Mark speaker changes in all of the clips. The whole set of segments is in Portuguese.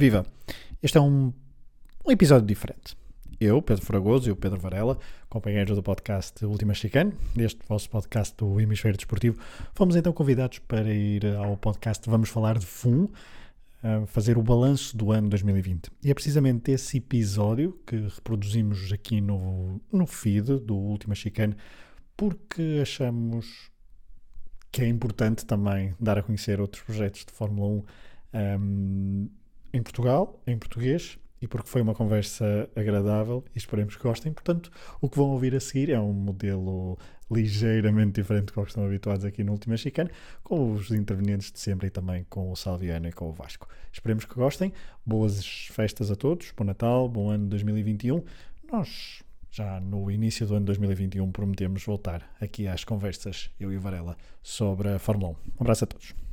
Speaker 1: Viva! Este é um, um episódio diferente. Eu, Pedro Fragoso e o Pedro Varela, companheiros do podcast Última Chicane, deste vosso podcast do Hemisfério Desportivo, fomos então convidados para ir ao podcast Vamos Falar de FUM, fazer o balanço do ano 2020. E é precisamente esse episódio que reproduzimos aqui no, no feed do Última Chicane, porque achamos que é importante também dar a conhecer outros projetos de Fórmula 1 um, em Portugal, em português, e porque foi uma conversa agradável e esperemos que gostem. Portanto, o que vão ouvir a seguir é um modelo ligeiramente diferente do que estão habituados aqui no Última Chicane, com os intervenientes de sempre e também com o Salviano e com o Vasco. Esperemos que gostem. Boas festas a todos, bom Natal, bom ano 2021. Nós já no início do ano 2021 prometemos voltar aqui às conversas, eu e o Varela, sobre a Fórmula 1. Um abraço a todos.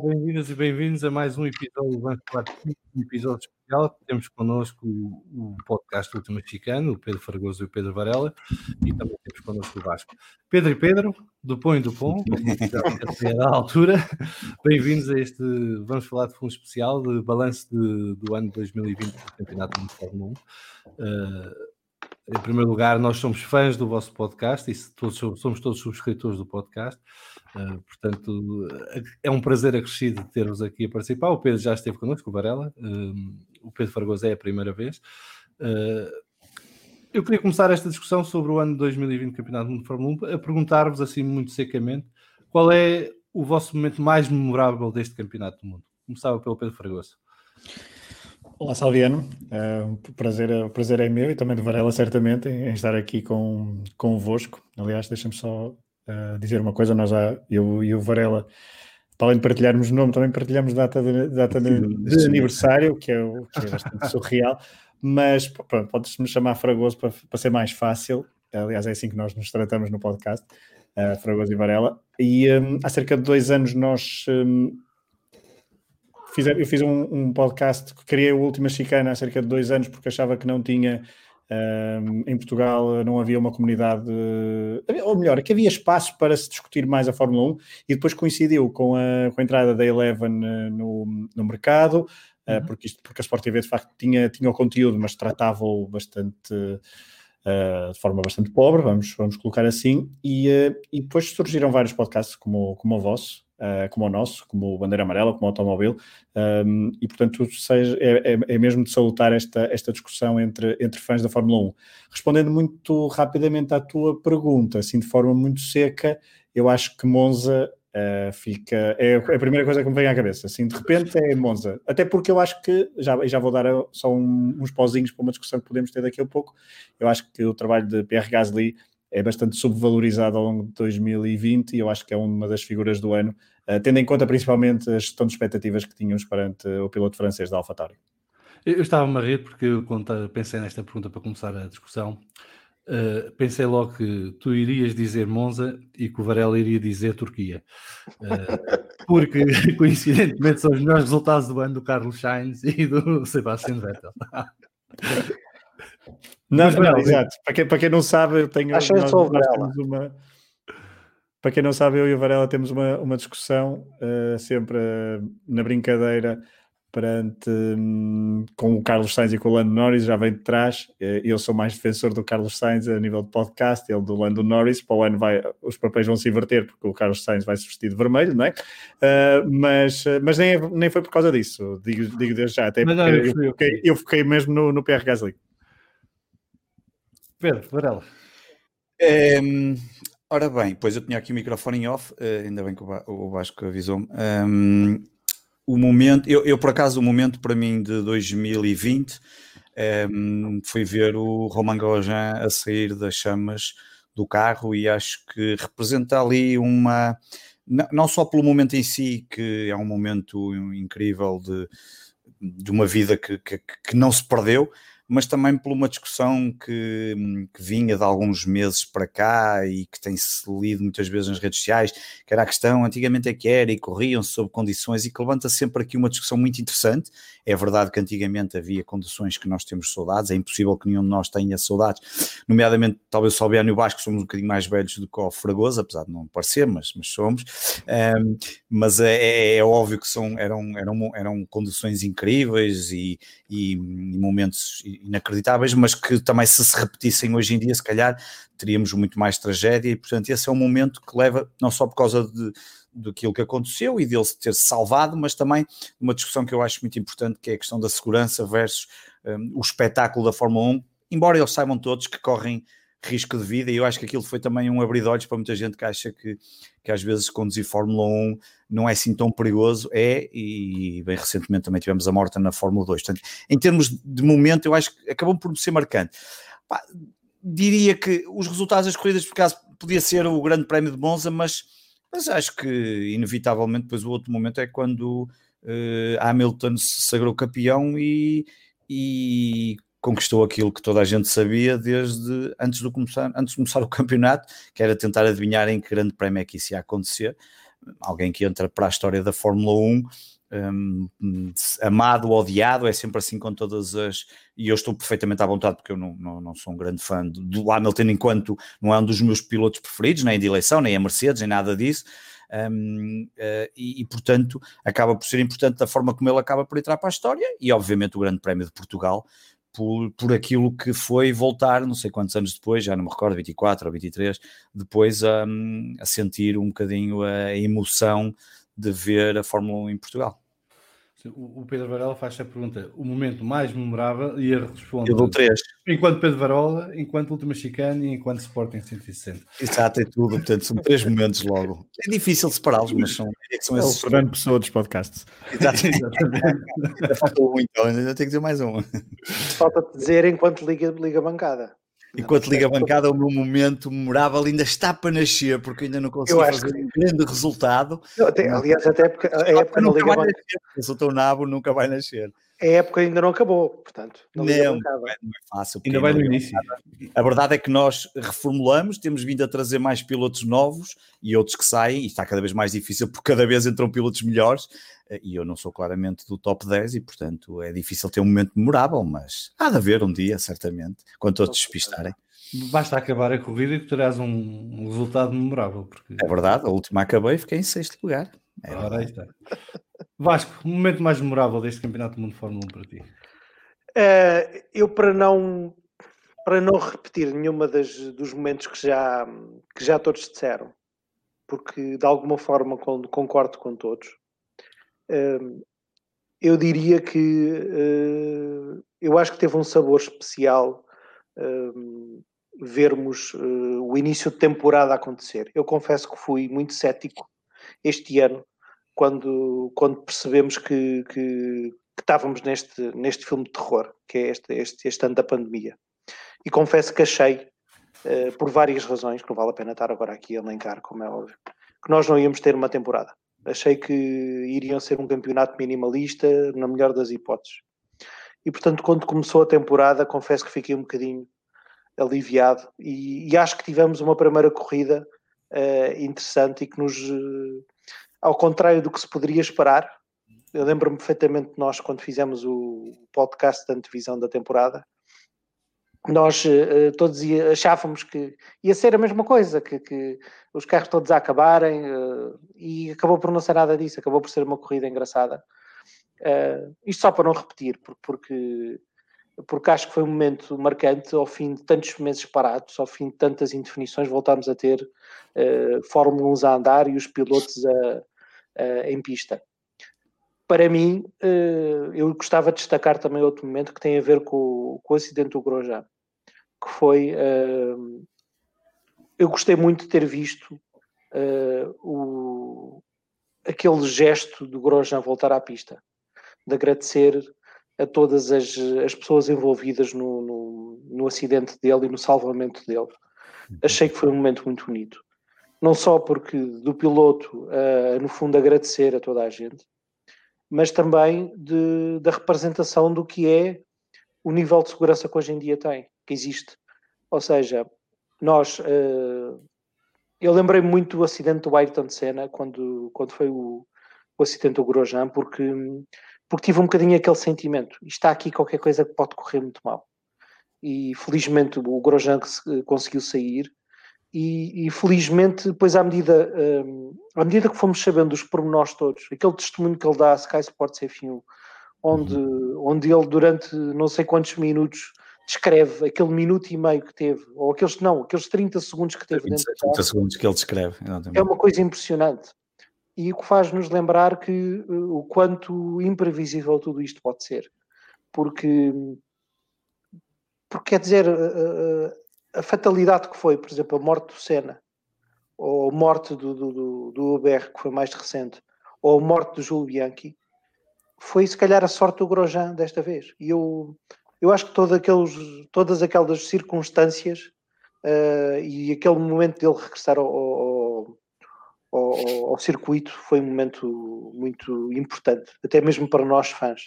Speaker 2: Bem-vindas e bem-vindos a mais um episódio do Banco um episódio especial. Temos connosco o, o podcast Último Mexicano, o Pedro Fargoso e o Pedro Varela, e também temos connosco o Vasco. Pedro e Pedro, do Pão e do Pão, da altura, bem-vindos a este, vamos falar de fundo especial, de balanço de, do ano 2020 do Campeonato de Fórmula 1. Uh, em primeiro lugar, nós somos fãs do vosso podcast e todos, somos todos subscritores do podcast. Uh, portanto, é um prazer acrescido ter-vos aqui a participar. O Pedro já esteve connosco, o Varela. Uh, o Pedro Fragoso é a primeira vez. Uh, eu queria começar esta discussão sobre o ano de 2020 Campeonato do Mundo de Fórmula 1 a perguntar-vos, assim, muito secamente, qual é o vosso momento mais memorável deste Campeonato do Mundo? Começava pelo Pedro Fragoso.
Speaker 1: Olá, Salviano. Uh, o, prazer, o prazer é meu e também do Varela, certamente, em, em estar aqui com, convosco. Aliás, deixa-me só uh, dizer uma coisa: nós já, eu e o Varela, para além de partilharmos nome, também partilhamos data de, data de, de aniversário, que é, o, que é bastante surreal. Mas pronto, podes-me chamar Fragoso para, para ser mais fácil. Aliás, é assim que nós nos tratamos no podcast, uh, Fragoso e Varela. E um, há cerca de dois anos nós. Um, fiz, eu fiz um, um, podcast que criei o Última Chicana há cerca de dois anos porque achava que não tinha um, em Portugal não havia uma comunidade, ou melhor, que havia espaço para se discutir mais a Fórmula 1 e depois coincidiu com a, com a entrada da Eleven eh, no, no mercado, eh, uhum. porque, isto, porque a Sport TV de facto tinha, tinha o conteúdo, mas tratava-o bastante. Uh, de forma bastante pobre, vamos, vamos colocar assim, e, uh, e depois surgiram vários podcasts como, como o vosso, como o nosso, como o Bandeira Amarela, como o Automóvel, um, e portanto seja, é, é, é, mesmo de salutar esta, esta discussão entre, entre fãs da Fórmula 1. Respondendo muito rapidamente à tua pergunta, assim de forma muito seca, eu acho que Monza Uh, fica. É a primeira coisa que me vem à cabeça. Assim, de repente é Monza. Até porque eu acho que. Já, já vou dar só um, uns pozinhos para uma discussão que podemos ter daqui a pouco. Eu acho que o trabalho de Pierre Gasly é bastante subvalorizado ao longo de 2020 e eu acho que é uma das figuras do ano, tendo em conta principalmente a gestão de expectativas que tínhamos perante o piloto francês da AlphaTauri.
Speaker 2: Eu estava-me a rir porque eu, quando pensei nesta pergunta para começar a discussão, uh, pensei logo que tu irias dizer Monza e que o Varela iria dizer Turquia. Uh, porque, coincidentemente, são os melhores resultados do ano do Carlos Sainz e do Sebastian Vettel.
Speaker 1: Não, não, não, exato. Para quem, para quem não sabe, eu tenho.
Speaker 3: Acho nós, nós temos
Speaker 1: uma. Para quem não sabe, eu e o Varela temos uma, uma discussão uh, sempre uh, na brincadeira perante um, com o Carlos Sainz e com o Lando Norris, já vem de trás. Uh, eu sou mais defensor do Carlos Sainz a nível de podcast, ele do Lando Norris. Para o ano vai, os papéis vão se inverter porque o Carlos Sainz vai se vestir de vermelho, não é? mas mas nem, é, nem foi por causa disso, digo, digo desde já, até porque não, eu, eu, fiquei, eu, fiquei, mesmo no, no PR Gasly.
Speaker 2: Pedro, Varela.
Speaker 3: Um, ora bem, pois eu tinha aqui o microfone em off, uh, ainda bem que o, Vasco avisou-me. Um, o momento, eu, eu, por acaso, o momento para mim de 2020 um, foi ver o Romain Grosjean a sair das chamas do carro e acho que representa ali uma, não só pelo momento em si, que é um momento incrível de, de uma vida que, que, que não se perdeu, mas também por uma discussão que, que, vinha de alguns meses para cá e que tem-se lido muitas vezes nas redes sociais, que era a questão, antigamente é que era, e corriam sob condições, e que levanta sempre aqui uma discussão muito interessante. É verdade que antigamente havia condições que nós temos saudades, é impossível que nenhum de nós tenha saudades, nomeadamente talvez só o Biano Vasco somos um bocadinho mais velhos do que o Fragoso, apesar de não parecer, mas, mas somos. Um, mas é, é, é, óbvio que são, eram, eram, eram condições incríveis e, e, e momentos inacreditáveis, mas que também se se repetissem hoje em dia, se calhar teríamos muito mais tragédia e, portanto, esse é um momento que leva, não só por causa de, daquilo que aconteceu e dele ter se salvado, mas também uma discussão que eu acho muito importante, que é a questão da segurança versus um, o espetáculo da Fórmula 1, embora eles saibam todos que correm risco de vida, e eu acho que aquilo foi também um abrir de olhos para muita gente que acha que, que às vezes conduzir Fórmula 1 não é assim tão perigoso, é, e bem recentemente também tivemos a morte na Fórmula 2. Portanto, em termos de momento, eu acho que acabou por ser marcante. Pá, diria que os resultados das corridas, por acaso, podia ser o Grande Prémio de Monza, mas, mas acho que inevitavelmente depois o outro momento é quando uh, Hamilton se sagrou campeão e, e conquistou aquilo que toda a gente sabia desde antes de começar, antes de começar o campeonato, que era tentar adivinhar em que grande prémio é que isso ia acontecer. Alguém que entra para a história da Fórmula 1, um, amado ou odiado, é sempre assim com todas as. E eu estou perfeitamente à vontade, porque eu não, não, não sou um grande fã do Hamilton, enquanto não é um dos meus pilotos preferidos, nem de eleição, nem a Mercedes, nem nada disso. Um, uh, eh, e, e, portanto acaba por ser importante da forma como ele acaba por entrar para a história e obviamente o Grande Prémio de Portugal por, por aquilo que foi voltar, não sei quantos anos depois, já não me recordo, 24 ou 23, depois a, a sentir um bocadinho a emoção de ver a Fórmula 1 em Portugal.
Speaker 2: O Pedro Varela faz a pergunta: o momento mais memorável e a resposta.
Speaker 3: Eu dou três.
Speaker 2: Enquanto Pedro Varela, enquanto Última Chicane e enquanto Sporting 160.
Speaker 3: Exato, é tudo. Portanto, são três momentos logo. É difícil separá-los, mas são,
Speaker 1: são é esses. o Fernando Pessoa dos podcasts.
Speaker 3: Exato. Exatamente. Falta um, então, ainda tenho que dizer mais um.
Speaker 4: Falta dizer enquanto liga, liga bancada.
Speaker 3: Enquanto liga a bancada, o meu momento memorável ainda está para nascer, porque ainda não consigo fazer que... um grande resultado.
Speaker 4: até, aliás, até porque a época não liga
Speaker 3: bancada. Eu sou teu nabo, nunca vai nascer.
Speaker 4: A época ainda não acabou, portanto.
Speaker 3: Não, não, é, não é fácil.
Speaker 2: Ainda vai no início.
Speaker 3: A verdade é que nós reformulamos, temos vindo a trazer mais pilotos novos e outros que saem, e está cada vez mais difícil porque cada vez entram pilotos melhores. E eu não sou claramente do top 10 e, portanto, é difícil ter um momento memorável, mas há de haver um dia, certamente, quando todos despistarem.
Speaker 2: Basta acabar a corrida e terás um, um resultado memorável. Porque...
Speaker 3: É verdade, a última acabei e fiquei em sexto lugar.
Speaker 2: É Ora, aí está. Vasco, o momento mais memorável deste Campeonato do Mundo de Fórmula 1 para ti?
Speaker 4: Uh, eu, para não, para não repetir nenhuma das, dos momentos que já, que já todos disseram, porque de alguma forma concordo com todos, eu diria que uh, eu acho que teve um sabor especial uh, vermos uh, o início de temporada acontecer. Eu confesso que fui muito cético este ano quando, quando percebemos que, que, que estávamos neste, neste filme de terror, que é este, este, este ano da pandemia. E confesso que achei, por várias razões, que não vale a pena estar agora aqui a elencar, como é óbvio, que nós não íamos ter uma temporada. Achei que iriam ser um campeonato minimalista, na melhor das hipóteses. E portanto, quando começou a temporada, confesso que fiquei um bocadinho aliviado e, e acho que tivemos uma primeira corrida uh, interessante e que nos, uh, ao contrário do que se poderia esperar, eu lembro-me perfeitamente de nós quando fizemos o podcast da antevisão da temporada, nós uh, todos achávamos que ia ser a mesma coisa, que, que os carros todos a acabarem, uh, e acabou por não ser nada disso, acabou por ser uma corrida engraçada. Uh, isto só para não repetir, porque, porque acho que foi um momento marcante, ao fim de tantos meses parados, ao fim de tantas indefinições, voltámos a ter Fórmula 1 a andar e os pilotos a, a, em pista para mim, eu gostava de destacar também outro momento que tem a ver com, com o acidente do Grosjean, que foi, eh, eu gostei muito de ter visto eh, o, aquele gesto do Grosjean voltar à pista, de agradecer a todas as, as pessoas envolvidas no, no, no, acidente dele e no salvamento dele. Uhum. Achei que foi um momento muito bonito. Não só porque do piloto, uh, no fundo, agradecer a toda a gente, mas também de, da representação do que é o nível de segurança que hoje em dia tem, que existe. Ou seja, nós. Uh, eu lembrei muito do acidente do Ayrton Senna, quando, quando foi o, o acidente do Grosjean, porque, porque tive um bocadinho aquele sentimento. Está aqui qualquer coisa que pode correr muito mal. E felizmente o Grosjean conseguiu sair. E, e, felizmente, depois à medida, um, à medida que fomos sabendo dos pormenores todos, aquele testemunho que ele dá à Sky Sports F1, onde, uhum. onde ele durante não sei quantos minutos descreve aquele minuto e meio que teve, ou aqueles, não, aqueles 30 segundos que teve
Speaker 3: 30, dentro 30 segundos que ele descreve,
Speaker 4: exatamente. é uma coisa impressionante. E o que faz-nos lembrar que uh, o quanto imprevisível tudo isto pode ser. Porque, porque quer dizer, a, a, fatalidade que foi, por exemplo, a morte do Senna, ou a morte do, do, do, do Uber, que foi mais recente, ou a morte do Júlio Bianchi, foi se calhar a sorte do Grosjean desta vez. E eu, eu acho que todo aqueles, todas aquelas circunstâncias uh, e aquele momento dele regressar ao, ao, ao, ao, circuito foi um momento muito importante, até mesmo para nós fãs.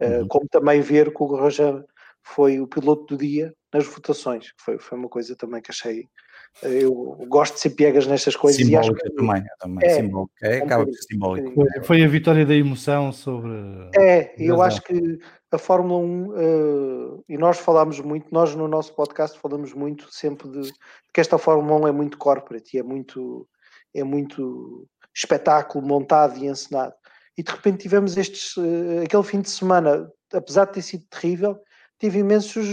Speaker 4: Uh, uhum. Como também ver que o Roger foi o piloto do dia nas votações, foi, foi uma coisa também que achei eu gosto de ser piegas nestas coisas.
Speaker 3: Simbólica e acho que, também, também. É, simbólica. É, acaba por ser simbólico.
Speaker 2: Foi, foi, a vitória da emoção sobre.
Speaker 4: É, eu acho que a Fórmula 1, uh, eh, e nós falamos muito, nós no nosso podcast falamos muito sempre de, de, que esta Fórmula 1 é muito corporate e é muito, é muito espetáculo montado e encenado. E de repente tivemos estes, uh, aquele fim de semana, apesar de ter sido terrível, tive imensos,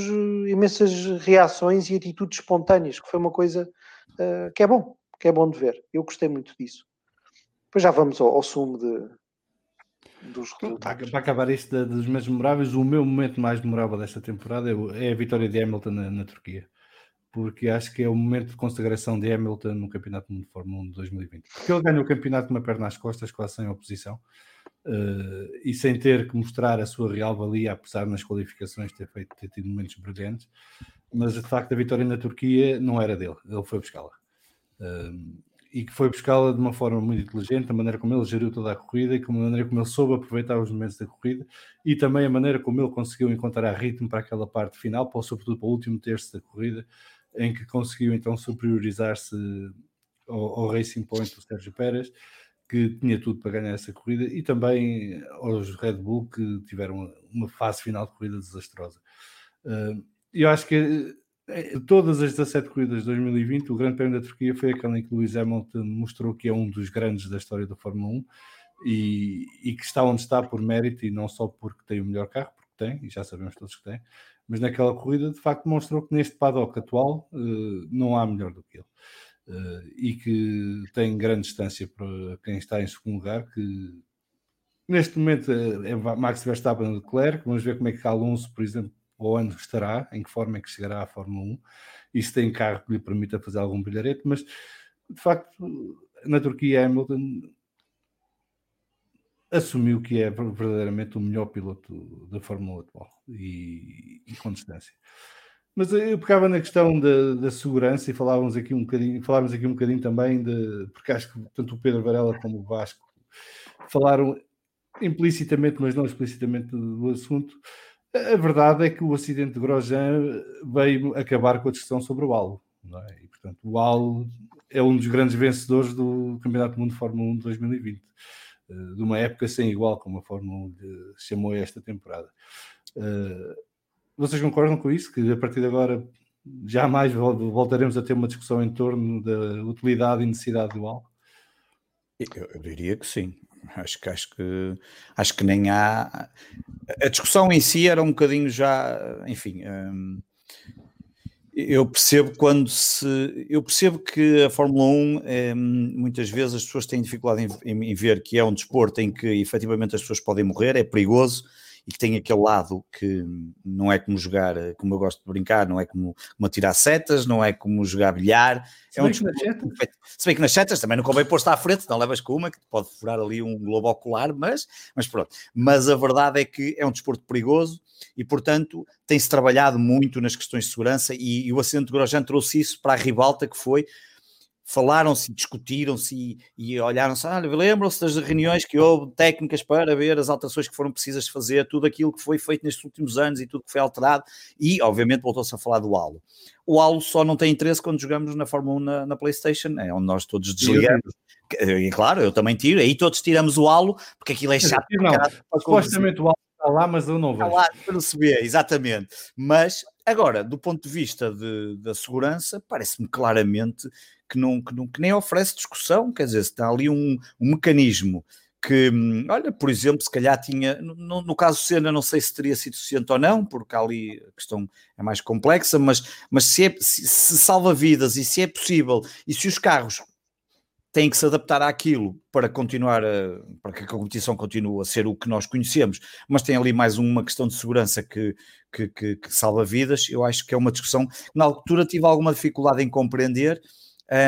Speaker 4: imensas reações e atitudes espontâneas, que foi uma coisa uh, que é bom, que é bom de ver. Eu gostei muito disso. Depois já vamos ao, ao sumo de, dos resultados.
Speaker 2: Para acabar isto de, dos momentos memoráveis, o meu momento mais memorável desta temporada é, é a vitória de Hamilton na, na, Turquia. Porque acho que é o momento de consagração de Hamilton no Campeonato Mundo de Fórmula 1 de 2020. Porque ele ganha o campeonato com uma perna às costas, quase sem oposição uh, e sem ter que mostrar a sua real valia, apesar nas qualificações ter feito ter tido momentos brilhantes, mas de facto a vitória na Turquia não era dele, ele foi buscá-la. Uh, e que foi buscá-la de uma forma muito inteligente, a maneira como ele geriu toda a corrida e a maneira como ele soube aproveitar os momentos da corrida e também a maneira como ele conseguiu encontrar ritmo para aquela parte final, para, sobretudo para o último terço da corrida, em que conseguiu então superiorizar-se ao, ao Racing Point do Sérgio Pérez que tinha tudo para ganhar essa corrida, e também aos Red Bull que tiveram uma fase final de corrida desastrosa. Eu acho que eh, todas as 17 corridas de 2020, o Grande Prémio da Turquia foi aquela em que Lewis Hamilton mostrou que é um dos grandes da história da Fórmula 1 e, e, que está onde está por mérito e não só porque tem o melhor carro, porque tem, e já sabemos todos que tem, mas naquela corrida de facto mostrou que neste paddock atual uh, não há melhor do que ele. Uh, e que tem grande distância para quem está em segundo lugar, que neste momento é Max Verstappen e Leclerc, vamos ver como é que Alonso, por exemplo, ao ano estará, em que forma é que chegará à Fórmula 1, e se tem carro que lhe permita fazer algum brilharete, mas de facto na Turquia Hamilton assumiu que é verdadeiramente o melhor piloto da Fórmula 1 atual e, e com distância. Mas eu pegava na questão da, da, segurança e falávamos aqui um bocadinho, falávamos aqui um bocadinho também de, porque acho que tanto o Pedro Varela como o Vasco falaram implicitamente, mas não explicitamente do assunto. A verdade é que o acidente de Grosjean veio acabar com a discussão sobre o Al. É? E, portanto, o Al é um dos grandes vencedores do Campeonato do Mundo de Fórmula 1 de 2020, eh, de uma época sem igual, como a Fórmula 1 chamou esta temporada. Eh, vocês concordam com isso? Que a partir de agora jamais voltaremos a ter uma discussão em torno da utilidade e necessidade do álcool?
Speaker 3: Eu, eu, diria que sim. Acho que, acho que acho que nem há. A discussão em si era um bocadinho já, enfim. Hum, eu percebo quando se. Eu percebo que a Fórmula 1, hum, muitas vezes as pessoas têm dificuldade em, em, em ver que é um desporto em que efetivamente as pessoas podem morrer, é perigoso e que tem aquele lado que não é como jogar, como eu gosto de brincar, não é como, como atirar setas, não é como jogar bilhar.
Speaker 2: Se
Speaker 3: é um
Speaker 2: bem que nas setas-
Speaker 3: se bem que nas setas também não convém pôr-se à frente, não levas com uma que pode furar ali um globo ocular, mas, mas pronto. Mas a verdade é que é um desporto perigoso e, portanto, tem-se trabalhado muito nas questões de segurança e, e o acidente de Grosjean trouxe isso para a ribalta que foi falaram-se, discutiram-se e, e olharam-se, ah, lembram-se das reuniões que houve técnicas para ver as alterações que foram precisas de fazer, tudo aquilo que foi feito nestes últimos anos e tudo que foi alterado, e obviamente voltou-se a falar do halo. O halo só não tem interesse quando jogamos na Fórmula 1 na, na Playstation, é onde nós todos desligamos. E claro, eu também tiro, aí todos tiramos o halo, porque aquilo é chato.
Speaker 2: Não, supostamente o álbum está lá, mas eu não
Speaker 3: Está
Speaker 2: vejo.
Speaker 3: lá para se ver, exatamente. Mas agora, do ponto de vista de- da segurança, parece-me claramente que, não, que, não- que nem oferece discussão. Quer dizer, está ali um, um mecanismo que, hum, olha, por exemplo, se calhar tinha, no, no caso Senna, não sei se teria sido suficiente ou não, porque ali a questão é mais complexa, mas, mas se, é, se, se salva vidas e se é possível, e se os carros têm que se adaptar àquilo para continuar a, para que a competição continue a ser o que nós conhecemos, mas tem ali mais uma questão de segurança que, que, que- que salva vidas. Eu acho que é uma discussão que na altura tive alguma dificuldade em compreender.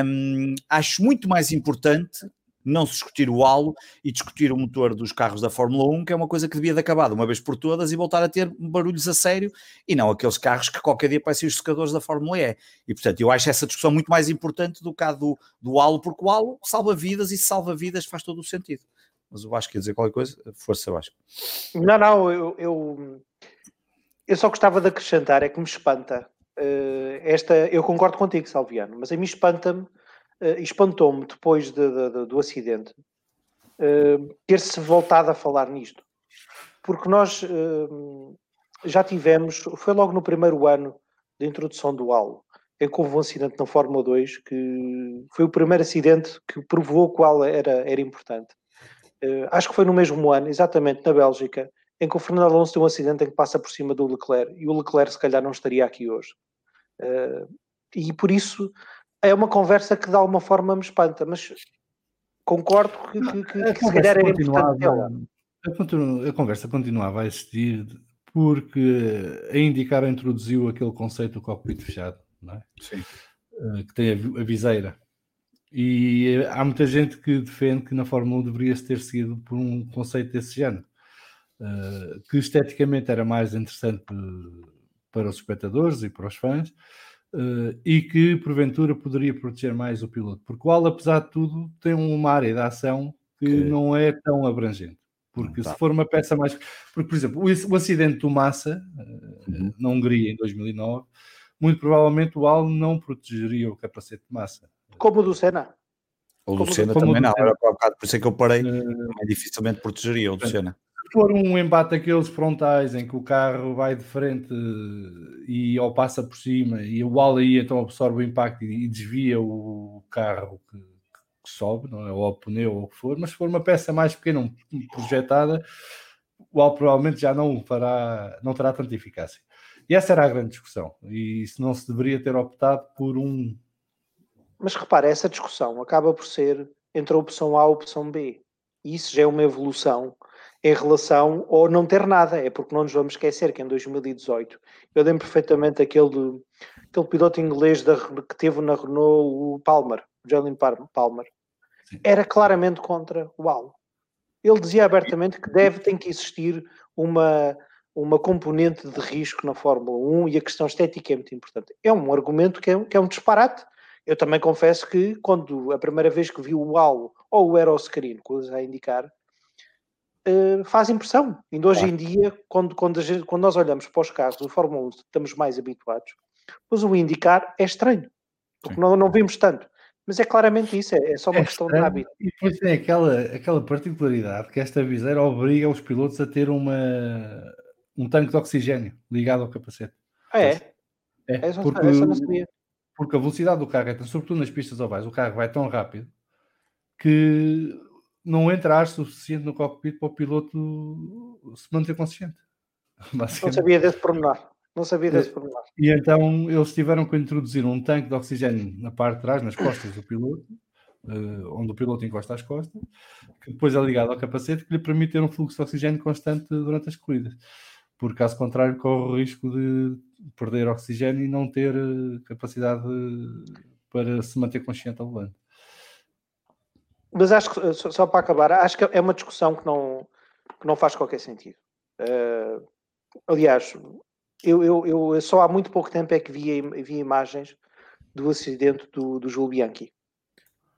Speaker 3: Hum, acho muito mais importante não se discutir o halo e discutir o motor dos carros da Fórmula 1, que é uma coisa que devia de acabar de uma vez por todas e voltar a ter barulhos a sério e não aqueles carros que qualquer dia parecem os secadores da Fórmula E. E portanto, eu acho essa discussão muito mais importante do que a do, do halo, porque o halo salva vidas e salva vidas faz todo o sentido. Mas o Vasco quer dizer qualquer coisa? Força, Vasco.
Speaker 4: Não, não, eu, eu, eu só gostava de acrescentar, é que me espanta. Eh, esta, eu concordo contigo, Salviano, mas a mim espanta-me, eh, espantou-me depois de- de- de- do acidente eh, ter-se voltado a falar nisto. Porque nós já tivemos, foi logo no primeiro ano da introdução do halo, em que houve um acidente na Fórmula 2 que foi o primeiro acidente que provou halo era, era importante. Eh, acho que foi no mesmo ano, exatamente na Bélgica, em que o Fernando Alonso tem um acidente em que passa por cima do Leclerc e o Leclerc se calhar não estaria aqui hoje. Eh, e por isso é uma conversa que de alguma forma me espanta, mas concordo que, que- que-
Speaker 2: A
Speaker 4: que se calhar
Speaker 2: conversa,
Speaker 4: era importante
Speaker 2: a, conversa continuava a existir porque a indicar introduziu aquele conceito do cockpit fechado, não é?
Speaker 3: Sim.
Speaker 2: Eh, que tem a, vi- a viseira. E eh, há muita gente que defende que na Fórmula 1 deveria-se ter seguido por um conceito desse género, eh, que esteticamente era mais interessante para os espectadores e para os fãs, eh, e que porventura poderia proteger mais o piloto, porque o AL, apesar de tudo, tem uma área de ação que
Speaker 3: Que-
Speaker 2: não é tão abrangente. Porque
Speaker 3: Não tá.
Speaker 2: se for uma peça mais. Porque, por exemplo, o, acidente do Massa, eh,
Speaker 3: Uhum.
Speaker 2: na Hungria, em 2009, muito provavelmente o AL não protegeria o capacete de massa.
Speaker 4: Como o do Senna.
Speaker 3: O
Speaker 4: Como-
Speaker 3: Lucena
Speaker 2: como o
Speaker 3: também não, bocado, por isso é que eu parei, também dificilmente protegeria o Lucena.
Speaker 2: se for um embate daqueles frontais em que o carro vai de frente e ou passa por cima e o AL aí então absorve o impacto e, desvia o carro que, que sobe, não é? ou o pneu ou o que for, mas se for uma peça mais pequena, projetada, o AL provavelmente já não fará, não terá tanta eficácia. E essa era a grande discussão. E se não se deveria ter optado por um
Speaker 4: Mas repara, essa discussão acaba por ser entre a opção A e a opção B. E isso já é uma evolução em relação ao não ter nada. É porque não nos vamos esquecer que em 2018, eu lembro perfeitamente aquele, aquele piloto inglês da, que teve na Renault, o Palmer, o Jalen Palmer,
Speaker 2: Sim.
Speaker 4: era claramente contra o halo. Ele dizia abertamente que deve, tem que existir uma, uma componente de risco na Fórmula 1 e a questão estética é muito importante. É um argumento que é, que é um disparate. Eu também confesso que quando a primeira vez que vi o halo ou o aeroscreen, coisa a indicar, eh, faz impressão. Ainda hoje em dia, quando, quando, gente- quando nós olhamos para os carros do Fórmula 1, estamos mais habituados, pois o indicar é estranho, porque não, não vimos tanto. Mas é claramente isso, é, é só uma
Speaker 2: É
Speaker 4: questão de
Speaker 2: estranho.
Speaker 4: hábito.
Speaker 2: E depois tem aquela, aquela particularidade que esta viseira obriga os pilotos a ter uma, um tanque de oxigênio ligado ao capacete.
Speaker 4: Ah, é,
Speaker 2: É,
Speaker 4: essa,
Speaker 2: porque,
Speaker 4: essa não sabia.
Speaker 2: porque a velocidade do carro, é sobretudo nas pistas ovais, o carro vai tão rápido que não entra ar suficiente no cockpit para o piloto se manter consciente.
Speaker 4: Não sabia desse pormenor. Não sabia desse pormenor.
Speaker 2: E então eles tiveram que introduzir um tanque de oxigênio na parte de trás, nas costas do piloto, uh, onde o piloto encosta as costas, que depois é ligado ao capacete, que lhe permite ter um fluxo de oxigênio constante durante as corridas. Por caso contrário, corre o risco de perder oxigênio e não ter uh, capacidade para se manter consciente ao volante.
Speaker 4: Mas acho que, só para acabar, acho que é uma discussão que não, que não faz qualquer sentido. Uh, aliás, eu, eu, eu, só há muito pouco tempo é que vi, vi imagens do acidente do, do Júlio Bianchi.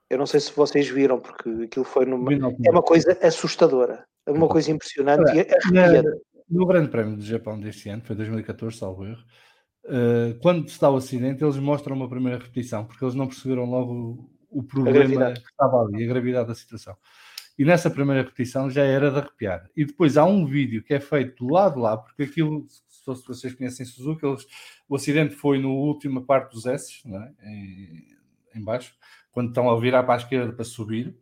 Speaker 4: Eu não sei se vocês viram, porque aquilo foi numa. É uma coisa assustadora, é uma coisa impressionante
Speaker 2: Olha, e No Grande Prémio do Japão deste ano, foi 2014, salvo erro, uh, quando está o acidente, eles mostram uma primeira repetição, porque eles não perceberam logo o problema que estava ali, a gravidade da situação. E nessa primeira repetição já era de arrepiar. E depois há um vídeo que é feito do lado lá, porque aquilo, se vocês conhecem Suzuki, eles, o acidente foi no última parte dos S, é? em, em baixo, quando estão a virar para a esquerda para subir.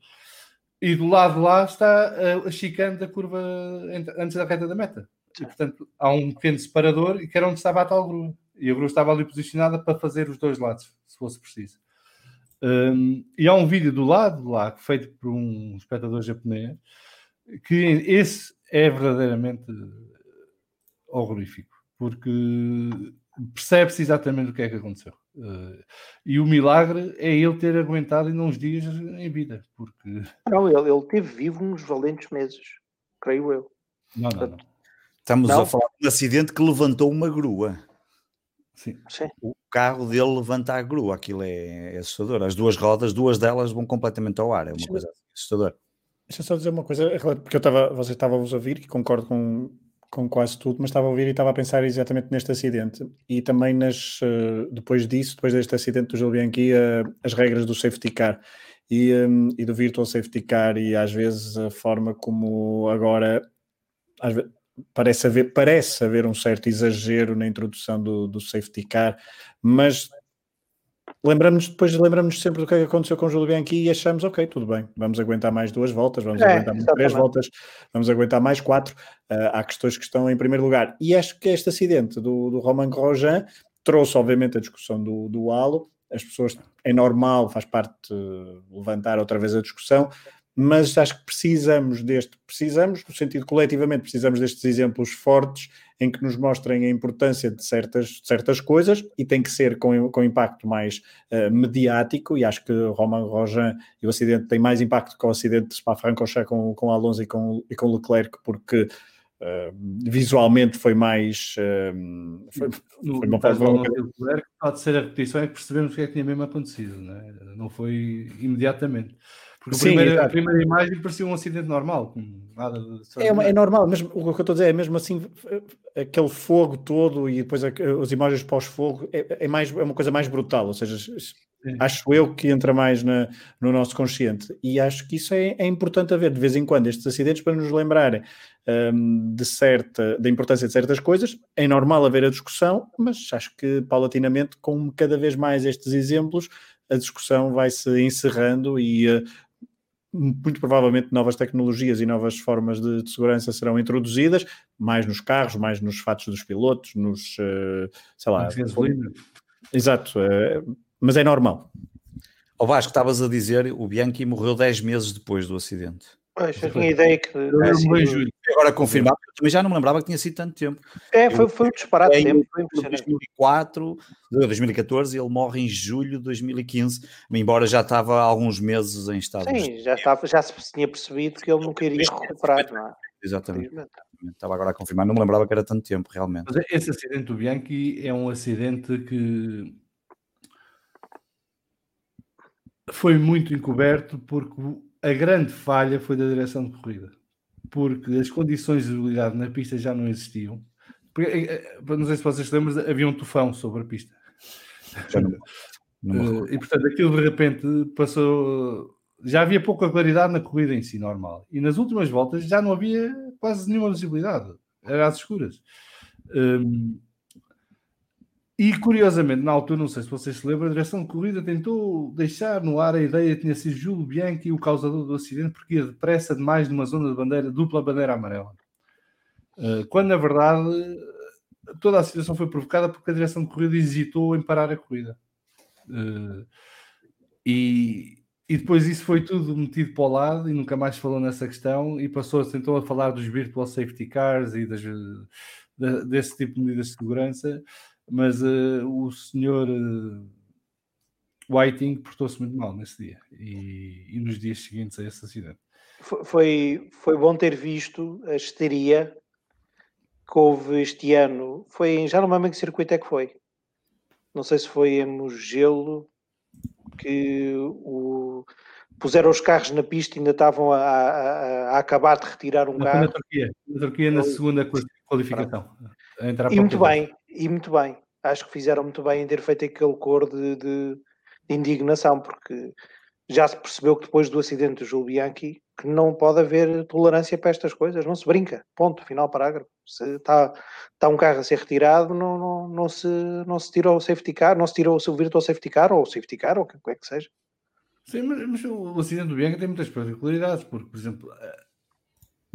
Speaker 2: E do lado lá está a, a chicane da curva antes da reta da meta. E, portanto, há um pequeno separador e que era onde estava a tal grua. E a grua estava ali posicionada para fazer os dois lados, se fosse preciso. Um, e há um vídeo do lado lá, feito por um espectador japonês, que esse é verdadeiramente horrorífico, porque percebe-se exatamente o que é que aconteceu. Uh, e o milagre é ele ter aguentado ainda uns dias em vida, porque...
Speaker 4: Não, ele, ele teve vivo uns valentes meses, creio eu.
Speaker 3: Não, não, não. Estamos não. a falar de um acidente que levantou uma grua.
Speaker 2: Sim.
Speaker 3: Sim. O carro dele levanta a grua, aquilo é, é, assustador. As duas rodas, duas delas vão completamente ao ar, é uma coisa assustadora.
Speaker 1: Deixa eu só dizer uma coisa, porque eu estava, você estava a ouvir e concordo com, com quase tudo, mas estava a ouvir e estava a pensar exatamente neste acidente e também nas, eh, depois disso, depois deste acidente do Gil Bianchi, eh, as regras do safety car e, um, e do virtual safety car e às vezes a forma como agora vezes, parece haver, parece haver um certo exagero na introdução do, do safety car, mas lembramos depois lembramos sempre do que aconteceu com o Júlio Bianchi e achamos, ok, tudo bem, vamos aguentar mais duas voltas, vamos é, aguentar mais três voltas, vamos aguentar mais quatro. Uh, há questões que estão em primeiro lugar. E acho que este acidente do, do Romain Grosjean trouxe, obviamente, a discussão do, do halo. As pessoas, é normal, faz parte levantar outra vez a discussão, mas acho que precisamos deste, precisamos, no sentido coletivamente, precisamos destes exemplos fortes em que nos mostrem a importância de certas, certas coisas e tem que ser com, com impacto mais uh, mediático e acho que Romain Grosjean e o acidente têm mais impacto que o acidente de Spa-Francorchamps com, com Alonso e com, e com Leclerc porque Uh, visualmente foi mais. Uh,
Speaker 2: foi, no, foi uma Leclerc, pode ser a repetição, é que percebemos o que é que tinha mesmo acontecido, não, é? não foi imediatamente. Porque Sim, a, primeira, a primeira imagem parecia um acidente normal, nada de...
Speaker 1: é, é, normal, mesmo, o que eu estou a dizer é mesmo assim, aquele fogo todo e depois as imagens pós-fogo é, é, mais, é uma coisa mais brutal, ou seja, Sim. acho eu que entra mais na, no nosso consciente e acho que isso é, é importante haver de vez em quando estes acidentes para nos lembrarem um, de certa, da importância de certas coisas. É normal haver a discussão, mas acho que paulatinamente, com cada vez mais estes exemplos, a discussão vai se encerrando e uh, muito provavelmente novas tecnologias e novas formas de, de, segurança serão introduzidas, mais nos carros, mais nos fatos dos pilotos, nos, uh, sei lá. Exato, uh, mas é normal.
Speaker 3: O Vasco, estavas a dizer, o Bianchi morreu 10 meses depois do acidente.
Speaker 4: Pois, eu tinha ideia que.
Speaker 3: Agora confirmar, eu também já não me lembrava que tinha sido tanto tempo.
Speaker 4: É, foi, foi um disparate de tempo. Foi
Speaker 3: 2004, 2014, ele morre em julho de 2015, embora já estava há alguns meses em estado.
Speaker 4: Sim, já, estava, já se tinha percebido que ele não queria recuperar, não é?
Speaker 3: Exatamente. Estava agora a confirmar, não me lembrava que era tanto tempo, realmente.
Speaker 2: Mas esse acidente do Bianchi é um acidente que foi muito encoberto porque a grande falha foi da direção de corrida, porque as condições de visibilidade na pista já não existiam. Eh, eh, não sei se vocês lembram, havia um tufão sobre a pista. Não, não eh, e portanto, aquilo de repente passou. Já havia pouca claridade na corrida em si, normal. E nas últimas voltas já não havia quase nenhuma visibilidade, era às escuras. Um, e curiosamente, na altura, não sei se vocês se lembram, a direção de corrida tentou deixar no ar a ideia que tinha sido Júlio Bianchi o causador do acidente porque ia depressa demais numa zona de bandeira, dupla bandeira amarela. Uh, quando na verdade toda a situação foi provocada porque a direção de corrida hesitou em parar a corrida. Uh, e, e depois isso foi tudo metido para o lado e nunca mais falou nessa questão e passou-se então a falar dos virtual safety cars e das, de, desse tipo de medidas de segurança, mas uh, o senhor uh, Whiting portou-se muito mal nesse dia e, e, nos dias seguintes a esse acidente.
Speaker 4: Foi, foi bom ter visto a histeria que houve este ano. Foi, já não me lembro em que circuito é que foi. Não sei se foi em Mugello, que o, puseram os carros na pista e ainda estavam a, a, a acabar de retirar um carro.
Speaker 2: Na Turquia, na Turquia na segunda qualificação.
Speaker 4: E muito bem, e muito bem. Acho que fizeram muito bem em ter feito aquele cor de, de, de indignação, porque já se percebeu que depois do acidente do Júlio Bianchi que não pode haver tolerância para estas coisas, não se brinca, ponto, final parágrafo. Se está, está um carro a ser retirado, não, não, não, se, não se o safety car, não se tira o virtual safety car ou o safety car ou o que é que seja.
Speaker 2: Sim, mas, mas o acidente do Bianca tem muitas particularidades, porque, por exemplo, eh,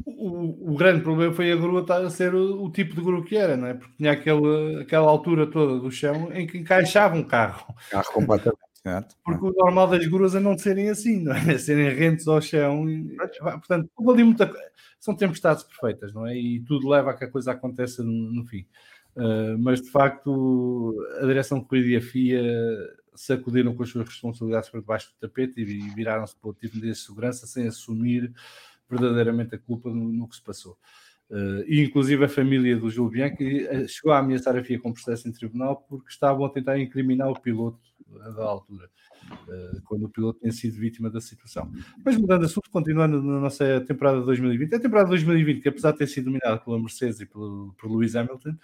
Speaker 2: o, o grande problema foi a grua estar a ser o, o, tipo de grua que era, não é? Porque tinha aquela, aquela altura toda do chão em que encaixava um carro.
Speaker 3: Carro completamente.
Speaker 2: Porque o normal das gruas é não serem assim, não é? Serem rentes ao chão. E, portanto, ali muita, são tempestades perfeitas, não é? E tudo leva a que a coisa aconteça no, no fim. Uh, mas de facto, a direção de corrida e a FIA sacudiram com as suas responsabilidades para debaixo do tapete e viraram-se para o tipo de segurança sem assumir verdadeiramente a culpa no, no que se passou. Uh, e inclusive a família do Gil Bianchi eh, chegou a ameaçar a FIA com processo em tribunal porque estavam a tentar incriminar o piloto da altura, uh, quando o piloto tinha sido vítima da situação. Mas mudando de assunto, continuando na nossa temporada de 2020, a temporada de 2020, que apesar de ter sido dominada pela Mercedes e pelo, por Lewis Hamilton,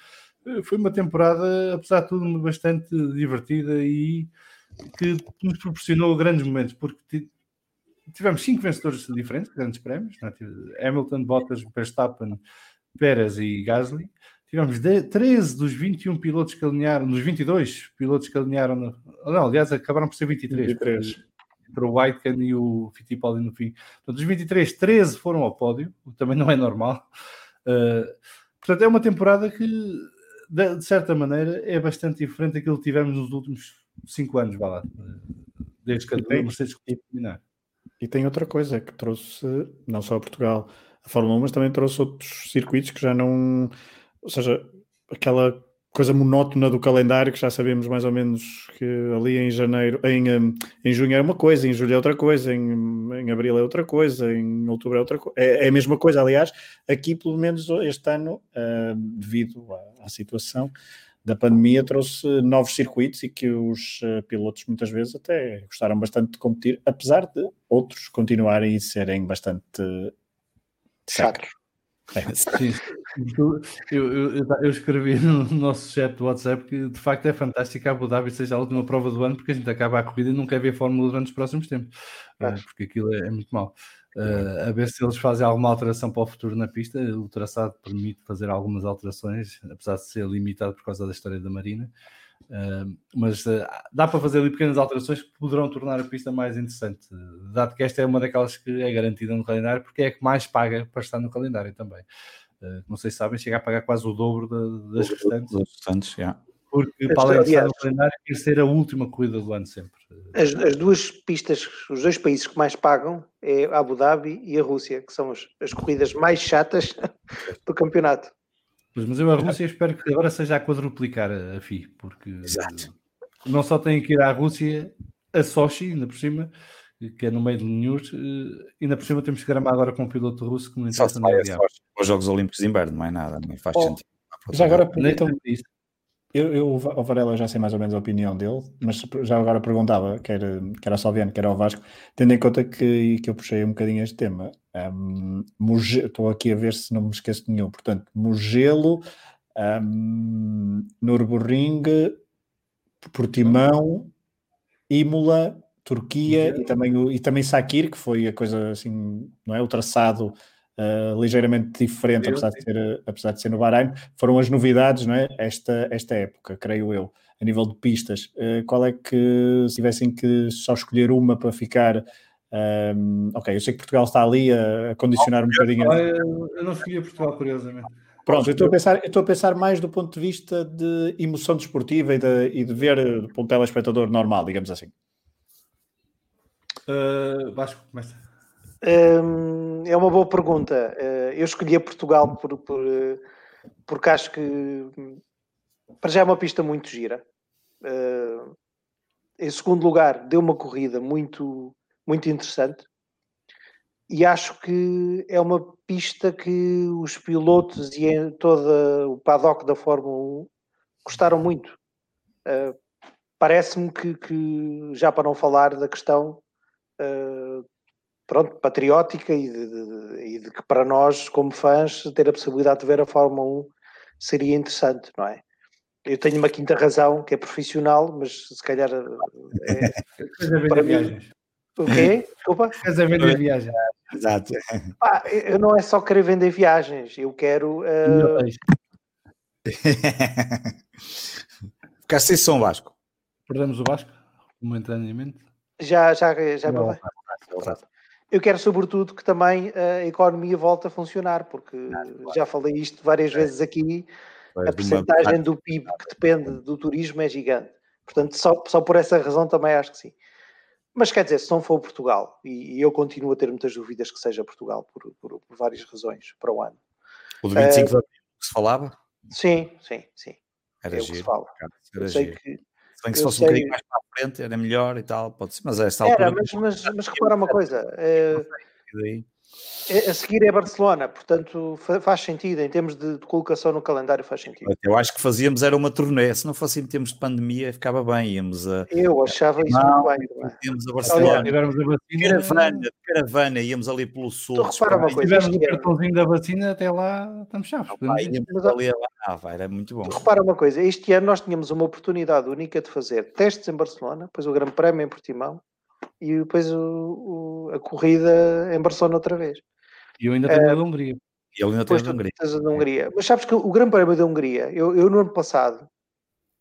Speaker 2: foi uma temporada, apesar de tudo, bastante divertida e que nos proporcionou grandes momentos, porque tivemos cinco vencedores diferentes, grandes prémios, é? Hamilton, Bottas, Verstappen, Pérez e Gasly. Tivemos 13 dos 21 pilotos que alinharam, dos 22 pilotos que alinharam, no, não, aliás, acabaram por ser 23. 23. Entre o Whitecan e o Fittipaldi no fim. Portanto, dos 23, 13 foram ao pódio, o que também não é normal. Uh, portanto, é uma temporada que de, de, certa maneira, é bastante diferente daquilo que tivemos nos últimos cinco anos, vá lá, desde que a Mercedes terminar.
Speaker 1: E tem outra coisa que trouxe, não só a Portugal, a Fórmula 1, mas também trouxe outros circuitos que já não. Ou seja, aquela coisa monótona do calendário que já sabemos mais ou menos que ali em janeiro, em, em junho é uma coisa, em julho é outra coisa, em, em abril é outra coisa, em outubro é outra coisa. É, é a mesma coisa, aliás, aqui pelo menos este ano, uh, devido à, à, situação da pandemia, trouxe novos circuitos e que os uh, pilotos muitas vezes até gostaram bastante de competir, apesar de outros continuarem e serem bastante
Speaker 4: chatos.
Speaker 2: É. Sim. Eu, eu, eu, escrevi no nosso chat do WhatsApp que de facto é fantástico que a Abu Dhabi seja a última prova do ano porque a gente acaba a corrida e não quer ver Fórmula durante os próximos tempos, é. porque aquilo é, é muito mau. Uh, a ver se eles fazem alguma alteração para o futuro na pista. O traçado permite fazer algumas alterações, apesar de ser limitado por causa da história da Marina. Uh, mas uh, dá para fazer ali pequenas alterações que poderão tornar a pista mais interessante, dado que esta é uma daquelas que é garantida no calendário, porque é a que mais paga para estar no calendário também. Uh, não sei se sabem, chega a pagar quase o dobro da, das restantes. Restantes yeah. Porque para além de estar no calendário, quer ser a última corrida do ano sempre.
Speaker 4: As, as, duas pistas, os dois países que mais pagam é a Abu Dhabi e a Rússia, que são as, as corridas mais chatas do campeonato.
Speaker 2: Pois, mas eu a Rússia espero que agora seja a quadruplicar a, a FI, porque Exato. não só tem que ir à Rússia, a Sochi, ainda por cima, que é no meio de News, eh, ainda por cima temos que gramar agora com um piloto russo que não
Speaker 3: interessa vai os Jogos Olímpicos de Inverno, não é nada, nem faz oh, sentido.
Speaker 1: Já agora perguntam isso. Eu, eu, o Varela já sei mais ou menos a opinião dele, mas já agora perguntava, quer, quer a Salviano, quer ao Vasco, tendo em conta que, que eu puxei um bocadinho este tema. Um, estou aqui a ver se não me esqueço de nenhum. Portanto, Mugello, um, Nürburgring, Portimão, Imola, Turquia e também, e também Sakir, que foi a coisa assim, não é? O traçado uh, ligeiramente diferente, apesar de, ser, apesar de ser no Bahrein, foram as novidades, não é? Esta, esta época, creio eu, a nível de pistas. Uh, qual é que, se tivessem que só escolher uma para ficar. Um, ok, eu sei que Portugal está ali a, a condicionar um bocadinho.
Speaker 2: Eu não escolhi Portugal, curiosamente.
Speaker 1: Pronto, eu estou, a pensar, eu estou a pensar mais do ponto de vista de emoção desportiva e de, e de ver para um telespectador normal, digamos assim.
Speaker 2: Uh, Vasco, começa.
Speaker 4: É uma boa pergunta. Uh, eu escolhi Portugal por, por, porque acho que para já é uma pista muito gira. Uh, em segundo lugar, deu uma corrida muito, muito interessante. E acho que é uma pista que os pilotos e todo o paddock da Fórmula 1 gostaram muito. Parece-me que, que, já para não falar da questão uh, pronto, patriótica e de, de, e de, que para nós, como fãs, ter a possibilidade de ver a Fórmula 1 seria interessante, não é? Eu tenho uma quinta razão, que é profissional, mas se calhar é,
Speaker 2: é para mim.
Speaker 4: O quê? Desculpa?
Speaker 2: Queres a vender viagens.
Speaker 3: Exato.
Speaker 4: Ah, eu não é só querer vender viagens, eu quero. Uh...
Speaker 3: Ficaste sem som, Vasco.
Speaker 2: Perdemos o Vasco, momentaneamente.
Speaker 4: Já, já, já não, não Eu quero, sobretudo, que também a economia volte a funcionar, porque já falei isto várias vezes aqui. A percentagem do PIB que depende do turismo é gigante. Portanto, só, só por essa razão também acho que sim. Mas quer dizer, se não for Portugal, e, e eu continuo a ter muitas dúvidas que seja Portugal por, por, por várias razões para o ano.
Speaker 3: O de 25 uh, de abril que se falava?
Speaker 4: Sim, sim, sim.
Speaker 3: Era
Speaker 4: é
Speaker 3: giro.
Speaker 4: Que se fala.
Speaker 3: Eu sei giro. que. Se bem que se fosse sei... um bocadinho mais para a frente era melhor e tal, pode ser, mas a esta
Speaker 4: altura.
Speaker 3: Era,
Speaker 4: mas, mas, mas repara uma coisa. É... A seguir é Barcelona, portanto faz sentido, em termos de, de, colocação no calendário faz sentido.
Speaker 3: Eu acho que fazíamos era uma turnê, se não fosse em termos de pandemia ficava bem, íamos a...
Speaker 4: Eu achava isso não, muito bem.
Speaker 3: É? Íamos a Barcelona, tivemos a vacina, caravana, caravana, íamos ali pelo sul.
Speaker 4: Tu repara uma coisa.
Speaker 2: Tivemos o cartãozinho da vacina, até lá estamos chaves.
Speaker 3: Ah, íamos ali, ah, vai, era muito bom.
Speaker 4: Tu repara uma coisa, este ano nós tínhamos uma oportunidade única de fazer testes em Barcelona, depois o Grande Prémio em Portimão, e depois o, o, a corrida em Barcelona outra vez.
Speaker 2: E eu ainda tenho é, a da Hungria.
Speaker 3: E ele ainda tem a da Hungria.
Speaker 4: da Hungria. Mas sabes que o Grande Prémio da Hungria, eu, eu no ano passado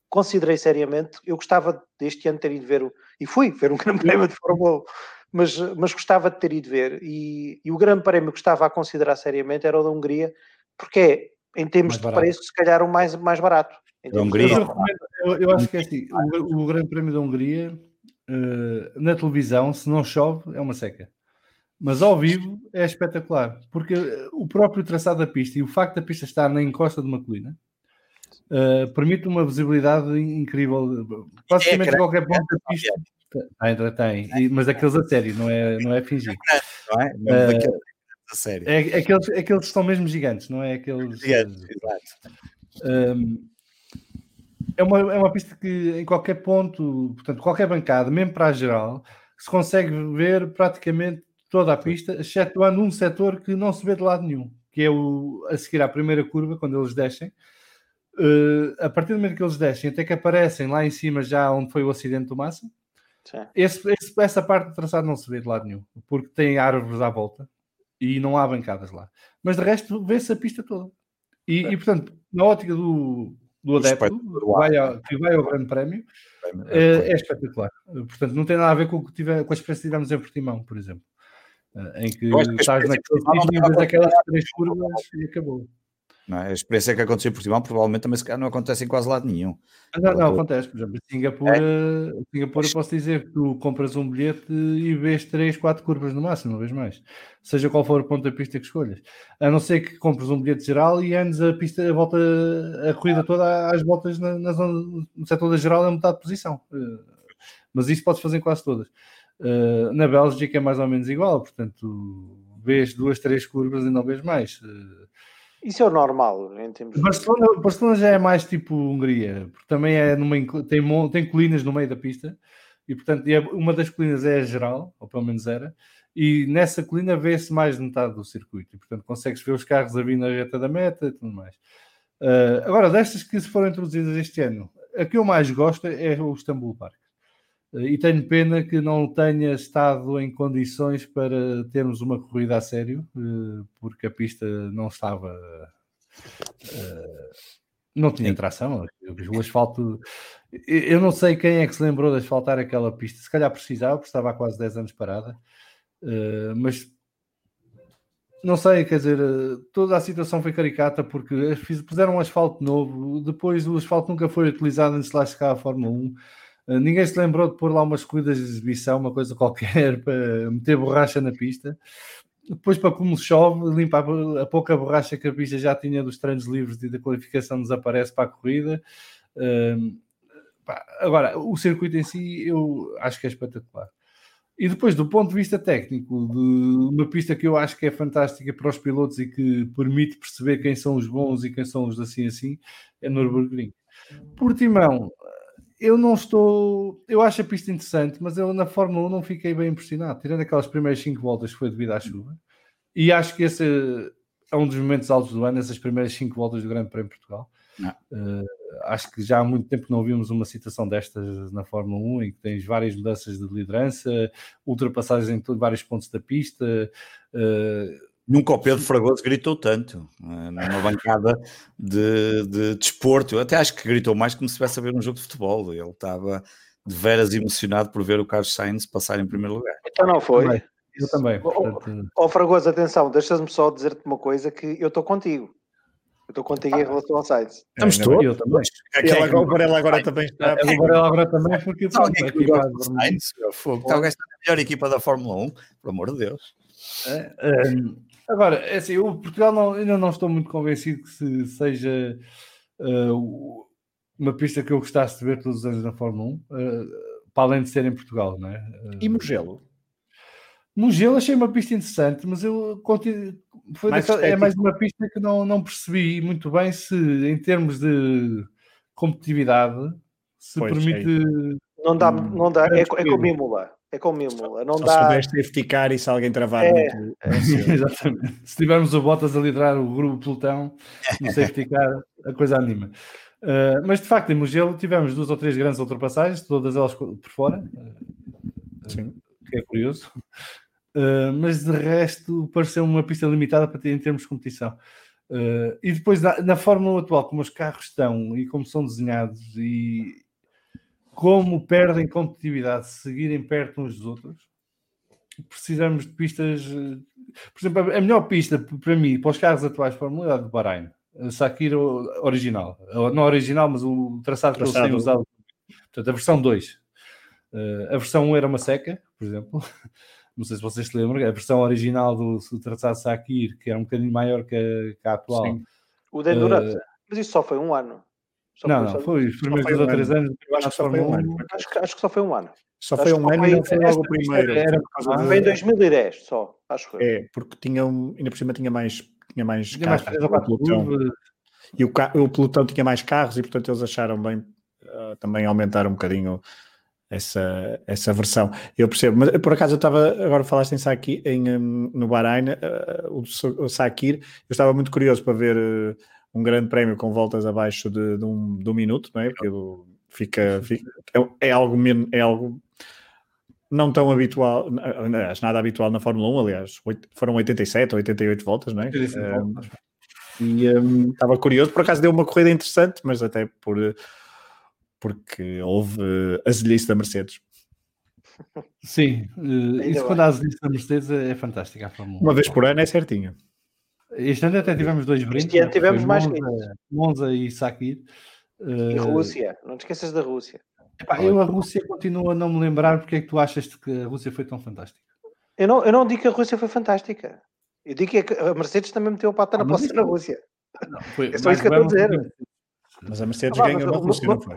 Speaker 4: considerei seriamente, eu gostava deste ano ter ido ver, o, e fui ver um Grande Prémio de Fórmula 1, mas, mas gostava de ter ido ver. E, e o Grande Prémio que estava a considerar seriamente era o da Hungria, porque é, em termos de preço, se calhar o mais, mais barato.
Speaker 3: Da Hungria.
Speaker 2: Eu, eu, acho que é assim, o, o Grande Prémio da Hungria, uh, na televisão, se não chove, é uma seca mas ao vivo é espetacular, porque o próprio traçado da pista e o facto da pista estar na encosta de uma colina uh, permite uma visibilidade incrível. Basicamente, é, qualquer ponto da pista. Ainda tem, mas aqueles a sério, não é, não é fingir.
Speaker 3: Não é? Não é uh, a sério.
Speaker 2: É, aqueles, aqueles estão mesmo gigantes, não é? Aqueles.
Speaker 3: Gigantes, exato.
Speaker 2: Um, é uma, é uma pista que em qualquer ponto, portanto, qualquer bancada, mesmo para a geral, se consegue ver praticamente toda a pista, excetuando um setor que não se vê de lado nenhum, que é o a seguir à primeira curva, quando eles descem. Uh, a partir do momento que eles descem, até que aparecem lá em cima, já onde foi o acidente do Massa, esse, esse, essa parte do traçado não se vê de lado nenhum, porque tem árvores à volta e não há bancadas lá. Mas de resto, vê-se a pista toda. E, e, portanto, na ótica do, do adepto que vai, ao, que vai ao Grande Prémio, é, é espetacular. Portanto, não tem nada a ver com, o que tive, com a experiência que tivemos em Portimão, por exemplo. Eh, em que estás naquele sítio, daquelas três curvas e acabou.
Speaker 3: Não, é? a experiência que aconteceu em Portugal provavelmente também não acontece em quase lado nenhum.
Speaker 2: Não, não, acontece. Por exemplo, em Singapura, é. Singapura posso dizer que tu compras um bilhete e vês 3, 4 curvas no máximo, não vês mais. Seja qual for o ponto da pista que escolhas. A não ser que compres um bilhete geral e andes a pista, a volta, a corrida toda às voltas na, na zona, no setor da geral a metade de posição. Eh, mas isso podes fazer em quase todas. Uh, na Bélgica é mais ou menos igual, portanto, vês duas, três curvas e não vês mais.
Speaker 4: Isso é o normal em termos
Speaker 2: Barcelona. Barcelona já é mais tipo Hungria, porque também é numa, tem, tem colinas no meio da pista e, portanto, é, uma das colinas é a geral, ou pelo menos era, e nessa colina vê-se mais de metade do circuito, e, portanto, consegues ver os carros a vir na reta da meta e tudo mais. Uh, agora, destas que se foram introduzidas este ano, a que eu mais gosto é o Istanbul Park e tenho pena que não tenha estado em condições para termos uma corrida a sério, eh, porque a pista não estava. Eh, não tinha tração. O asfalto. Eu não sei quem é que se lembrou de asfaltar aquela pista. Se calhar precisava, porque estava há quase 10 anos parada. Eh, mas não sei, quer dizer, toda a situação foi caricata porque puseram um asfalto novo, depois o asfalto nunca foi utilizado antes de lá chegar à Fórmula 1 Uh, ninguém se lembrou de pôr lá umas corridas de exibição, uma coisa qualquer, para meter borracha na pista. Depois, para como chove, limpa a, pouca borracha que a pista já tinha dos treinos livres e da qualificação desaparece para a corrida. Agora, o circuito em si, eu acho que é espetacular. E depois, do ponto de vista técnico, de uma pista que eu acho que é fantástica para os pilotos e que permite perceber quem são os bons e quem são os assim assim, é Nürburgring. Por timão, eu não estou. Eu acho a pista interessante, mas eu na Fórmula 1 não fiquei bem impressionado, tirando aquelas primeiras 5 voltas que foi devido à chuva. E acho que esse é um dos momentos altos do ano, essas primeiras 5 voltas do Grande Prémio de Portugal. Uh, acho que já há muito tempo não vimos uma situação destas na Fórmula 1 em que tens várias mudanças de liderança, ultrapassagens em vários pontos da pista. Uh,
Speaker 3: Nunca o Pedro Fragoso gritou tanto uh, numa bancada de, de desporto. Eu até acho que gritou mais como se estivesse a ver um jogo de futebol. Ele estava de veras emocionado por ver o Carlos Sainz passar em primeiro lugar.
Speaker 4: Então não foi.
Speaker 2: Também. Eu também.
Speaker 4: Ó oh, oh, Fragoso, atenção, deixa-me só dizer-te uma coisa que eu estou contigo. Eu estou contigo em relação ao Sainz.
Speaker 3: Estamos todos.
Speaker 2: Eu também.
Speaker 1: Ele agora, o Varela agora também está.
Speaker 2: O Varela agora também, porque
Speaker 3: não, pronto, é que do Sainz. Está o gajo melhor equipa da Fórmula 1, por amor de Deus.
Speaker 2: É, é, agora, é assim, o Portugal não, ainda não estou muito convencido que se seja uh, uma pista que eu gostasse de ver todos os anos na Fórmula 1, uh, eh, para além de ser em Portugal, não é? Uh,
Speaker 1: e Mugello?
Speaker 2: Mugello achei uma pista interessante, mas eu continuo, foi mais é mais uma pista que não, não percebi muito bem se, em termos de competitividade, se pois, permite.
Speaker 4: É. Não dá, não dá. É, é como Imola. É como Imola. Não Só dá.
Speaker 1: Se safety car e se alguém travar é. muito.
Speaker 2: É, exatamente. Se tivermos o Bottas a liderar o grupo pelotão, no safety car, a coisa anima. Uh, mas de facto, em Mugello tivemos duas ou três grandes ultrapassagens, todas elas por fora. Sim. Que é curioso. Uh, mas de resto pareceu uma pista limitada para ter em termos de competição. Uh, e depois na, na, Fórmula atual, como os carros estão e como são desenhados e como perdem competitividade se seguirem perto uns dos outros, precisamos de pistas. Por exemplo, a melhor pista para mim, para os carros atuais é a do Bahrein. Sakir original, não original, mas o traçado, traçado. que eles têm usado. Portanto, a versão 2. Uh, a versão 1 era uma seca, por exemplo. não sei se vocês se lembram, a versão original do, do traçado Sakir, que era um bocadinho maior que a, que a atual. Sim.
Speaker 4: O Endurance, uh, mas isso só foi um ano.
Speaker 2: Só não, foi, não, foi os primeiros dois ou três anos.
Speaker 4: Acho que, só foi um ano. Acho, acho que só foi um ano.
Speaker 1: Só foi um ano e não foi logo o primeiro. Era,
Speaker 4: foi em 2010 só, acho que
Speaker 1: É, porque tinha um, ainda por cima tinha mais, tinha mais tinha carros. Mais pelotão. E o, o pelotão tinha mais carros e portanto eles acharam bem uh, também aumentar um bocadinho essa, essa versão. Eu percebo, mas por acaso eu estava, agora falaste em Sakir, em, um, no Bahrein, uh, o, o Sakir, eu estava muito curioso para ver uh, um grande prémio com voltas abaixo de, de, um, de um minuto, não é? Porque fica, fica é, é, algo menos, é algo não tão habitual, aliás, nada habitual na Fórmula 1, aliás, 8, foram 87 ou 88 voltas, não é? Um, e um, estava curioso, por acaso deu uma corrida interessante, mas até por porque houve uh, azelhice da Mercedes.
Speaker 2: Sim, uh, isso quando há azelhice da Mercedes é, é fantástica a Fórmula
Speaker 1: Uma vez por ano é certinho.
Speaker 2: Este ano até tivemos dois brindes.
Speaker 4: Este ano tivemos mais
Speaker 2: Monza, Monza e Sakir.
Speaker 4: E Rússia, não te esqueças da Rússia.
Speaker 2: Epá, eu a Rússia continuo a não me lembrar porque é que tu achas que a Rússia foi tão fantástica.
Speaker 4: Eu não, eu não digo que a Rússia foi fantástica. Eu digo que a Mercedes também meteu o pato na ah, poça na Rússia. Não, foi, é só isso que eu estou a dizer.
Speaker 1: Mas a Mercedes ah, ganhou na Rússia, não foi?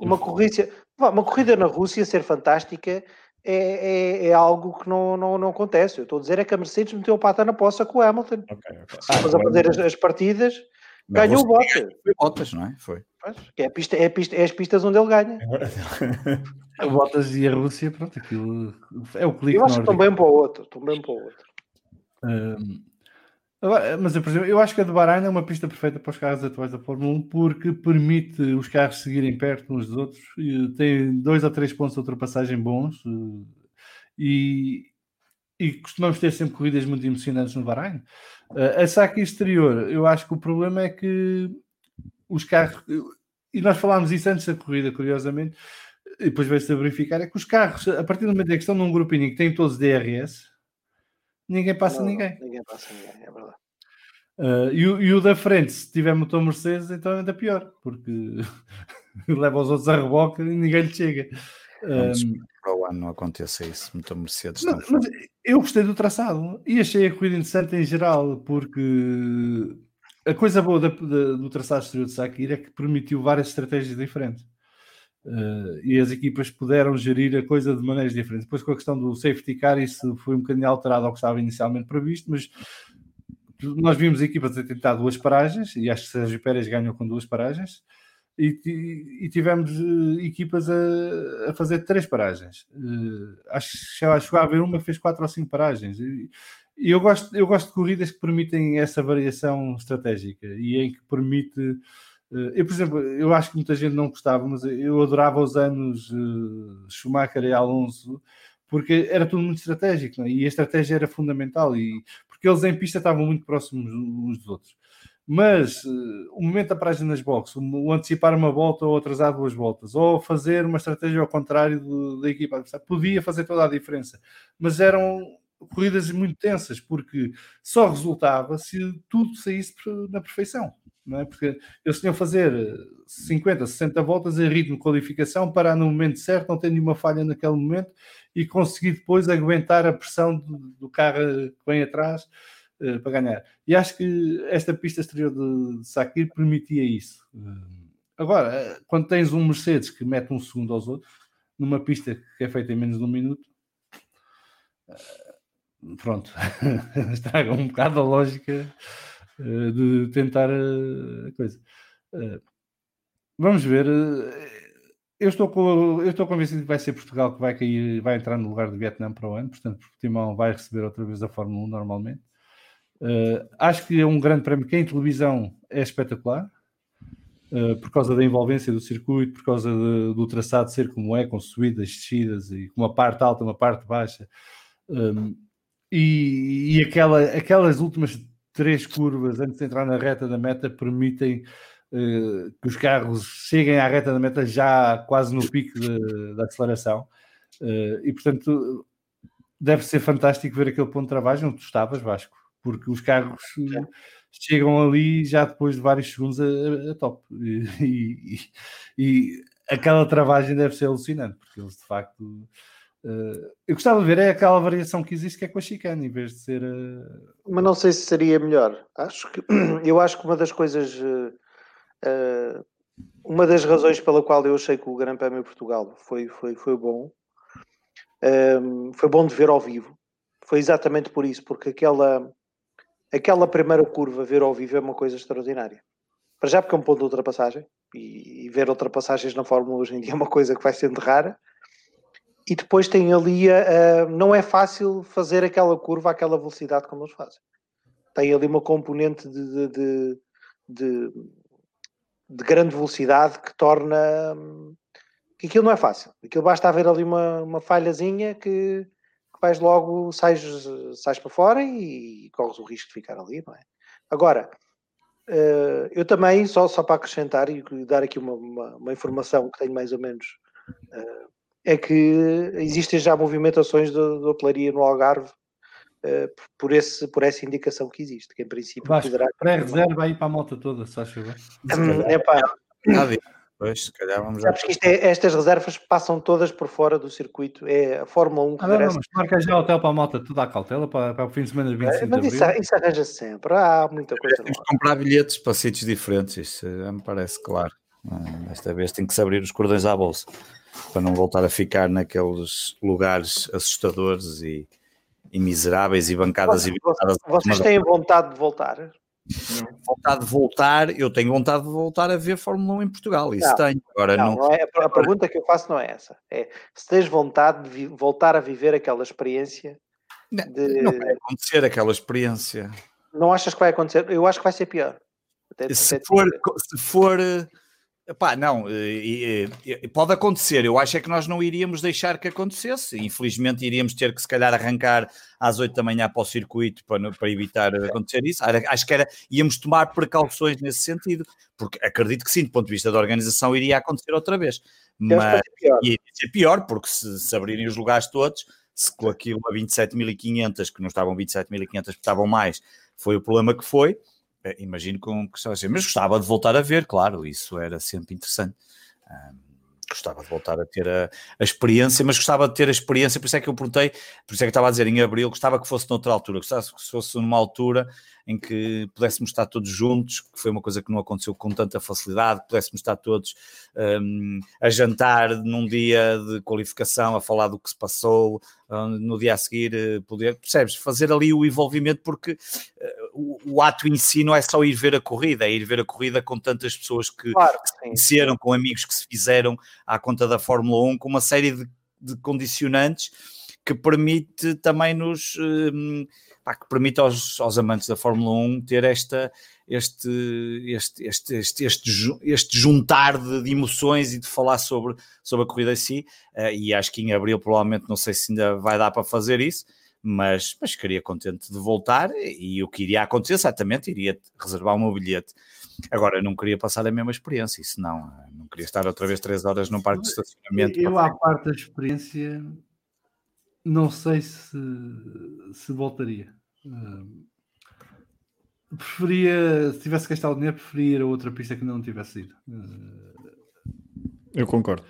Speaker 4: uma corrida, uma corrida na Rússia ser fantástica é, é, é, algo que não, não, não acontece. Eu estou a dizer é que a Mercedes meteu o pata na poça com o Hamilton. Okay, okay. Ah, a fazer as, as, partidas, ganhou o Bottas.
Speaker 3: Foi Bottas, não é? Foi.
Speaker 4: É, a pista, é, a pista, é as pistas onde ele ganha.
Speaker 2: o Bottas e a Rússia, pronto, aquilo é o clique.
Speaker 4: Eu acho que estão bem para o outro. Estão bem para o outro.
Speaker 2: Um, mas eu, por exemplo, eu acho que a de Bahrein é uma pista perfeita para os carros atuais da Fórmula 1 porque permite os carros seguirem perto uns dos outros. Tem dois ou três pontos de ultrapassagem bons eh, e, e costumamos ter sempre corridas muito emocionantes no Bahrein. Eh, a saque exterior, eu acho que o problema é que os carros, e nós falámos isso antes da corrida, curiosamente, e depois veio-se a verificar, é que os carros, a partir do momento em que estão num grupinho que tem todos DRS, Ninguém passa
Speaker 4: não,
Speaker 2: ninguém.
Speaker 4: Ninguém passa ninguém, é verdade.
Speaker 2: Uh, e, o, e, o da frente, se tiver motor Mercedes, então é ainda pior, porque leva os outros a reboque e ninguém lhe chega.
Speaker 3: Um, para o ano não aconteça isso, motor Mercedes.
Speaker 2: Não, eu gostei do traçado e achei a corrida interessante em geral, porque a coisa boa da, da, do traçado exterior de Sakir é que permitiu várias estratégias diferentes. Uh, e as equipas puderam gerir a coisa de maneiras diferentes. Depois, com a questão do safety car, isso foi um bocadinho alterado ao que estava inicialmente previsto, mas nós vimos equipas a tentar duas paragens, e acho que Sérgio Pérez ganhou com duas paragens, e, e, tivemos uh, equipas a, a, fazer três paragens. Uh, acho que chegou a haver uma que fez quatro ou cinco paragens. E, e, eu, gosto, eu gosto de corridas que permitem essa variação estratégica e em que permite. Uh, eu, por exemplo, eu acho que muita gente não gostava, mas eu adorava os anos Schumacher e Alonso porque era tudo muito estratégico é? e a estratégia era fundamental e porque eles em pista estavam muito próximos uns dos outros. Mas uh, o momento da paragem nas boxes, o, antecipar uma volta ou atrasar duas voltas, ou fazer uma estratégia ao contrário do, da equipa podia fazer toda a diferença. Mas eram corridas muito tensas, porque só resultava se tudo saísse na perfeição. Não é? Porque eles tinham fazer 50, 60 voltas em ritmo de qualificação, parar no momento certo, não ter nenhuma falha naquele momento e conseguir depois aguentar a pressão do, do carro que vem atrás uh, para ganhar. E acho que esta pista exterior de, de Sakir permitia isso. Uh, agora, quando tens um Mercedes que mete um segundo aos outros, numa pista que é feita em menos de um minuto, pronto, estraga um bocado a lógica de tentar a coisa. vamos ver eu estou, com, eu estou convencido que vai ser Portugal que vai cair, vai entrar no lugar de Vietnã para o ano, portanto, Portimão vai receber outra vez a Fórmula 1 normalmente. Uh, acho que é um grande prémio que em televisão é espetacular, uh, por causa da envolvência do circuito, por causa de, do traçado ser como é, com subidas, descidas e com uma parte alta, uma parte baixa. Um, e, e aquela, aquelas últimas três curvas antes de entrar na reta da meta permitem uh, que os carros cheguem à reta da meta já quase no pico da aceleração. Uh, e portanto, deve ser fantástico ver aquele ponto de travagem onde tu estavas, Vasco, porque os carros chegam ali já depois de vários segundos a, a top. E, e, e, aquela travagem deve ser alucinante, porque eles de facto. Uh, eu gostava de ver é aquela variação que existe que é com a chicane, em vez de ser. Uh...
Speaker 4: Mas não sei se seria melhor. Acho que eu acho que uma das coisas uh, uma das razões pela qual eu achei que o Grande Prémio Portugal foi, foi, foi bom um, foi bom de ver ao vivo. Foi exatamente por isso, porque aquela, aquela primeira curva, ver ao vivo, é uma coisa extraordinária. Para já, porque é um ponto de ultrapassagem, e, e ver ultrapassagens na Fórmula hoje em dia é uma coisa que vai sendo rara. E depois tem ali, a, não é fácil fazer aquela curva àquela velocidade como eles fazem. Tem ali uma componente de, de, de, de de grande velocidade que torna que aquilo não é fácil. Aquilo basta haver ali uma, uma falhazinha que, que vais logo, sais, sais para fora e, corres o risco de ficar ali, não é? Agora, uh, eu também, só, só para acrescentar e dar aqui uma, uma, uma informação que tenho mais ou menos, uh, é que existem já movimentações de, de hotelaria no Algarve Uh, por, esse, por essa indicação que existe, que em princípio
Speaker 2: Vasco, poderá. Pré-reserva aí para a moto toda, se acha bem.
Speaker 4: é pá.
Speaker 3: Pois, se calhar vamos
Speaker 4: Sabes que é, estas reservas passam todas por fora do circuito. É a Fórmula 1 que
Speaker 2: ah, não, não, mas marca já hotel para a moto, tudo à cautela para, para o fim de semana de 25 é,
Speaker 4: Mas isso, isso arranja sempre. Há muita coisa.
Speaker 3: Temos que comprar bilhetes para sítios diferentes, isso me parece claro. Esta vez tem que se abrir os cordões à bolsa para não voltar a ficar naqueles lugares assustadores e e miseráveis e bancadas
Speaker 4: vocês,
Speaker 3: e
Speaker 4: Vocês têm vontade de voltar?
Speaker 3: Vontade de voltar, eu tenho vontade de voltar a ver Fórmula 1 em Portugal, isso não, tenho. Agora,
Speaker 4: não, não... não é, a pergunta que eu faço não é essa. É se tens vontade de voltar a viver aquela experiência.
Speaker 3: Não, de... não vai acontecer aquela experiência.
Speaker 4: Não achas que vai acontecer? Eu acho que vai ser pior.
Speaker 3: Até, se, até for, se for Epá, não, pode acontecer. Eu acho é que nós não iríamos deixar que acontecesse. Infelizmente, iríamos ter que, se calhar, arrancar às 8 da manhã para o circuito para, para evitar acontecer isso. Acho que era, íamos tomar precauções nesse sentido, porque acredito que sim, do ponto de vista da organização, iria acontecer outra vez. Mas iria ser pior, porque se, se abrirem os lugares todos, se com aquilo a 27.500, que não estavam 27.500, estavam mais, foi o problema que foi imagino com que estava a dizer, mas gostava de voltar a ver, claro, isso era sempre interessante. Um, gostava de voltar a ter a, a, experiência, mas gostava de ter a experiência, por isso é que eu perguntei, por isso é que estava a dizer em abril, gostava que fosse noutra altura, gostava que fosse numa altura em que pudéssemos estar todos juntos, que foi uma coisa que não aconteceu com tanta facilidade, pudéssemos estar todos um, a jantar num dia de qualificação, a falar do que se passou, um, no dia a seguir eh, poder, percebes, fazer ali o envolvimento, porque uh, o, o, ato em si não é só ir ver a corrida, é ir ver a corrida com tantas pessoas que, claro que se conheceram, com amigos que se fizeram à conta da Fórmula 1, com uma série de, de condicionantes que permite também nos... Um, pá, que permite aos, aos, amantes da Fórmula 1 ter esta, este, este, este, este, este, este juntar de, de, emoções e de falar sobre, sobre a corrida em si. Uh, e acho que em abril, provavelmente, não sei se ainda vai dar para fazer isso, mas, mas ficaria contente de voltar. E o que iria acontecer, certamente, iria reservar o meu bilhete. Agora, eu não queria passar a mesma experiência, isso não, não queria estar outra vez três horas num parque de estacionamento.
Speaker 2: Eu, à parte da experiência, não sei se, se voltaria. Uh, preferia, se tivesse gastado dinheiro, preferia ir a outra pista que não tivesse ido. Uh,
Speaker 1: Eu concordo.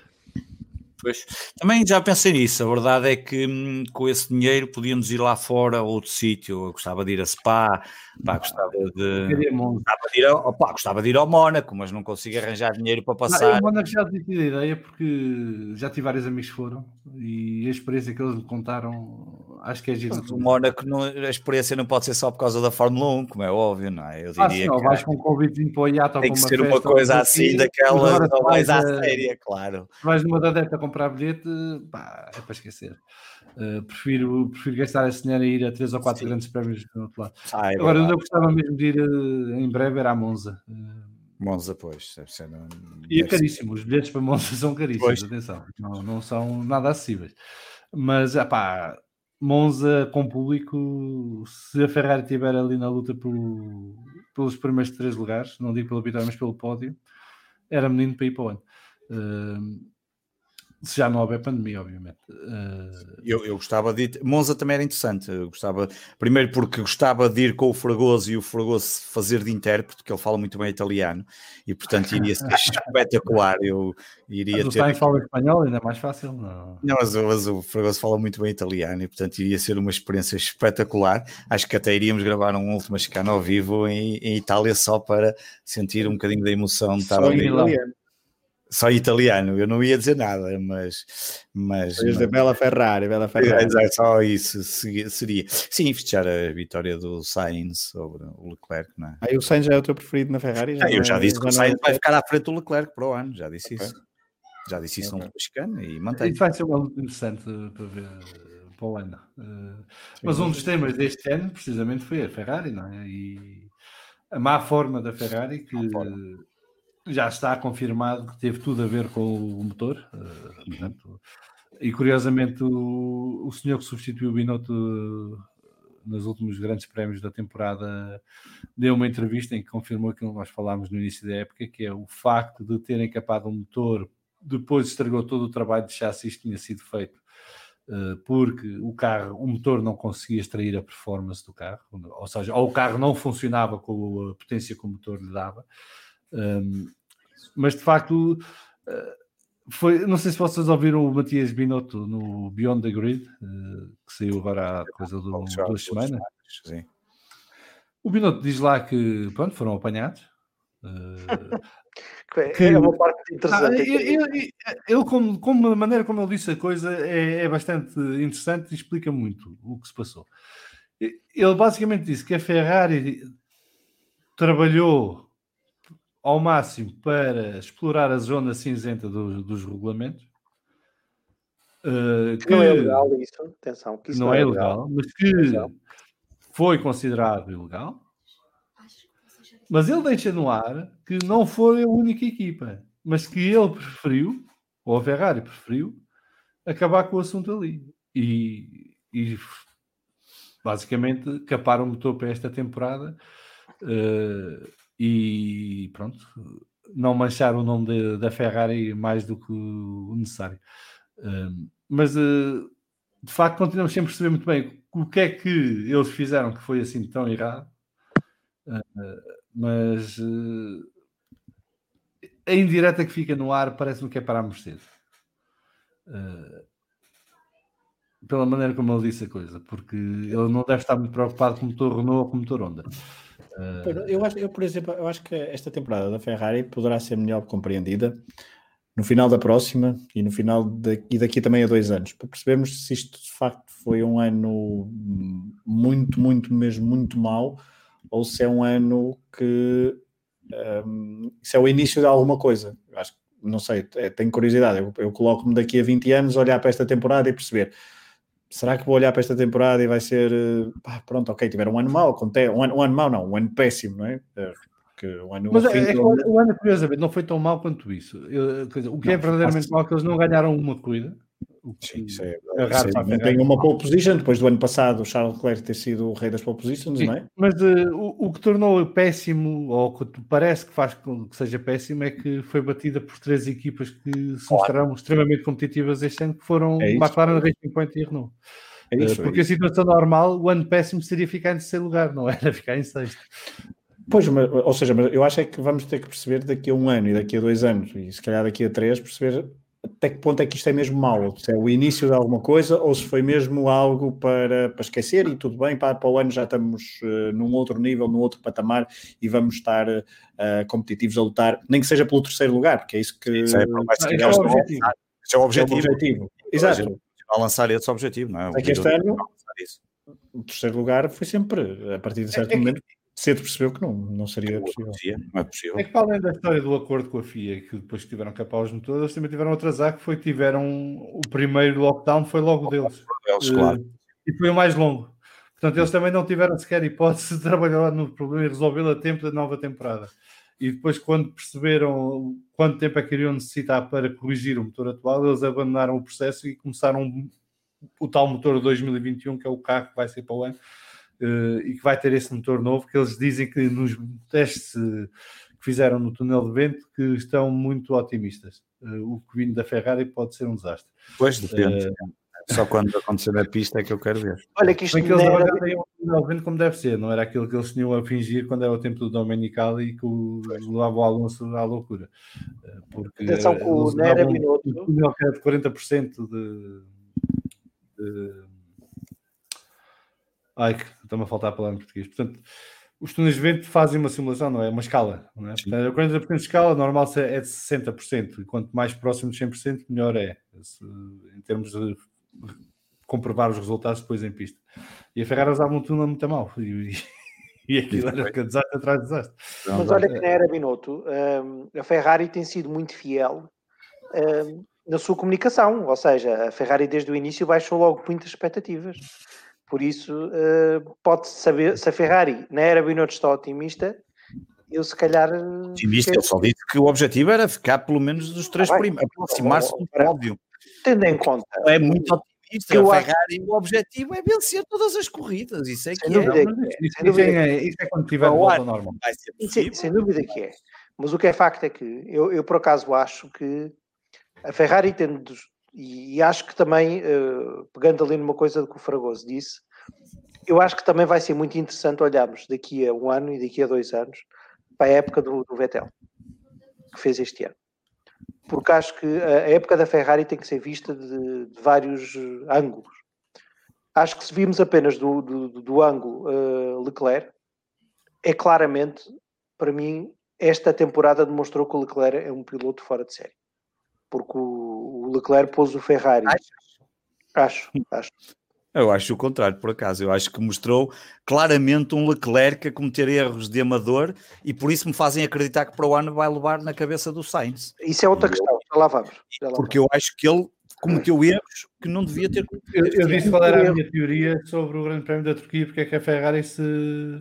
Speaker 3: Pois, também já pensei nisso. A verdade é que hum, com esse dinheiro podíamos ir lá fora a outro sítio. Eu gostava de ir a Spa, pá, gostava de. Gostava de, ir ao, opa, gostava de ir ao Mónaco, mas não consigo arranjar dinheiro para passar.
Speaker 2: Não, o Mónaco já tive a ideia porque já tive vários amigos que foram e a experiência que eles me contaram acho que é giro.
Speaker 3: O Mónaco, não, a experiência não pode ser só por causa da Fórmula 1, como é óbvio, não é?
Speaker 2: Eu diria ah, sim, que vais com um convite para o IATA
Speaker 3: Tem que ser uma coisa assim, daquela mais à séria, claro.
Speaker 2: Vais numa dadeta comprar bilhete, pá, é para esquecer. Uh, prefiro, prefiro gastar esse dinheiro e ir a 3 ou 4 grandes prémios do outro lado. Ah, é Agora, onde eu gostava mesmo de ir uh, em breve era a Monza. Uh,
Speaker 3: Monza, pois, deve ser.
Speaker 2: Não, e é caríssimo, ser. os bilhetes para Monza são caríssimos, pois. atenção, não, não são nada acessíveis. Mas, pá, Monza com público, se a Ferrari estiver ali na luta por, pelos primeiros três lugares, não digo pelo vitória, mas pelo pódio, era menino para ir para o ano. Uh, se já não houver pandemia, obviamente. Uh...
Speaker 3: Eu, eu gostava de ir. Monza também era interessante. Eu gostava, primeiro porque gostava de ir com o Fragoso e o Fragoso fazer de intérprete, porque ele fala muito bem italiano e, portanto, iria ser espetacular. Eu iria
Speaker 2: mas ter. fala espanhol, ainda é mais fácil. Não,
Speaker 3: não mas, mas, o Fragoso fala muito bem italiano e, portanto, iria ser uma experiência espetacular. Acho que até iríamos gravar um último chicano ao vivo em, em Itália só para sentir um bocadinho da emoção de estar ali. Italiano só italiano, eu não ia dizer nada, mas. mas,
Speaker 1: mas... Bela Ferrari, Bela Ferrari.
Speaker 3: É, só isso seria. Sim, festejar a vitória do Sainz sobre o Leclerc, não é?
Speaker 1: Ah, o Sainz já é o teu preferido na Ferrari?
Speaker 3: Já ah, eu já disse que o Sainz vai ficar à frente do Leclerc para o ano, já disse okay. isso. Já disse isso okay. no mexicano e mantém.
Speaker 2: Isso vai ser uma luta interessante para ver para o ano. Uh, mas um dos temas deste ano, precisamente, foi a Ferrari, não é? E a má forma da Ferrari que já está confirmado que teve tudo a ver com o motor. Uh, portanto, e curiosamente, o, o senhor que substituiu o Binotto nos últimos grandes prémios da temporada deu uma entrevista em que confirmou aquilo que nós falámos no início da época, que é o facto de terem capado um motor, depois estragou todo o trabalho de chassis que tinha sido feito, uh, porque o carro, o motor não conseguia extrair a performance do carro, ou seja, ou o carro não funcionava com a potência que o motor lhe dava. Um, mas de facto eh, foi, não sei se vocês ouviram o Matias Binotto no Beyond the Grid, eh, que saiu agora há coisa de duas semanas. Sim. O Binotto diz lá que pronto, foram apanhados. Uh,
Speaker 4: que, é uma parte interessante. Ah,
Speaker 2: ele, ele, como, como a maneira como ele disse a coisa é, é bastante interessante e explica muito o que se passou. Ele basicamente disse que a Ferrari trabalhou ao máximo para explorar a zona cinzenta do, dos regulamentos.
Speaker 4: Uh, que não é ilegal isso, atenção, que isso
Speaker 2: não, não é ilegal, mas que foi considerado ilegal. Mas ele deixa no ar que não foi a única equipa, mas que ele preferiu, ou a Ferrari preferiu, acabar com o assunto ali. E, e basicamente capar o motor para esta temporada. Uh, e pronto, não manchar o nome da Ferrari mais do que o necessário. Uh, mas uh, de facto continuamos a perceber muito bem o que é que eles fizeram que foi assim tão errado. Uh, mas uh, a indireta que fica no ar parece-me que é para a Mercedes. Uh, pela maneira como ele disse a coisa, porque ele não deve estar muito preocupado com o motor Renault ou com o motor Honda.
Speaker 1: Eu, acho, eu, por exemplo, eu acho que esta temporada da Ferrari poderá ser melhor compreendida no final da próxima e no final de, e daqui também a dois anos, para percebermos se isto de facto foi um ano muito, muito, mesmo muito mau, ou se é um ano que um, se é o início de alguma coisa. Eu acho não sei, é, tenho curiosidade. Eu, eu coloco-me daqui a 20 anos, olhar para esta temporada e perceber será que vou olhar para esta temporada e vai ser eh, pá, pronto, ok, tiveram um ano mau, um ano, um ano mau, não, um ano péssimo, não é? Eh,
Speaker 2: o ano, Mas é, é que o ano, curiosamente, não foi tão mau quanto isso. Eu, dizer, o que é não, é verdadeiramente mau é que eles não ganharam uma corrida.
Speaker 1: Sim, isso é, é raro é, tem uma pole position depois do ano passado o Charles Leclerc ter sido o rei das pole positions, Sim, não é?
Speaker 2: Mas uh, o, o, que tornou péssimo, ou que parece que faz que seja péssimo, é que foi batida por três equipas que se mostraram extremamente competitivas este ano, que foram é McLaren, Racing Point e Renault. É isso, uh, porque é a situação normal, o ano péssimo seria ficar em terceiro lugar, não era ficar em sexto.
Speaker 1: Pois, mas, ou seja, mas eu acho é que vamos ter que perceber daqui a um ano e daqui a dois anos, e se calhar daqui a três, perceber até que ponto é que isto é mesmo mau, se é o início de alguma coisa ou se foi mesmo algo para, para esquecer e tudo bem, para, para o ano já estamos uh, num outro nível, num outro patamar e vamos estar uh, competitivos a lutar, nem que seja pelo terceiro lugar, porque é isso que
Speaker 3: isso é, é, é, o objetivo. Esse é o objetivo. É o objetivo.
Speaker 1: Exato.
Speaker 3: A lançar esse objetivo, não é?
Speaker 1: O é que este ano o terceiro lugar foi sempre, a partir de certo é, momento, cedo percebeu que não, não seria possível.
Speaker 3: Não é possível.
Speaker 2: É que para além da história do acordo com a FIA, que depois tiveram que apagar os motores, eles também tiveram outro azar, que foi tiveram o primeiro lockdown foi logo deles.
Speaker 3: deles claro.
Speaker 2: E foi o mais longo. Portanto, eles também não tiveram sequer hipótese de trabalhar no problema e resolvê-lo a tempo da nova temporada. E depois, quando perceberam quanto tempo é que iriam necessitar para corrigir o motor atual, eles abandonaram o processo e começaram o tal motor 2021, que é o carro que vai ser para o ano, e que vai ter esse motor novo, que eles dizem que nos testes que fizeram no túnel de vento que estão muito otimistas. Uh, o que vindo da Ferrari pode ser um desastre.
Speaker 3: Pois, depende. Só quando acontecer na pista é que eu quero ver.
Speaker 2: Olha, que isto que eles era... um de vento como deve ser, não era aquilo que eles tinham a fingir quando era o tempo do Domenicali e que o, levava o Alonso à loucura.
Speaker 4: Porque Atenção que o Nera Binotto... O
Speaker 2: túnel que era de 40% de, de Ai, está-me a faltar a palavra em português. Portanto, os túneis de vento fazem uma simulação, não é? Uma escala. Não é? Portanto, 40% de escala, normal é de 60%. E quanto mais próximo de 100%, melhor é. em termos de comprovar os resultados depois em pista. E a Ferrari usava um túnel muito mal. E, e aquilo era desastre atrás de desastre.
Speaker 4: Mas olha que na era Binotto, um, a Ferrari tem sido muito fiel um, na sua comunicação. Ou seja, a Ferrari desde o início baixou logo muitas expectativas. Por isso, uh, pode-se saber se a Ferrari na era Binotto está otimista. Eu, se calhar.
Speaker 3: Otimista, eu só disse que o objetivo era ficar pelo menos dos três ah, primeiros, aproximar-se do pódio.
Speaker 4: Tendo em conta.
Speaker 3: É muito otimista. Que a Ferrari, acho... o objetivo é vencer todas as corridas. Isso é que
Speaker 2: sem é. Isso, é, isso é quando tiver volta normal.
Speaker 4: Vai ser sem, sem dúvida que é. Mas o que é facto é que eu, eu por acaso acho que a Ferrari tendo e, acho que também, uh, pegando ali numa coisa que o Fragoso disse, eu acho que também vai ser muito interessante olharmos daqui a um ano e daqui a dois anos para a época do, do Vettel, que fez este ano. Porque acho que a época da Ferrari tem que ser vista de, de vários ângulos. Acho que se vimos apenas do, do, do ângulo uh, Leclerc, é claramente, para mim, esta temporada demonstrou que o Leclerc é um piloto fora de série porque o, Leclerc pôs o Ferrari. Acho, acho.
Speaker 3: Eu acho o contrário, por acaso. Eu acho que mostrou claramente um Leclerc a cometer erros de amador e por isso me fazem acreditar que para o ano vai levar na cabeça do Sainz.
Speaker 4: Isso é outra questão, já lá vamos. Já lá
Speaker 3: porque vamos. eu acho que ele cometeu erros que não devia ter
Speaker 2: cometido. Eu, eu disse qual era a minha teoria sobre o Grande Prémio da Turquia, porque é que a Ferrari se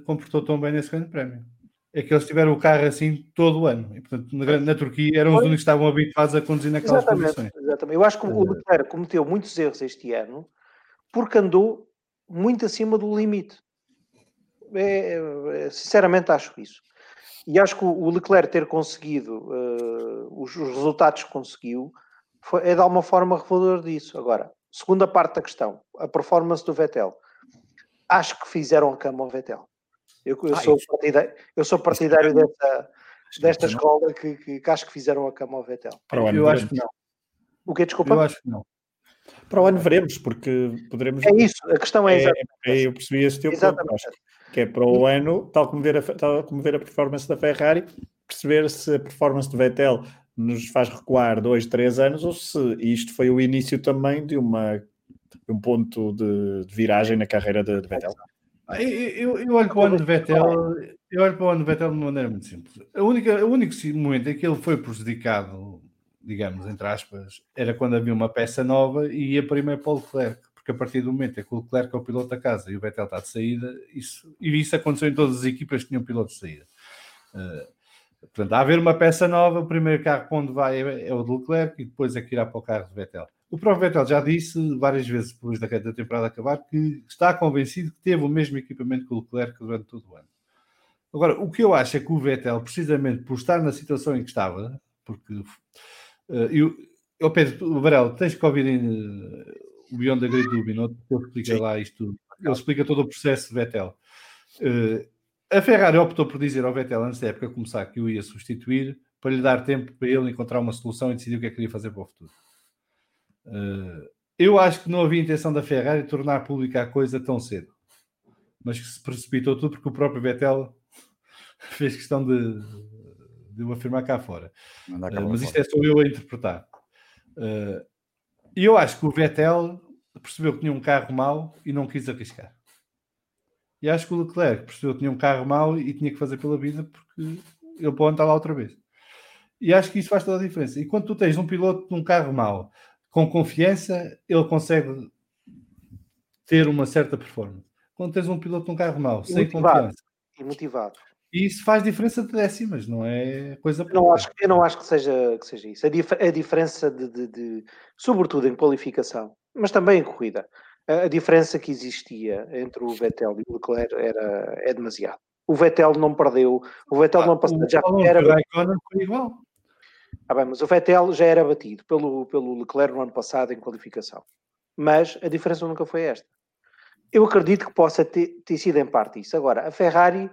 Speaker 2: comportou tão bem nesse Grande Prémio é que eles tiveram o carro assim todo o ano. E, portanto, na, na Turquia eram os únicos que estavam habituados a conduzir naquelas exatamente, condições.
Speaker 4: Exatamente. Eu acho que o Leclerc cometeu muitos erros este ano porque andou muito acima do limite. É, é, sinceramente acho isso. E acho que o Leclerc ter conseguido uh, os, os, resultados que conseguiu foi, é de alguma forma revelador disso. Agora, segunda parte da questão, a performance do Vettel. Acho que fizeram a cama ao Vettel Eu, eu, ah, sou, partidário, eu sou partidário dessa, desta escola que, que, que, acho que fizeram a cama ao Vettel.
Speaker 2: Para o ano eu acho que não.
Speaker 4: O que desculpa?
Speaker 2: Eu acho que não.
Speaker 1: Para o ano veremos, porque poderemos.
Speaker 4: É isso, a questão é,
Speaker 1: é É, eu percebi esse teu exatamente. ponto. que é para o ano, tal como, ver a, tal como ver a performance da Ferrari, perceber se a performance do Vettel nos faz recuar dois, três anos ou se isto foi o início também de uma um ponto de, de viragem na carreira de, de Vettel.
Speaker 2: Eu, eu, olho para o ano de Vettel, eu olho para o ano de Vettel de uma maneira muito simples. A única, o único momento em que ele foi prejudicado, digamos, entre aspas, era quando havia uma peça nova e ia primeiro para o Leclerc, porque a partir do momento em que o Leclerc é o piloto da casa e o Vettel está de saída, isso, e isso aconteceu em todas as equipas que tinham piloto de saída. Uh, portanto, a haver uma peça nova, o primeiro carro para onde vai é, é o de Leclerc e depois é que irá para o carro de Vettel. O próprio Vettel já disse várias vezes depois da, da temporada acabar que está convencido que teve o mesmo equipamento que o Leclerc durante todo o ano. Agora, o que eu acho é que o Vettel, precisamente por estar na situação em que estava, porque uh, eu, eu Pedro, Varela, tens que ouvir uh, o Beyond the Great que ele explica Sim. lá isto tudo. Ele explica todo o processo de Vettel. Uh, a Ferrari optou por dizer ao Vettel antes da época começar que o ia substituir para lhe dar tempo para ele encontrar uma solução e decidir o que é que queria fazer para o futuro. Uh, eu acho que não havia intenção da Ferrari tornar pública a coisa tão cedo, mas que se precipitou tudo porque o próprio Vettel fez questão de, de o afirmar cá fora. Uh, mas isto é só eu a interpretar. Uh, e eu acho que o Vettel percebeu que tinha um carro mau e não quis arriscar. E acho que o Leclerc percebeu que tinha um carro mau e tinha que fazer pela vida porque ele pode estar lá outra vez. E acho que isso faz toda a diferença. E quando tu tens um piloto num carro mau com confiança, ele consegue ter uma certa performance. Quando tens um piloto num carro mau, e sem motivado, confiança.
Speaker 4: E motivado.
Speaker 2: E isso faz diferença de décimas, não é coisa
Speaker 4: não acho, Eu não acho que seja, que seja isso. A, dif a diferença de, de, de, sobretudo em qualificação, mas também em corrida, a, a, diferença que existia entre o Vettel e o Leclerc era, é demasiado. O Vettel não perdeu, o Vettel ah, não passou, já era.
Speaker 2: Foi igual.
Speaker 4: Ah, bem, mas o Vettel já era batido pelo, pelo Leclerc no ano passado em qualificação. Mas a diferença nunca foi esta. Eu acredito que possa ter, ter sido em parte isso. Agora, a Ferrari,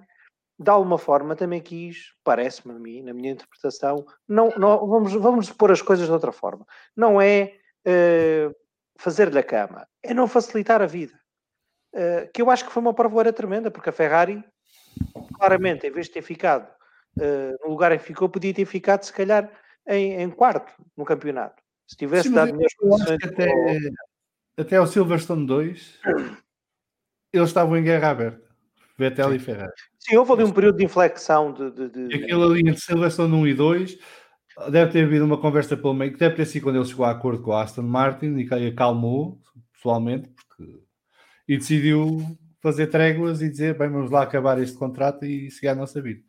Speaker 4: de alguma forma, também quis, parece-me a mim, na minha interpretação, não, não, vamos, vamos pôr as coisas de outra forma. Não é uh, fazer-lhe a cama, é não facilitar a vida. Uh, que eu acho que foi uma prova tremenda, porque a Ferrari, claramente, em vez de ter ficado uh, no lugar em que ficou, podia ter ficado, se calhar, em, em quarto no campeonato. Se tivesse Sim, dado melhores condições.
Speaker 2: Até, até o Silverstone 2, eles estavam em guerra aberta. Vettel Sim. e Ferrari.
Speaker 4: Sim, houve ali um período de inflexão. De, de, de...
Speaker 2: Aquela linha de Silverstone 1 e 2 deve ter havido uma conversa pelo meio, que deve ter sido quando ele chegou a acordo com a Aston Martin e acalmou pessoalmente porque... e decidiu fazer tréguas e dizer bem, vamos lá acabar este contrato e seguir a nossa vida.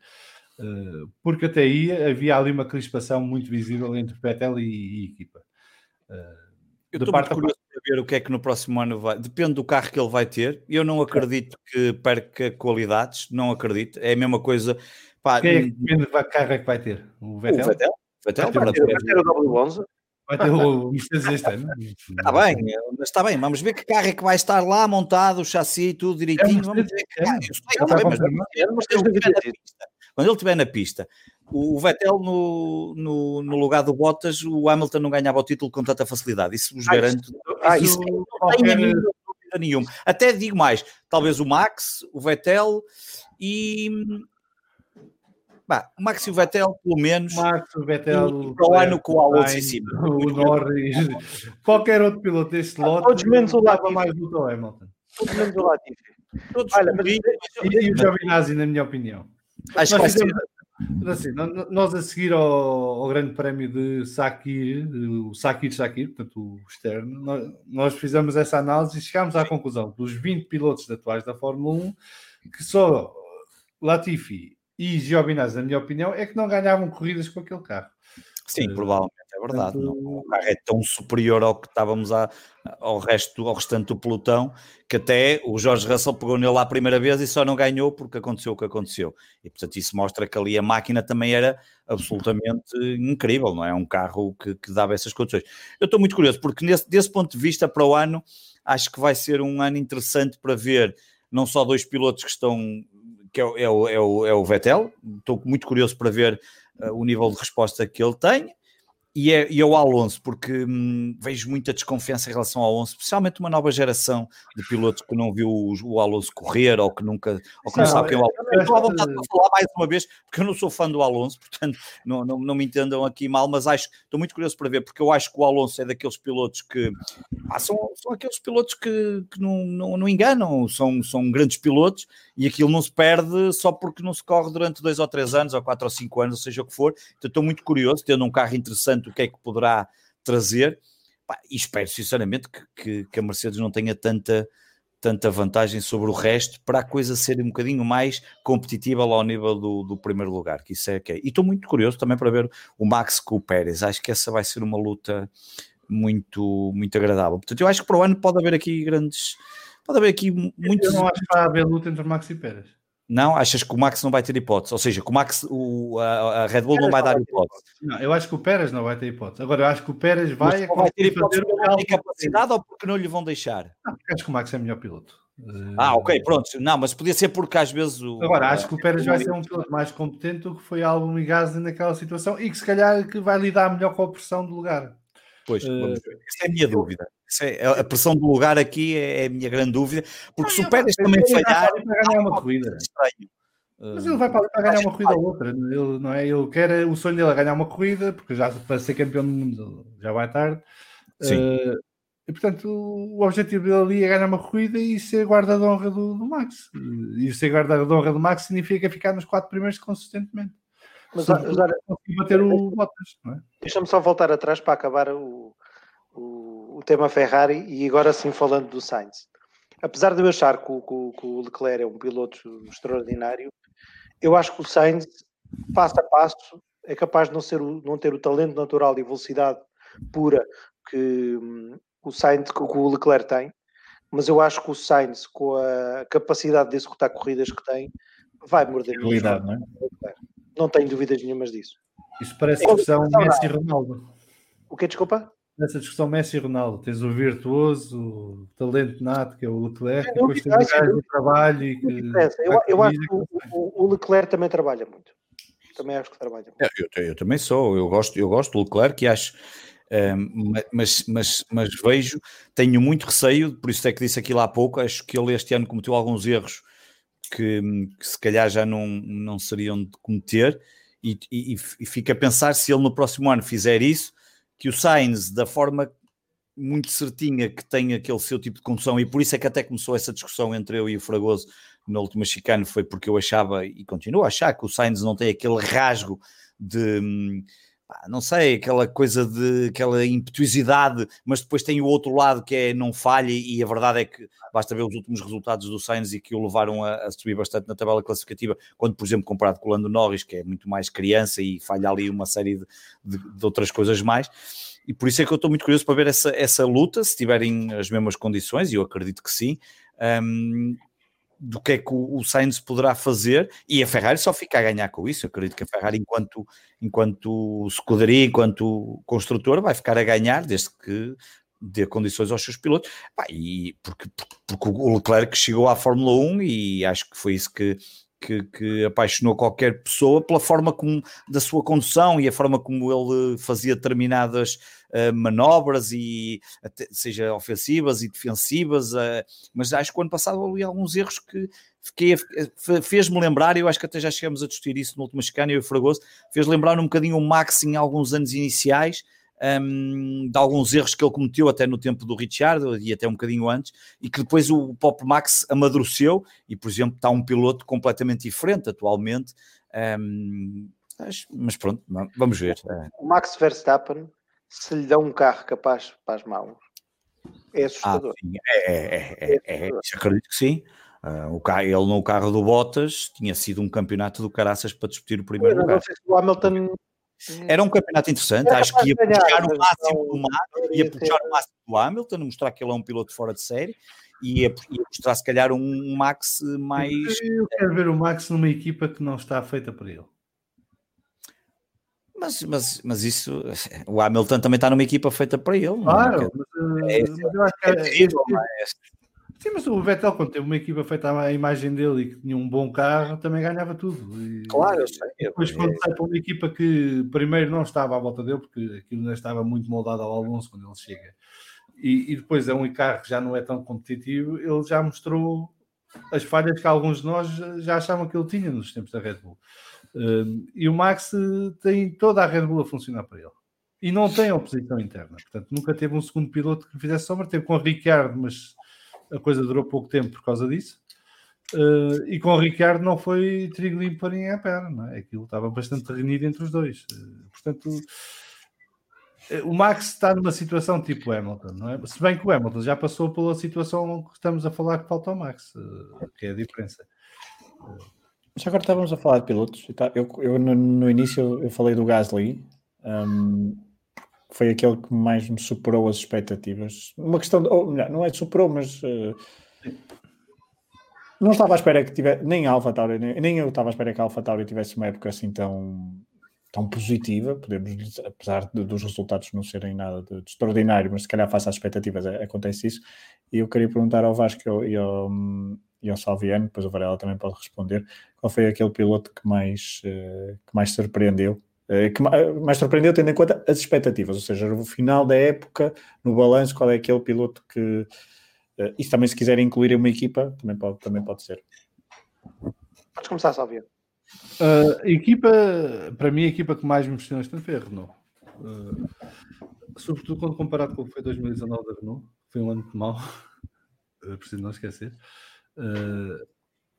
Speaker 2: Uh, porque até aí havia ali uma crispação muito visível entre Vettel e, e equipa.
Speaker 3: Uh, eu estou muito curioso para ver o que é que no próximo ano vai. Depende do carro que ele vai ter. Eu não acredito que perca qualidades, não acredito. É a mesma coisa.
Speaker 2: Pá, Quem é que depende do carro é que vai ter?
Speaker 3: O Vettel? O Vettel?
Speaker 4: Vettel vai, ter, vai ter o W11.
Speaker 2: Vai ter o Mercedes este ano.
Speaker 3: Está bem, mas está bem. Vamos ver que carro é que vai estar lá montado, o chassi, tudo direitinho. É vamos ver que carro. Eu sei, está bem, mas, mas, quando ele estiver na pista, o Vettel no, no, no, lugar do Bottas, o Hamilton não ganhava o título com tanta facilidade. Isso vos garanto. Ah, isso, isso não tenho dúvida nenhuma. Até digo mais, talvez o Max, o Vettel e. Bah, o Max e o Vettel, pelo menos.
Speaker 2: Max, o Vettel.
Speaker 3: Para o ano com o Alonso em cima.
Speaker 2: O Norris. Qualquer outro piloto deste lote.
Speaker 4: Todos menos o Latifi.
Speaker 2: mais do Hamilton.
Speaker 4: Todos menos o Latifi.
Speaker 2: Todos Olha, mas, e, e o Giovinazzi, na minha opinião. Acho nós, que fizemos, assim, nós a seguir ao, ao, Grande Prémio de Sakir, o Sakir Sakir, portanto o externo, nós, nós, fizemos essa análise e chegámos à conclusão dos 20 pilotos atuais da Fórmula 1 que só Latifi e Giovinazzi, na minha opinião, é que não ganhavam corridas com aquele carro.
Speaker 3: Sim, provavelmente é verdade. Portanto, não, o carro é tão superior ao que estávamos a, ao resto, ao restante do pelotão, que até o Jorge Russell pegou nele lá a primeira vez e só não ganhou porque aconteceu o que aconteceu. E portanto isso mostra que ali a máquina também era absolutamente incrível, não é? Um carro que, que dava essas condições. Eu estou muito curioso, porque nesse, desse ponto de vista, para o ano, acho que vai ser um ano interessante para ver não só dois pilotos que estão que é, o, é, o, é, o, é o Vettel. Estou muito curioso para ver o nível de resposta que ele tem e é, e é o Alonso, porque hum, vejo muita desconfiança em relação ao Alonso, especialmente uma nova geração de pilotos que não viu o, o Alonso correr ou que nunca ou que não, não sabe quem é o Alonso. Eu estou à vontade de falar mais uma vez, porque eu não sou fã do Alonso, portanto não, não, não me entendam aqui mal, mas acho estou muito curioso para ver, porque eu acho que o Alonso é daqueles pilotos que ah, são, são aqueles pilotos que, que não, não, não enganam, são, são grandes pilotos e aquilo não se perde só porque não se corre durante dois ou três anos, ou quatro ou cinco anos, ou seja o que for. Então estou muito curioso, tendo um carro interessante, o que é que poderá trazer. e espero sinceramente que, que, que, a Mercedes não tenha tanta, tanta vantagem sobre o resto para a coisa ser um bocadinho mais competitiva lá ao nível do, do primeiro lugar, que isso é que é. E estou muito curioso também para ver o Max com o Pérez. Acho que essa vai ser uma luta muito, muito agradável. Portanto, eu acho que para o ano pode haver aqui grandes Pode haver aqui muitos.
Speaker 2: Eu não acho que vai haver luta entre o Max e Pérez.
Speaker 3: Não? Achas que o Max não vai ter hipótese? Ou seja, que o Max, o, a, a Red Bull não vai dar hipótese?
Speaker 2: Não, eu acho que o Pérez não vai ter hipótese. Agora, eu acho que o Pérez vai.
Speaker 3: Mas vai ter hipótese porque não tem capacidade ou porque não lhe vão deixar?
Speaker 2: Não, porque acho que o Max é melhor piloto.
Speaker 3: Ah, ok, pronto. Não, mas podia ser porque às vezes o.
Speaker 2: Agora, acho que o Pérez vai ser um piloto mais competente do que foi Albon e Gasly naquela situação e que se calhar que vai lidar melhor com a pressão do lugar.
Speaker 3: Pois, vamos ver. Essa é a minha dúvida. É, a pressão do lugar aqui é, é a minha grande dúvida, porque se o Pérez também falhar.
Speaker 2: Para ganhar uma corrida. Estranho. Mas ele vai para, para ganhar uma corrida ou outra, ele, não é? Ele quer o sonho dele é ganhar uma corrida, porque já para ser campeão do mundo já vai tarde. Sim. Uh, e portanto, o objetivo dele ali é ganhar uma corrida e ser guarda de honra do, do Max. E ser guarda de honra do Max significa ficar nos quatro primeiros consistentemente. Mas, mas bater o Bottas, não é?
Speaker 4: Deixa-me só voltar atrás para acabar o, o, o, tema Ferrari e agora sim falando do Sainz. Apesar de eu achar que o, que o Leclerc é um piloto extraordinário, eu acho que o Sainz, passo a passo, é capaz de não, ser não ter o talento natural e velocidade pura que hum, o Sainz, que o Leclerc tem, mas eu acho que o Sainz, com a capacidade de executar corridas que tem, vai morder.
Speaker 1: Não, é?
Speaker 4: Não tenho dúvidas nenhumas disso.
Speaker 2: Isso parece é, discussão Messi e Ronaldo.
Speaker 4: O que desculpa?
Speaker 2: nessa discussão Messi e Ronaldo, tens o virtuoso, o talento nato, que é o Leclerc, e depois tens o gajo de trabalho e que.
Speaker 4: Eu, eu acho que o, o, Leclerc também trabalha muito. Também acho que trabalha muito.
Speaker 3: É, eu, eu, também sou, eu gosto, eu gosto do Leclerc e acho. Um, mas, mas, mas vejo, tenho muito receio, por isso é que disse aquilo há pouco. Acho que ele este ano cometeu alguns erros que, que se calhar já não, não seriam de cometer, e, e, e fica a pensar se ele no próximo ano fizer isso que o Sainz, da forma muito certinha que tem aquele seu tipo de condução, e por isso é que até começou essa discussão entre eu e o Fragoso na última chicane, foi porque eu achava, e continuo a achar, que o Sainz não tem aquele rasgo de hum, não sei, aquela coisa de aquela impetuosidade, mas depois tem o outro lado que é não falha, e a verdade é que basta ver os últimos resultados do Sainz e que o levaram a, a subir bastante na tabela classificativa, quando, por exemplo, comparado com o Lando Norris, que é muito mais criança e falha ali uma série de, de, de outras coisas mais. E por isso é que eu estou muito curioso para ver essa, essa luta, se tiverem as mesmas condições, e eu acredito que sim. Um, do que é que o, Sainz poderá fazer e a Ferrari só fica a ganhar com isso. Eu acredito que a Ferrari, enquanto, enquanto escuderia, enquanto construtor, vai ficar a ganhar desde que dê condições aos seus pilotos. e porque, porque o Leclerc chegou à Fórmula 1 e acho que foi isso que, que, que, apaixonou qualquer pessoa pela forma como da sua condução e a forma como ele fazia determinadas uh, manobras e até, seja ofensivas e defensivas, uh, mas acho que o ano passado houve alguns erros que fez-me lembrar, eu acho que até já chegamos a discutir isso no último chicane, e o Fragoso, fez lembrar um bocadinho o Max em alguns anos iniciais, um, de alguns erros que ele cometeu até no tempo do Richard e até um bocadinho antes, e que depois o Pop Max amadureceu e, por exemplo, está um piloto completamente diferente atualmente. Um, mas pronto, vamos ver. É.
Speaker 4: O Max Verstappen, se lhe dá um carro capaz para as mãos, é assustador. Ah.
Speaker 3: É, é, é, é, é acredito que sim. Uh, o carro, ele no carro do Bottas tinha sido um campeonato do Caraças para discutir o primeiro lugar. Não sei se
Speaker 4: o Hamilton
Speaker 3: era um campeonato interessante, acho que ia puxar o máximo do Max, ia puxar o máximo do Hamilton, mostrar que ele é um piloto fora de série e ia, ia mostrar se calhar um Max mais.
Speaker 2: Eu quero ver o Max numa equipa que não está feita para ele.
Speaker 3: Mas, mas, mas isso, o Hamilton também está numa equipa feita para ele.
Speaker 2: Claro, mas, eh, é, mas eu acho que é, é, é, Sim, mas o Vettel, quando teve uma equipa feita à imagem dele e que tinha um bom carro, também ganhava tudo. E,
Speaker 3: claro, eu sei.
Speaker 2: Depois, quando é... sai para uma equipa que primeiro não estava à volta dele, porque aquilo ainda estava muito moldado ao Alonso quando ele chega, e, e depois é um carro que já não é tão competitivo, ele já mostrou as falhas que alguns de nós já achavam que ele tinha nos tempos da Red Bull. Um, e o Max tem toda a Red Bull a funcionar para ele. E não tem oposição interna. Portanto, nunca teve um segundo piloto que fizesse sombra. Teve com o Ricciardo, mas a coisa durou pouco tempo por causa disso. Uh, e com o Ricardo não foi trigo limpo para ninguém a perna, é? Aquilo estava bastante reunido entre os dois. Uh, portanto, uh, o Max está numa situação tipo Hamilton, não é? Se bem que o Hamilton já passou pela situação que estamos a falar que falta ao Max, que é a diferença.
Speaker 1: Já agora estávamos a falar de pilotos. Eu, eu no, no, início eu falei do Gasly. Um, foi aquele que mais me superou as expectativas. Uma questão, de, ou, não é superou, mas uh, não estava à espera que tivesse, nem a Alpha Tauri, nem, nem, eu estava à espera que a Alpha Tauri tivesse uma época assim tão, tão positiva, podemos apesar de, dos resultados não serem nada de, de, extraordinário, mas se calhar face às expectativas é, acontece isso. E eu queria perguntar ao Vasco e ao, e ao Salviano, depois o Varela também pode responder, qual foi aquele piloto que mais, uh, que mais surpreendeu que mais surpreendeu tendo em conta as expectativas, ou seja, no final da época, no balanço, qual é aquele piloto que. Eh, isso também, se quiserem incluir em uma equipa, também pode, também pode ser.
Speaker 4: Podes começar, Salvia.
Speaker 2: Uh, a equipa, para mim, a equipa que mais me impressionou este ano foi a Renault. Uh, sobretudo quando comparado com o que foi 2019 da Renault, foi um ano muito mau, preciso não esquecer. Uh,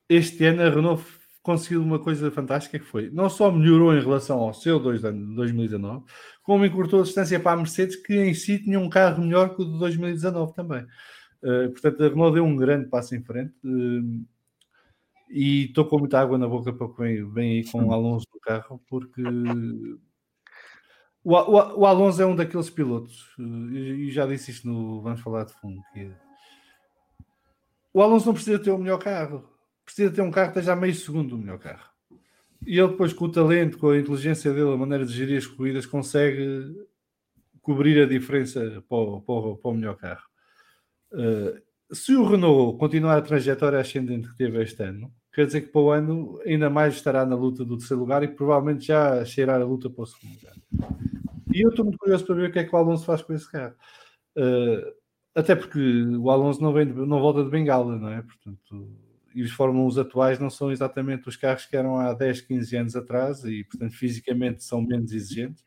Speaker 2: este ano a Renault conseguiu uma coisa fantástica que foi, não só melhorou em relação ao seu 2019, como encurtou a distância para a Mercedes, que em si tinha um carro melhor que o de 2019 também. Uh, portanto, a Renault deu um grande passo em frente uh, e estou com muita água na boca para que vem, aí com o Alonso no carro, porque o, o, o Alonso é um daqueles pilotos, uh, e já disse isto no Vamos Falar de Fundo, que o Alonso não precisa ter o melhor carro precisa ter um carro que esteja a meio segundo do melhor carro. E ele depois com o talento, com a inteligência dele, a maneira de gerir as corridas, consegue cobrir a diferença para o, para o, para o melhor carro. Uh, se o Renault continuar a trajetória ascendente que teve este ano, quer dizer que para o ano ainda mais estará na luta do terceiro lugar e provavelmente já cheirar a luta para o segundo lugar. E eu estou muito curioso para ver o que é que o Alonso faz com esse carro. Uh, até porque o Alonso não, vem de, não volta de bengala, não é? Portanto, e os Fórmula 1 atuais não são exatamente os carros que eram há 10, 15 anos atrás e, portanto, fisicamente são menos exigentes.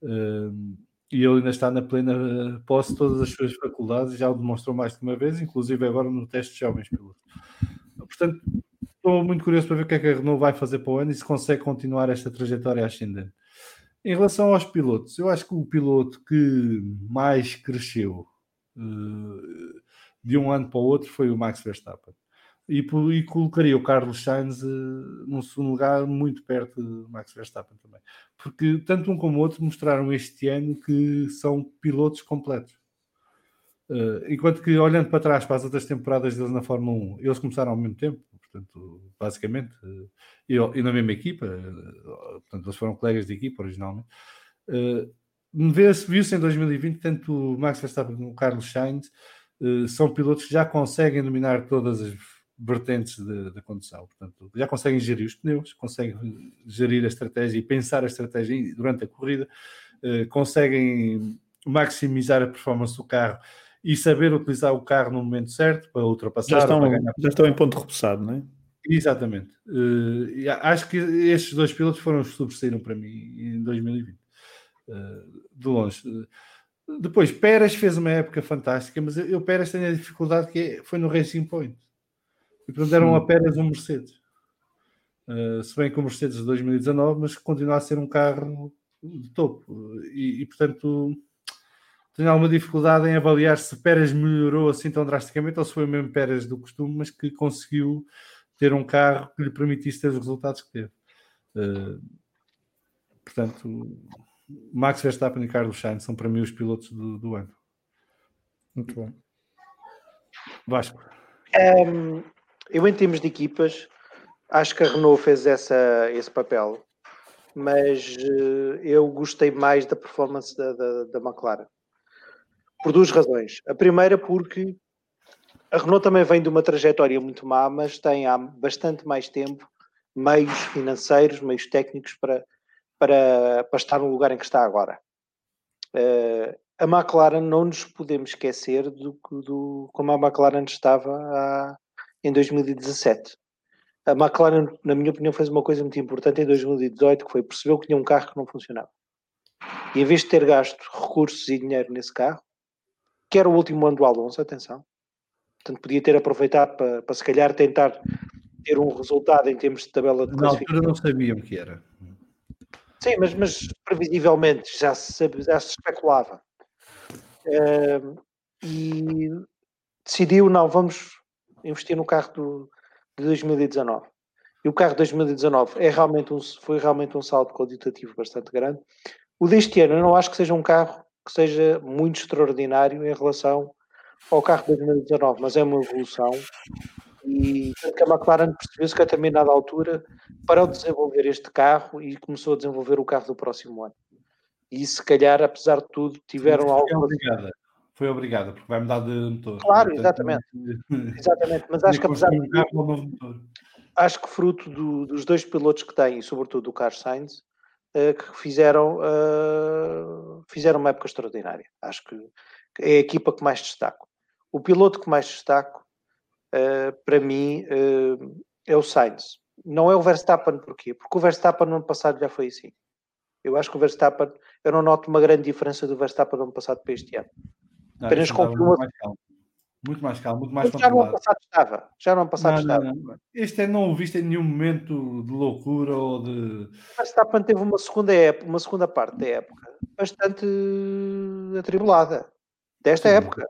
Speaker 2: Uh, e ele ainda está na plena posse de todas as suas faculdades, já o demonstrou mais de uma vez, inclusive agora no teste de jovens pilotos. Portanto, estou muito curioso para ver o que é que a Renault vai fazer para o ano e se consegue continuar esta trajetória ascendente. Em relação aos pilotos, eu acho que o piloto que mais cresceu uh, de um ano para o outro foi o Max Verstappen e, e colocaria o Carlos Sainz uh, num segundo lugar, muito perto de Max Verstappen também. Porque tanto um como o outro mostraram este ano que são pilotos completos. Uh, enquanto que, olhando para trás para as outras temporadas deles na Fórmula 1, eles começaram ao mesmo tempo, portanto, basicamente, uh, e, e, na mesma equipa, portanto, eles foram colegas de equipa originalmente. Viu-se em 2020 tanto o Max Verstappen como o Carlos Sainz são pilotos que já conseguem dominar todas as vertentes da condução. Portanto, já conseguem gerir os pneus, conseguem gerir a estratégia e pensar a estratégia durante a corrida, eh, conseguem maximizar a performance do carro e saber utilizar o carro no momento certo para ultrapassar.
Speaker 1: Já estão,
Speaker 2: para
Speaker 1: já estão em ponto repousado, não é?
Speaker 2: Exatamente. Uh, acho que estes dois pilotos foram os que sobressaíram para mim em 2020. Uh, de longe. Depois, Pérez fez uma época fantástica, mas eu, Pérez tenho a dificuldade que é, foi no Racing Point. E portanto eram apenas um Mercedes. Uh, se bem que o Mercedes de 2019, mas continua a ser um carro de topo. E, e portanto tenho alguma dificuldade em avaliar se Pérez melhorou assim tão drasticamente ou se foi o mesmo Pérez do costume, mas que conseguiu ter um carro que lhe permitisse ter os resultados que teve. Uh, portanto, Max Verstappen e Carlos Sainz são para mim os pilotos do, do ano.
Speaker 1: Muito bom.
Speaker 2: Vasco.
Speaker 4: Um, eu, em termos de equipas, acho que a Renault fez essa, esse papel, mas uh, eu gostei mais da performance da, da, da, McLaren. Por duas razões. A primeira, porque a Renault também vem de uma trajetória muito má, mas tem há bastante mais tempo meios financeiros, meios técnicos para, para, para estar no lugar em que está agora. Uh, a McLaren não nos podemos esquecer do, do como a McLaren estava há, em 2017. A McLaren, na minha opinião, fez uma coisa muito importante em 2018, que foi perceber que tinha um carro que não funcionava. E em vez de ter gasto recursos e dinheiro nesse carro, que era o último ano do Alonso, atenção, portanto podia ter aproveitado para, para se calhar tentar ter um resultado em termos de tabela de
Speaker 2: classificação. Na altura não sabiam o que era.
Speaker 4: Sim, mas, mas previsivelmente já se, já se especulava. Uh, e decidiu, não, vamos investir no carro do, de 2019. E o carro de 2019 é realmente um, foi realmente um salto qualitativo bastante grande. O deste ano eu não acho que seja um carro que seja muito extraordinário em relação ao carro de 2019, mas é uma evolução e que a McLaren percebeu-se que a determinada altura parou de desenvolver este carro e começou a desenvolver o carro do próximo ano. E se calhar, apesar de tudo, tiveram algo.
Speaker 2: Obrigada. Foi obrigada, porque vai mudar de motor.
Speaker 4: Claro, exatamente. exatamente. Mas acho que apesar de acho que fruto do, dos dois pilotos que têm, sobretudo do Carlos Sainz, uh, que fizeram, uh, fizeram uma época extraordinária. Acho que é a equipa que mais destaco. O piloto que mais destaco uh, para mim, é o Sainz. Não é o Verstappen, porquê? Porque o Verstappen no ano passado já foi assim. Eu acho que o Verstappen, eu não noto uma grande diferença do Verstappen do ano passado para este ano.
Speaker 2: Não, Apenas confirma. Muito mais calmo, muito mais
Speaker 4: Já no ano passado estava. Já no ano passado
Speaker 2: não,
Speaker 4: estava.
Speaker 2: Não, não. Este é não o viste em nenhum momento de loucura ou de.
Speaker 4: O Verstappen teve uma segunda, época, uma segunda parte da época bastante atribulada. Desta Sim, época.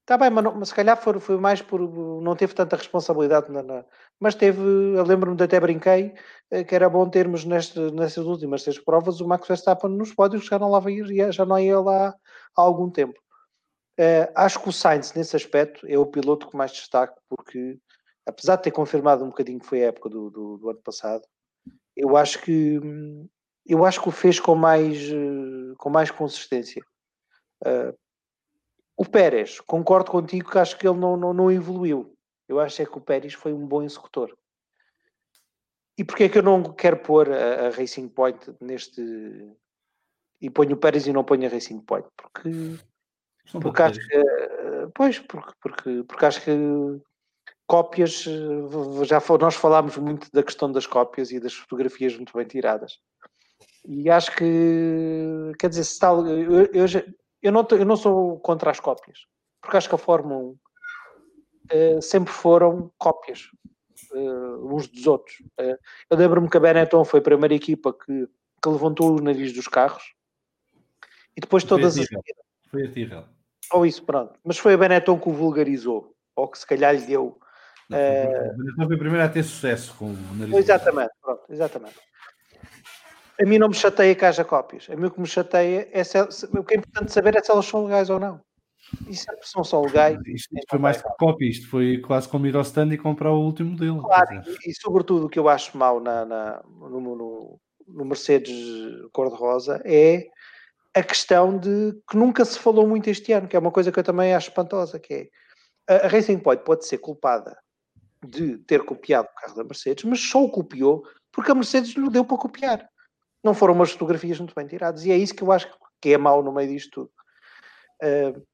Speaker 4: Está bem, mas, não, mas se calhar foi, foi, mais por. Não teve tanta responsabilidade, na, na mas teve. Eu lembro-me de até brinquei eh, que era bom termos neste, nestas últimas seis provas o Max Verstappen nos pódios, já não lá ia, já não ia lá há algum tempo. Uh, acho que o Sainz, nesse aspecto, é o piloto que mais destaco, porque apesar de ter confirmado um bocadinho que foi a época do, do, do ano passado, eu acho que eu acho que o fez com mais, eh, com mais consistência. Uh, o Pérez, concordo contigo que acho que ele não, não, não evoluiu. Eu acho é que o Pérez foi um bom executor. E porquê é que eu não quero pôr a, a Racing Point neste. E ponho o Pérez e não ponho a Racing Point? Porque. Porque acho que. Pois, porque, porque, porque acho que cópias. Já nós falámos muito da questão das cópias e das fotografias muito bem tiradas. E acho que. Quer dizer, se tal. Eu, eu, eu não, eu não sou contra as cópias, porque acho que a Fórmula 1 uh, eh, sempre foram cópias uh, uns dos outros. Uh, eu lembro-me que a Benetton foi a primeira equipa que, que levantou os navios dos carros e depois todas
Speaker 2: as. Foi a Tyrrell.
Speaker 4: Ou isso, pronto. Mas foi a Benetton que o vulgarizou, ou que se calhar lhe deu.
Speaker 2: Não, a Benetton foi a primeira a ter sucesso com o nariz.
Speaker 4: Exatamente, pronto, exatamente. A mim não me chateia que haja cópias. A mim o que me chateia é se, o que é importante saber é se elas são legais ou não. E se são só legais.
Speaker 2: Isto, isto foi mais que cópia, isto foi quase como ir ao stand e comprar o último modelo.
Speaker 4: Claro, e, e, sobretudo o que eu acho mal na, na no, no, no, Mercedes cor-de-rosa é a questão de que nunca se falou muito este ano, que é uma coisa que eu também acho espantosa, que é a, Racing Point pode ser culpada de ter copiado o carro da Mercedes, mas só o copiou porque a Mercedes lhe deu para copiar não foram umas fotografias muito bem tiradas. E é isso que eu acho que é mau no meio disto tudo. Uh,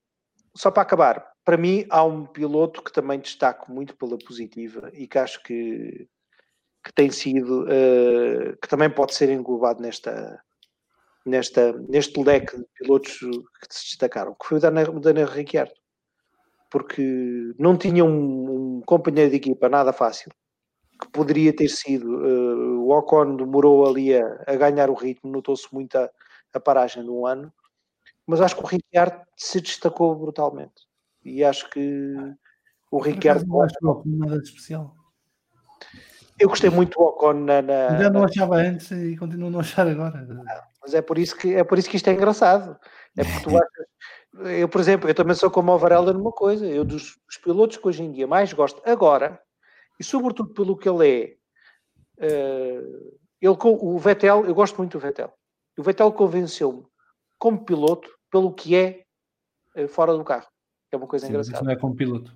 Speaker 4: só para acabar, para mim há um piloto que também destaco muito pela positiva e que acho que, que tem sido, uh, que também pode ser englobado nesta, nesta, neste leque de pilotos que se destacaram, que foi o Daniel, Daniel Ricciardo. Porque não tinha um, um companheiro de equipa nada fácil que poderia ter sido. Uh, o Ocon demorou ali a, a ganhar o ritmo, notou-se muito a, a, paragem de um ano, mas acho que o Ricciardo se destacou brutalmente. E acho que o Ricciardo.
Speaker 2: Não acho o Ocon nada de especial.
Speaker 4: Eu gostei muito do Ocon na. na
Speaker 2: Já não achava antes e continuo a não achar agora.
Speaker 4: Mas é por isso que é por isso que isto é engraçado. É porque tu achas. Eu, por exemplo, eu também sou como o Varela numa coisa. Eu, dos, dos pilotos que hoje em dia mais gosto agora, e sobretudo pelo que ele é. Uh, ele, o Vettel, eu gosto muito do Vettel. O Vettel convenceu-me como piloto pelo que é uh, fora do carro. É uma coisa
Speaker 2: Sim,
Speaker 4: engraçada.
Speaker 2: Não é como piloto.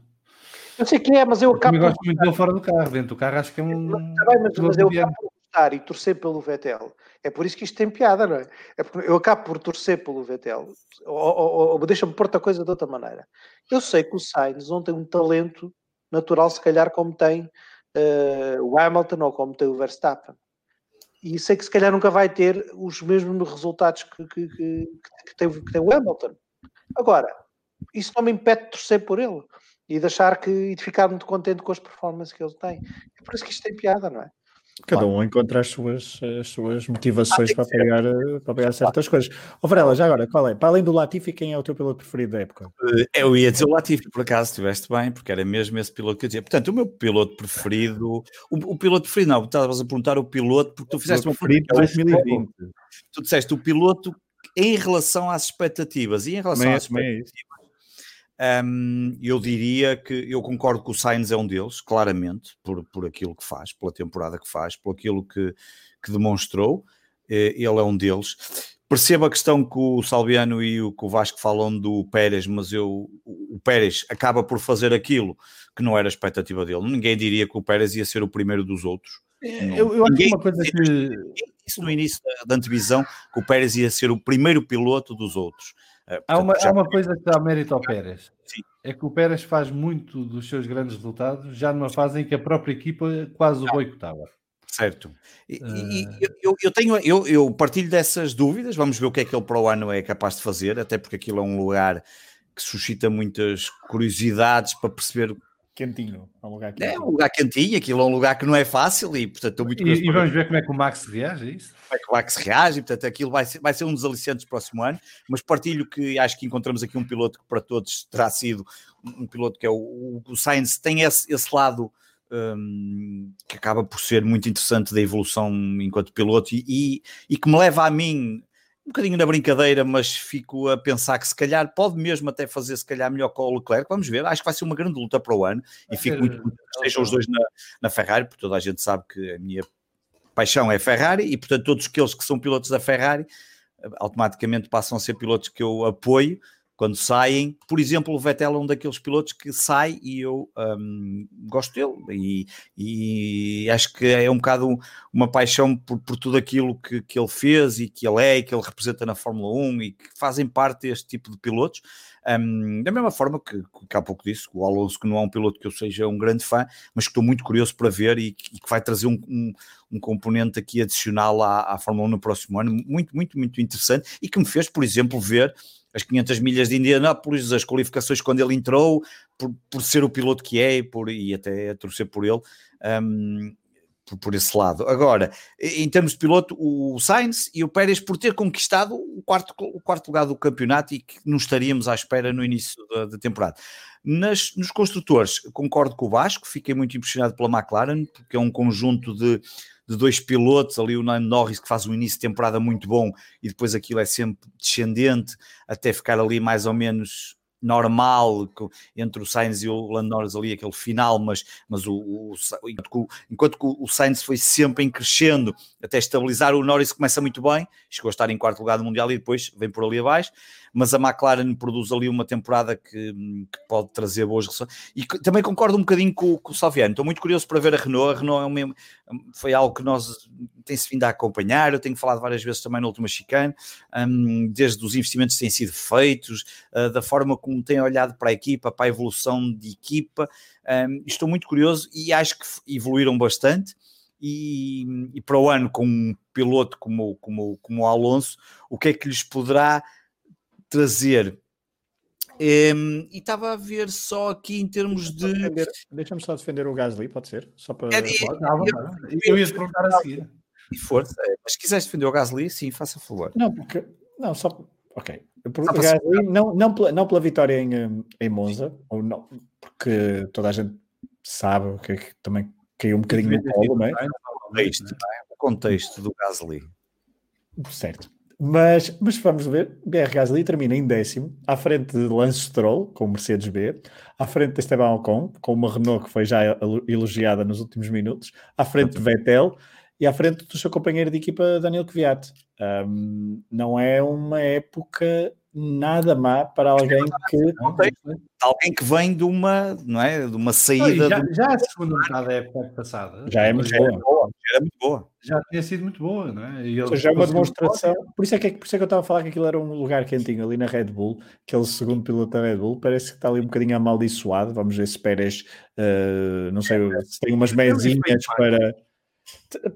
Speaker 4: Eu sei que é, mas eu acabo.
Speaker 2: Eu gosto muito dele fora do carro, dentro do carro acho que é um.
Speaker 4: Está bem, mas, mas eu acabo gostar e torcer pelo Vettel. É por isso que isto tem piada, não é? é porque eu acabo por torcer pelo Vettel. Ou, ou, ou deixa-me pôr a coisa de outra maneira. Eu sei que o Sainz não tem um talento natural, se calhar, como tem uh, o Hamilton ou como tem o Verstappen. E sei que se calhar nunca vai ter os mesmos resultados que, que, que, que tem, que tem o Hamilton. Agora, isso não me impede de torcer por ele e de achar que e de ficar muito contente com as performances que ele tem. É por isso que isto tem piada, não é?
Speaker 1: Cada um encontra as suas, as suas motivações ah, para, pegar, para pegar certas coisas. Ó oh, Varela, já agora, qual é? Para além do Latifi, quem é o teu piloto preferido da época?
Speaker 3: Eh, eu ia dizer o Latifi, por acaso estiveste bem, porque era mesmo esse piloto que eu tinha. Portanto, o meu piloto preferido, o, o piloto preferido, não, estavas a perguntar o piloto, porque tu fizeste uma
Speaker 1: preferido de 2020.
Speaker 3: Tu disseste o piloto em relação às expectativas e em relação às expectativas. Um, eu diria que eu concordo que o Sainz é um deles, claramente, por, por aquilo que faz, pela temporada que faz, por aquilo que, que demonstrou. Eh, ele é um deles. Percebo a questão que o Salviano e o, que o Vasco falam do Pérez, mas eu, o Pérez acaba por fazer aquilo que não era a expectativa dele. Ninguém diria que o Pérez ia ser o primeiro dos outros.
Speaker 2: É, eu, eu acho que uma coisa que.
Speaker 3: Isso no início da, da antevisão, que o Pérez ia ser o primeiro piloto dos outros.
Speaker 2: É, portanto, há, uma, há uma coisa que dá mérito ao Pérez. Sim. É que o Pérez faz muito dos seus grandes resultados já numa fase em que a própria equipa quase o boicotava.
Speaker 3: Certo. E, uh... e eu, eu, tenho, eu, eu partilho dessas dúvidas. Vamos ver o que é que ele para o ano é capaz de fazer, até porque aquilo é um lugar que suscita muitas curiosidades para perceber
Speaker 1: quentinho.
Speaker 3: É um lugar quentinho. É um lugar quentinho, aquilo é um lugar que não é fácil e, portanto, estou muito
Speaker 2: E, e vamos ver como é que o Max reage a isso.
Speaker 3: Como é que o Max reage, e, portanto, aquilo vai ser, vai ser um dos aliciantes do próximo ano, mas partilho que acho que encontramos aqui um piloto que para todos terá sido um piloto que é o, o Sainz, tem esse, esse lado um, que acaba por ser muito interessante da evolução enquanto piloto e, e, e que me leva a mim um bocadinho na brincadeira, mas fico a pensar que se calhar pode mesmo até fazer se calhar melhor com o Leclerc. Vamos ver, acho que vai ser uma grande luta para o ano e fico muito que estejam os dois na, na Ferrari, porque toda a gente sabe que a minha paixão é Ferrari e portanto todos aqueles que são pilotos da Ferrari automaticamente passam a ser pilotos que eu apoio quando saem, por exemplo, o Vettel é um daqueles pilotos que sai e eu um, gosto dele. E, e, acho que é um bocado uma paixão por, por tudo aquilo que, que, ele fez e que ele é e que ele representa na Fórmula 1 e que fazem parte deste tipo de pilotos. Um, da mesma forma que, que há pouco disse, o Alonso, que não é um piloto que eu seja um grande fã, mas que estou muito curioso para ver e que, e que vai trazer um, um, um, componente aqui adicional à, à Fórmula 1 no próximo ano, muito, muito, muito interessante e que me fez, por exemplo, ver as 500 milhas de Indianápolis, as qualificações quando ele entrou, por, por ser o piloto que é por, e até a torcer por ele, um, por, por, esse lado. Agora, em termos de piloto, o Sainz e o Pérez por ter conquistado o quarto, o quarto lugar do campeonato e que não estaríamos à espera no início da, da temporada. Nas, nos construtores, concordo com o Vasco, fiquei muito impressionado pela McLaren, porque é um conjunto de de dois pilotos, ali o Nando Norris que faz um início de temporada muito bom e depois aquilo é sempre descendente até ficar ali mais ou menos normal entre o Sainz e o Lando Norris ali, aquele final, mas, mas o, o, enquanto que o Sainz foi sempre em crescendo até estabilizar, o Norris começa muito bem, chegou a estar em quarto lugar do Mundial e depois vem por ali abaixo, mas a McLaren produz ali uma temporada que, que pode trazer boas. E também concordo um bocadinho com, com o Salviano, estou muito curioso para ver a Renault, a Renault é um mesmo, foi algo que nós tem-se vindo a acompanhar, eu tenho falado várias vezes também no último chicane, um, desde os investimentos que têm sido feitos, uh, da forma como têm olhado para a equipa, para a evolução de equipa, um, estou muito curioso e acho que evoluíram bastante, e, e, para o ano com um piloto como, como, como o Alonso, o que é que lhes poderá trazer. Um, e estava a ver só aqui em termos de.
Speaker 1: Deixa-me só defender o Gasly, pode ser? Só para.
Speaker 2: É, é, eu, eu ia te perguntar a seguir.
Speaker 3: E força, é, mas se quiseres defender o Gasly, sim, faça favor.
Speaker 1: Não, porque. Não, só. Ok. Por, o Gasly, não, não, pela, não pela vitória em, em Monza, ou não, porque toda a gente sabe que, que também caiu um bocadinho no colo, não é?
Speaker 3: O contexto, o contexto do Gasly.
Speaker 1: Certo. Mas, mas vamos ver, BR Gasly termina em décimo, à frente de Lance Stroll, com o Mercedes B, à frente de Esteban Ocon, com uma Renault que foi já elogiada nos últimos minutos, à frente de Vettel e à frente do seu companheiro de equipa Daniel Kvyat. Um, não é uma época nada má para alguém que.
Speaker 3: Alguém que vem de uma, não é? De uma saída.
Speaker 2: já,
Speaker 3: do...
Speaker 2: já a segunda metade da época passada.
Speaker 1: Já é muito boa.
Speaker 3: Já é muito boa.
Speaker 2: Já tinha sido muito boa, não é? E
Speaker 1: ele já é uma demonstração. Por isso, é que, por isso é que eu estava a falar que aquilo era um lugar quentinho ali na Red Bull. Aquele segundo piloto da Red Bull parece que está ali um bocadinho amaldiçoado. Vamos ver se Pérez, uh, não sei, se tem umas mesinhas para.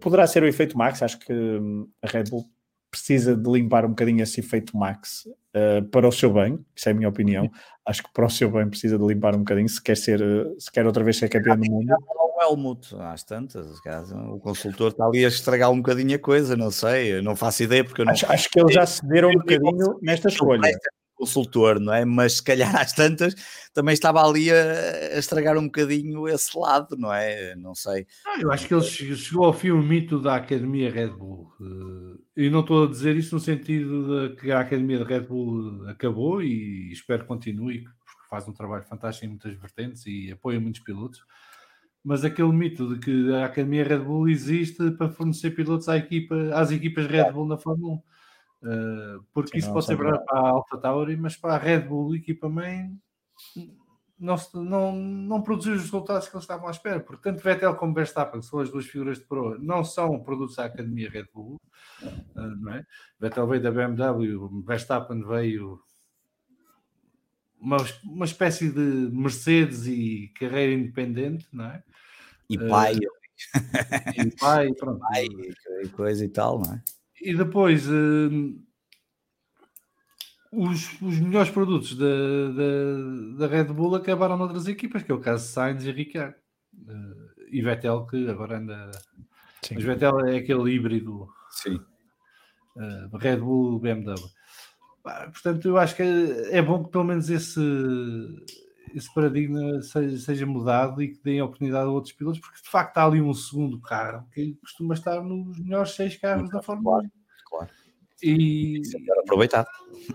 Speaker 1: Poderá ser o efeito Max. Acho que hum, a Red Bull precisa de limpar um bocadinho esse efeito Max uh, para o seu bem, isso é a minha opinião. Acho que para o seu bem precisa de limpar um bocadinho se quer ser, se quer outra vez ser campeão do mundo.
Speaker 3: O Helmut, às tantas, o consultor está ali a estragar um bocadinho a coisa, não sei, não faço ideia porque eu não.
Speaker 1: Acho, acho que eles já cederam um bocadinho nesta escolha
Speaker 3: consultor, não é? Mas se calhar às tantas também estava ali a, a estragar um bocadinho esse lado, não é? Não sei.
Speaker 2: Ah, eu acho que ele chegou ao fim o mito da Academia Red Bull. Eh, e não estou a dizer isso no sentido de que a Academia de Red Bull acabou e espero que continue, porque faz um trabalho fantástico em muitas vertentes e apoia muitos pilotos. Mas aquele mito de que a Academia Red Bull existe para fornecer pilotos à equipa, às equipas Red Bull na Fórmula 1 Uh, porque Sim, isso pode ser verdade para a Alpha Tauri, mas para a Red Bull equipa main não, não, não produziu os resultados que eles estavam à espera. Porque tanto Vettel como Verstappen, que são as duas figuras de pro, não são produtos da Academia Red Bull. Uh, não é? Vettel veio da BMW, Verstappen veio uma, uma espécie de Mercedes e carreira independente, não é?
Speaker 3: E pai. Uh,
Speaker 2: e pai, pronto.
Speaker 3: Pai, e coisa e tal, não é?
Speaker 2: E depois uh, os, os melhores produtos da, da, da, Red Bull acabaram noutras equipas, que é o caso de Sainz e Ricciardo. Uh, e Vettel, que agora anda. Sim. Mas Vettel é aquele híbrido.
Speaker 3: Sim.
Speaker 2: Uh, Red Bull BMW. Portanto, eu acho que é, bom que pelo menos esse, esse paradigma seja, seja, mudado e que deem oportunidade a outros pilotos, porque de facto há ali um segundo carro que costuma estar nos melhores seis carros da Fórmula 1.
Speaker 3: Claro.
Speaker 2: E,
Speaker 3: aproveitado.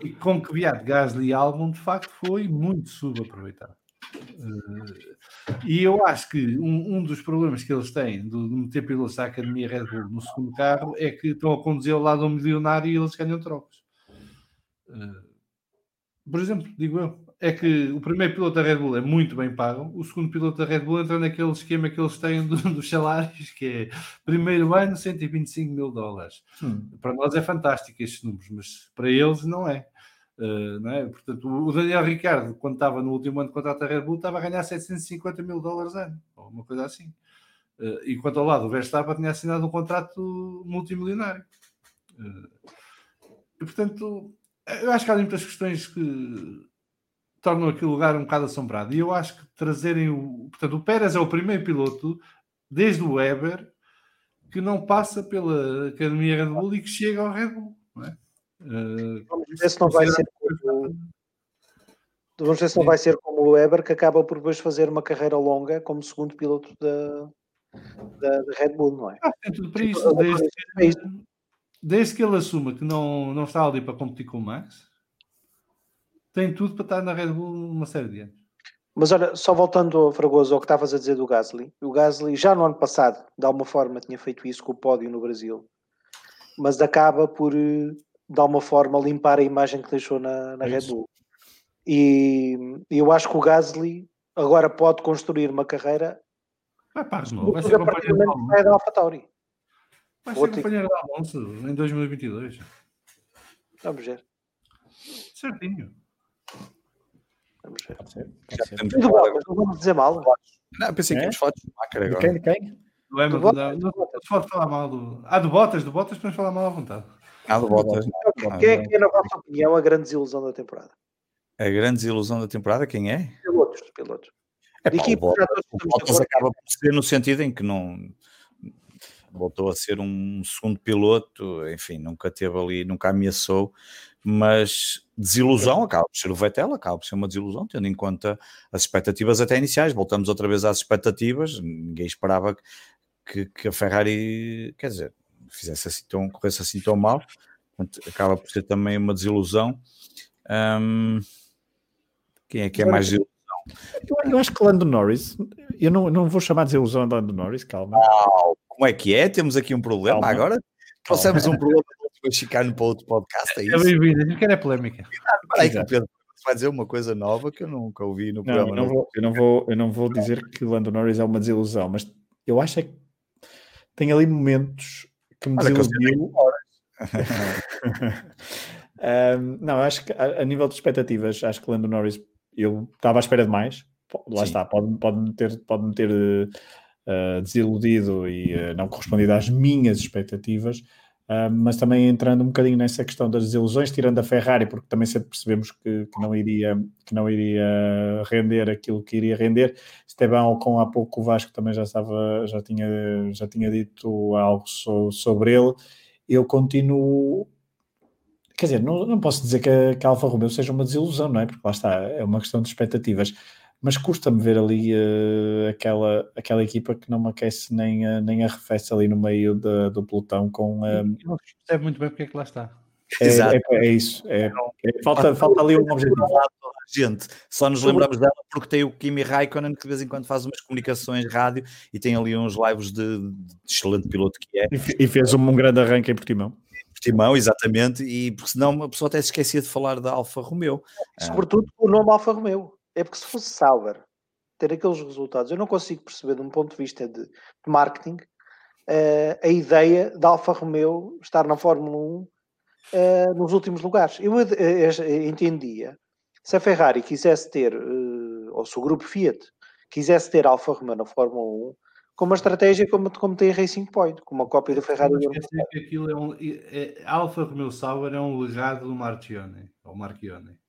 Speaker 2: E com que Viado, Gasly e Albon de facto foi muito subaproveitado. Uh, e eu acho que um, um, dos problemas que eles têm de, de meter pilotos da Academia Red Bull no segundo carro é que estão a conduzir ao lado um milionário e eles ganham trocos. Uh, por exemplo, digo eu, é que o primeiro piloto da Red Bull é muito bem pago, o segundo piloto da Red Bull entra naquele esquema que eles têm do, dos salários, que é primeiro ano 125 mil dólares. Hum. Para nós é fantástico estes números, mas para eles não é. Uh, não é? Portanto, o Daniel Ricardo, quando estava no último ano de contrato da Red Bull, estava a ganhar 750 mil dólares ano, ou uma coisa assim. Uh, enquanto ao lado o Verstappen tinha assinado um contrato multimilionário. Uh, e portanto, eu acho que há muitas questões que tornam aquele lugar um bocado assombrado. E eu acho que trazerem o. Portanto, o Pérez é o primeiro piloto, desde o Weber, que não passa pela Academia Red Bull e que chega ao Red Bull. Não é?
Speaker 4: Uh, Vamos ver se não vai ser. Como... Vamos ver se não vai ser como o Weber, que acaba por depois fazer uma carreira longa como segundo piloto da, da, da Red Bull, não é?
Speaker 2: Ah, tem tudo para isso. Desde, que, desde que ele assuma que não, não está ali para competir com o Max, tem tudo para estar na Red Bull uma série de anos.
Speaker 4: Mas olha, só voltando, Fragoso, ao que estavas a dizer do Gasly, o Gasly já no ano passado, de alguma forma, tinha feito isso com o pódio no Brasil, mas acaba por, de alguma forma, limpar a imagem que deixou na, na Red Bull. E, e eu acho que o Gasly agora pode construir uma carreira.
Speaker 2: Vai para novo, vai ser companheiro
Speaker 4: da AlphaTauri.
Speaker 2: Vai ser companheiro da Alonso em 2022.
Speaker 4: Vamos ver.
Speaker 2: Certinho.
Speaker 4: Vamos ver. Pode ser. Pode ser. Tudo bom, mas não vamos dizer mal.
Speaker 3: Não, pensei que é? falar de Schumacher agora.
Speaker 1: De quem? De quem?
Speaker 2: Do Hamilton, não, não, pode falar mal do. Ah, do Bottas, do Bottas podemos falar mal à vontade.
Speaker 3: Ah, do Bottas.
Speaker 4: Quem é que é, na vossa opinião, a grande desilusão da temporada?
Speaker 3: A grande desilusão da temporada, quem é?
Speaker 4: Pilotos, pilotos.
Speaker 3: É, pá, o Bottas, o Bottas acaba por ser no sentido em que não voltou a ser um segundo piloto, enfim, nunca teve ali, nunca ameaçou, mas desilusão acaba por ser o Vettel, acaba por ser uma desilusão, tendo em conta as expectativas até iniciais. Voltamos outra vez às expectativas, ninguém esperava que, que a Ferrari, quer dizer, fizesse assim tão, corresse assim tão mal, Portanto, acaba por ser também uma desilusão. Hum, quem é que é mais desilusão?
Speaker 1: Eu, eu, acho que Lando Norris, eu não, não vou chamar de desilusão de Lando Norris, calma.
Speaker 3: Não, como é que é? Temos aqui um problema calma. agora. Trouxemos um problema mexicano para outro podcast. É,
Speaker 2: é bem-vindo, a gente quer é polémica.
Speaker 3: Aí que o Pedro vai dizer uma coisa nova que eu nunca ouvi no programa.
Speaker 1: Eu não, vou, eu, não vou, eu não vou dizer que o Lando Norris é uma desilusão, mas eu acho é que tem ali momentos que me desiludiu. um, não, acho que a, a, nível de expectativas, acho que Lando Norris eu estava à espera de mais. Lá Sim. está, pode-me pode ter, pode ter uh, desiludido e uh, não correspondido às minhas expectativas, uh, mas também entrando um bocadinho nessa questão das desilusões, tirando a Ferrari, porque também sempre percebemos que, que não, iria, que não iria render aquilo que iria render. Esteban com há pouco o Vasco também já estava, já tinha, já tinha dito algo so, sobre ele. Eu continuo quer dizer, não, não posso dizer que a, que a Alfa Romeo seja uma desilusão, não é? Porque lá está, é uma questão de expectativas. Mas custa-me ver ali uh, aquela, aquela equipa que não me aquece nem, uh, nem arrefece ali no meio de, do pelotão com. Uh,
Speaker 2: não percebe muito bem porque é que lá está.
Speaker 1: É, Exato. É, é isso. É, é, falta, falta ali um objetivo.
Speaker 3: Gente, só nos lembramos dela porque tem o Kimi Raikkonen que de vez em quando faz umas comunicações rádio e tem ali uns lives de, de excelente piloto que é.
Speaker 1: E, fez um, um grande arranque em Portimão.
Speaker 3: Timão, exatamente, e porque senão a pessoa até se esquecia de falar da Alfa Romeo.
Speaker 4: Sobretudo ah. o nome Alfa Romeo. É porque se fosse Sauber ter aqueles resultados, eu não consigo perceber de um ponto de vista de, de marketing uh, a ideia da Alfa Romeo estar na Fórmula 1 uh, eh, nos últimos lugares. Eu uh, entendia se a Ferrari quisesse ter, ou se o grupo Fiat quisesse ter Alfa Romeo na Fórmula 1, com uma estratégia como, como tem a Racing Point, com uma cópia do Ferrari. Não
Speaker 2: que aquilo é um, é, Alfa Romeo Sauber é um legado do Marchione, ou Marchione.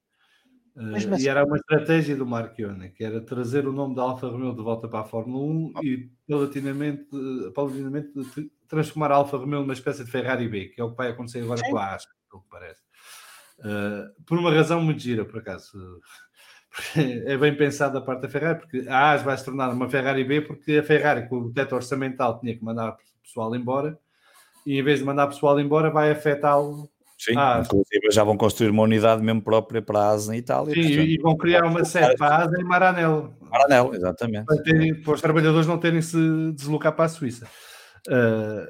Speaker 2: Mas, mas... E era uma estratégia do Marchione, que era trazer o nome da Alfa Romeo de volta para a Fórmula 1 e paulatinamente, paulatinamente transformar a Alfa Romeo numa espécie de Ferrari B, que é o que vai acontecer agora Sim. com a Asca, pelo que parece. Uh, por uma razão muito gira, por acaso. é bem pensado da parte da Ferrari, porque a AS vai se tornar uma Ferrari B, porque a Ferrari, com o teto orçamental, tinha que mandar o pessoal embora, e em vez de mandar o pessoal embora, vai afetá-lo
Speaker 3: Sim, ah, inclusive já vão construir uma unidade mesmo própria para a ASA na Itália.
Speaker 2: Sim, portanto, e vão criar uma sede para a ASA em Maranello.
Speaker 3: Maranello, exatamente.
Speaker 2: Para, terem, para, os trabalhadores não terem se deslocar para a Suíça. Uh,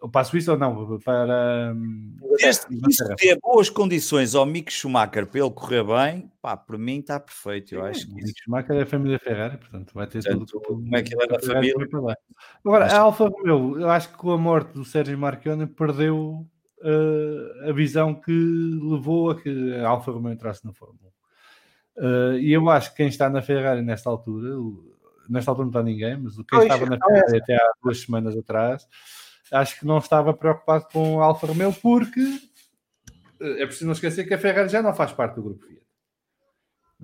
Speaker 2: ou para a Suíça ou não, para.
Speaker 3: Desde que ter boas condições ao Mick Schumacher para ele correr bem, pá, por mim está perfeito. Eu acho que
Speaker 2: Mick Schumacher é a família Ferrari, portanto vai ter portanto, tudo.
Speaker 3: Como é que ele é da família?
Speaker 2: Agora, acho a Alfa Romeo, eu acho que com a morte do Sérgio Marchione perdeu uh, a visão que levou a que a Alfa Romeo entrasse na Fórmula 1. Uh, e eu acho que quem está na Ferrari nesta altura, nesta altura não está ninguém, mas quem pois, estava na Ferrari é. até há duas semanas atrás acho que não estava preocupado com a Alfa Romeo porque eh, é preciso não esquecer que a Ferrari já não faz parte do grupo Fiat.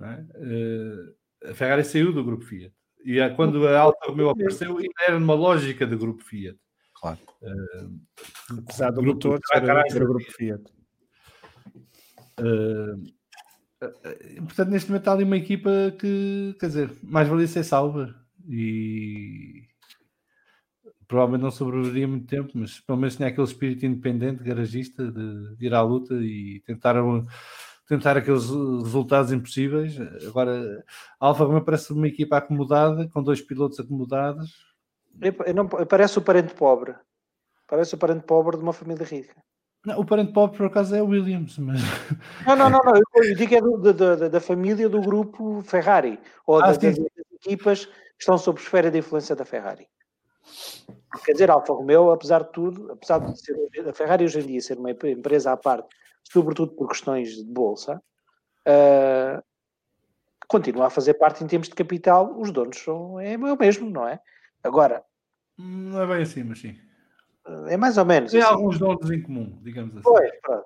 Speaker 2: É? Eh, a Ferrari saiu do grupo Fiat. E quando a Alfa Romeo apareceu, ainda era numa lógica de grupo Fiat.
Speaker 3: Claro. Uh,
Speaker 1: Apesar do motor ser o grupo Fiat.
Speaker 2: Uh, portanto, neste momento está ali uma equipa que, quer dizer, mais valia ser salva. E provavelmente não sobreviveria muito tempo, mas pelo menos tinha aquele espírito independente, garagista, de, de ir à luta e tentar, tentar aqueles resultados impossíveis. Agora, a Alfa Romeo parece uma equipa acomodada, com dois pilotos acomodados.
Speaker 4: Não, parece o parente pobre. Parece o parente pobre de uma família rica.
Speaker 2: Não, o parente pobre, por acaso, é o Williams. Mas...
Speaker 4: Não, não, não, não. Eu digo que é do, da, da, família do grupo Ferrari, ou ah, das, das equipas que estão sob esfera de influência da Ferrari. Quer dizer, Alfa Romeo, apesar de tudo, apesar de ser a Ferrari hoje em dia ser uma empresa à parte, sobretudo por questões de bolsa, uh, continua a fazer parte em termos de capital. Os donos são é o mesmo, não é? Agora,
Speaker 2: não é bem assim, mas sim.
Speaker 4: É mais ou menos.
Speaker 2: Tem assim. alguns donos em comum, digamos assim.
Speaker 4: Pois, pronto.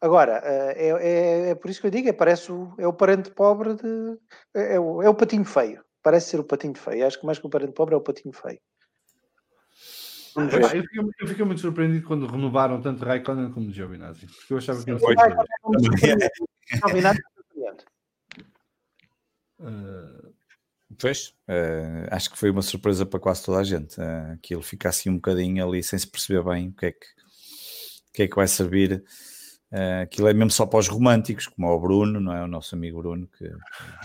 Speaker 4: Agora, ah, é, é, é, por isso que eu digo, é, parece o, é o parente pobre de. É, é, o, é o patinho feio. Parece ser o patinho feio. Acho que mais que o parente pobre é o patinho feio.
Speaker 2: Eu fiquei, eu fiquei, muito surpreendido quando renovaram tanto Raikkonen como Giovinazzi, porque eu achava que
Speaker 3: ele uh... Pois, uh, acho que foi uma surpresa para quase toda a gente. Uh, que ele fica assim um bocadinho ali sem se perceber bem o que é que, o que, é que vai servir. Uh, aquilo é mesmo só para os românticos, como é o Bruno, não é? O nosso amigo Bruno, que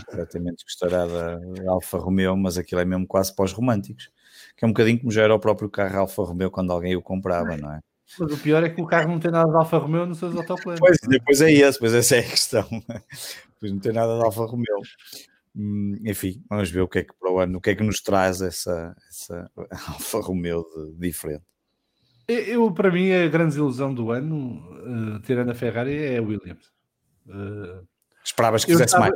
Speaker 3: certamente gostará da Alfa Romeo, mas aquilo é mesmo quase para os românticos que é um bocadinho como já era o próprio carro Alfa Romeo quando alguém o comprava, não é?
Speaker 2: Mas o pior é que o carro não tem nada de Alfa Romeo nos seus autoplanos.
Speaker 3: Pois, depois é esse, pois essa é a questão. Pois não tem nada de Alfa Romeo. Hum, enfim, vamos ver o que é que para o ano, o que é que nos traz essa, essa Alfa Romeo de, diferente.
Speaker 2: Eu, para mim, a grande ilusão do ano, uh, tirando a Ferrari, é a Williams.
Speaker 3: Uh, Esperavas que fizesse mais?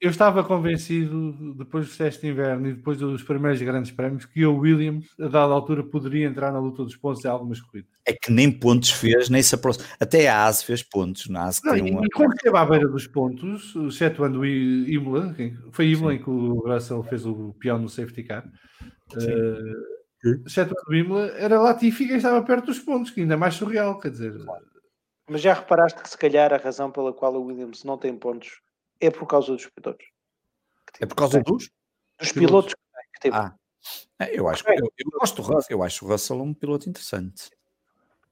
Speaker 2: Eu estava convencido, depois do de inverno e depois dos primeiros grandes prémios, que o Williams, a dada altura, poderia entrar na luta dos pontos em algumas corridas.
Speaker 3: É que nem pontos fez, nem se aproxima. Até a ASE fez pontos. Na ASE
Speaker 2: Não, e, uma... e quando esteve à beira dos pontos, excetuando o Imola, foi Imola em que o Russell fez o peão no safety car, uh, excetuando o Imola, era Latifi quem estava perto dos pontos, que ainda é mais surreal, quer dizer...
Speaker 4: Mas já reparaste que se calhar a razão pela qual o Williams não tem pontos é por causa dos pilotos.
Speaker 3: É por causa dos?
Speaker 4: Dos pilotos que teve. Ah.
Speaker 3: É, eu acho, eu, eu gosto do Russell, eu acho o Russell um piloto interessante.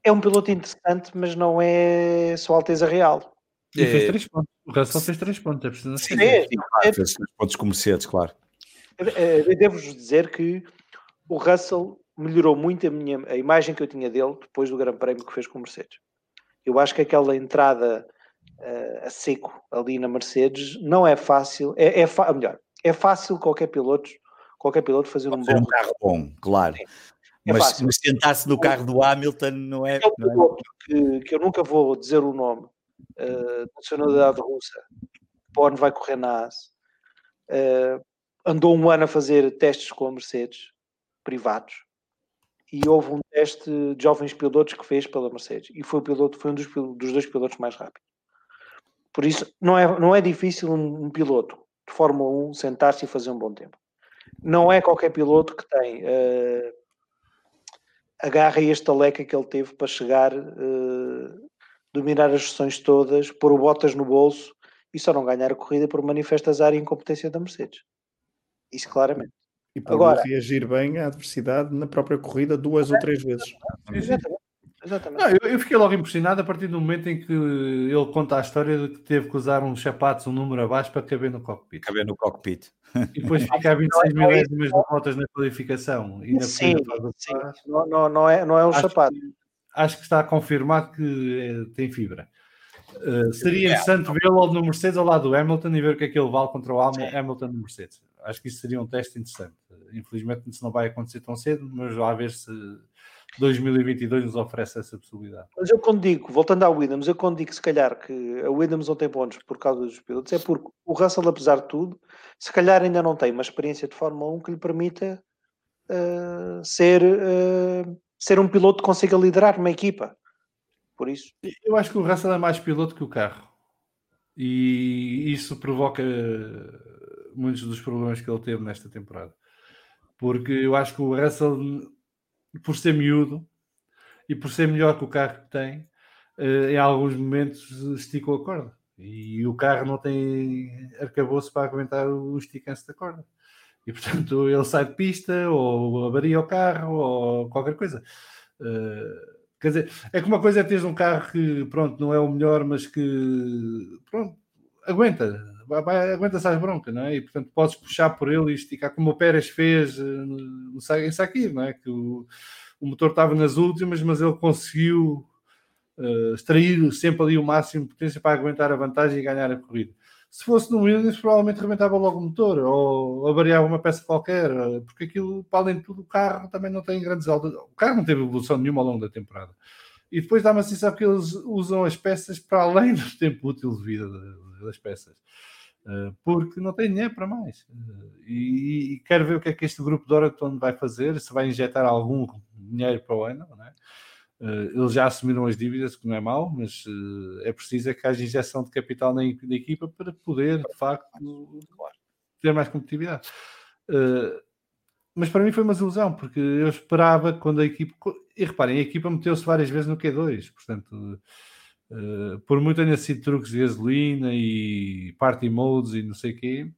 Speaker 4: É um piloto interessante, mas não é só Alteza Real.
Speaker 2: E é... fez três pontos. O Russell fez três pontos, é preciso
Speaker 3: Sim, é, é, fez três pontos como Mercedes, claro.
Speaker 4: Eu devo-vos dizer que o Russell melhorou muito a, minha, a imagem que eu tinha dele depois do Grande Prémio que fez com o Mercedes. Eu acho que aquela entrada uh, a seco ali na Mercedes, não é fácil, é, é melhor, é fácil qualquer piloto, qualquer piloto fazer um, bom
Speaker 3: um carro bom, claro. É mas, mas sentar-se no carro do Hamilton não é. É um piloto
Speaker 4: que, que eu nunca vou dizer o nome, uh, nacionalidade russa, Born vai correr na AS, uh, andou um ano a fazer testes com a Mercedes, privados, e houve um teste de jovens pilotos que fez pela Mercedes, e foi, o piloto, foi um dos, dos dois pilotos mais rápidos. Por isso, não é, não é difícil um, um piloto de Fórmula 1 sentar-se e fazer um bom tempo. Não é qualquer piloto que tem uh, a garra e esta leca que ele teve para chegar, uh, dominar as sessões todas, pôr o botas no bolso e só não ganhar a corrida por manifestar a incompetência da Mercedes. Isso claramente.
Speaker 1: E por Agora, reagir bem à adversidade na própria corrida duas ou três vezes.
Speaker 2: Exatamente. Exatamente. Não, eu, eu, fiquei logo impressionado a partir do momento em que ele conta a história de que teve que usar uns sapatos, um número abaixo para caber no cockpit.
Speaker 3: Caber no cockpit.
Speaker 2: E depois fica a 26 milésimas de voltas na qualificação. E na
Speaker 4: sim, sim. Não, não, não, é, não é um acho sapato.
Speaker 2: Que, acho que está confirmado que é, tem fibra. Uh, seria interessante vê-lo no Mercedes ao lado do Hamilton e ver o que é que ele vale contra o Hamilton no Mercedes. Acho que isso seria um teste interessante. Infelizmente isso não vai acontecer tão cedo, mas lá a ver se 2022 nos oferece essa possibilidade.
Speaker 4: Mas eu quando digo, voltando à Williams, eu quando digo se calhar que a Williams não tem pontos por causa dos pilotos, é porque o Russell, apesar de tudo, se calhar ainda não tem uma experiência de Fórmula 1 que lhe permita uh, ser, uh, ser um piloto que consiga liderar uma equipa. Por isso.
Speaker 2: Eu acho que o Russell é mais piloto que o carro. E isso provoca muitos dos problemas que ele teve nesta temporada. Porque eu acho que o Russell por ser miúdo e por ser melhor que o carro que tem, uh, em alguns momentos esticou a corda. E o carro não tem arcabouço para aguentar o esticance da corda. E portanto ele sai de pista, ou avaria o carro, ou qualquer coisa. Uh, quer dizer, é que uma coisa é teres um carro que, pronto, não é o melhor, mas que, pronto, aguenta, vai, aguenta-se as broncas, não é? E portanto podes puxar por ele e esticar, como o Pérez fez eh, no, em Sakir, não é? Que o, o motor estava nas últimas, mas ele conseguiu uh, extrair sempre ali o máximo de potência para aguentar a vantagem e ganhar a corrida. Se fosse no Williams, provavelmente rebentava logo o motor ou avariava uma peça qualquer, eh, porque aquilo, para além de tudo, o carro também não tem grandes altas. O carro não teve evolução nenhuma ao longo da temporada. E depois dá-me a sensação que eles usam as peças para além do tempo útil de vida das peças. Eh, porque não tem dinheiro para mais. Eh, e, e, quero ver o que é que este grupo de Oraton vai fazer, se vai injetar algum dinheiro para o ano, não é? Eh, eles já assumiram as dívidas, que não é mau, mas é preciso é que haja injeção de capital na, na equipa para poder, de facto, ter mais competitividade. mas para mim foi uma ilusão, porque eu esperava quando a equipa. E reparem, a equipa meteu-se várias vezes no Q2, portanto Uh, por muito tenha sido truques de gasolina e party modes e não sei o quê,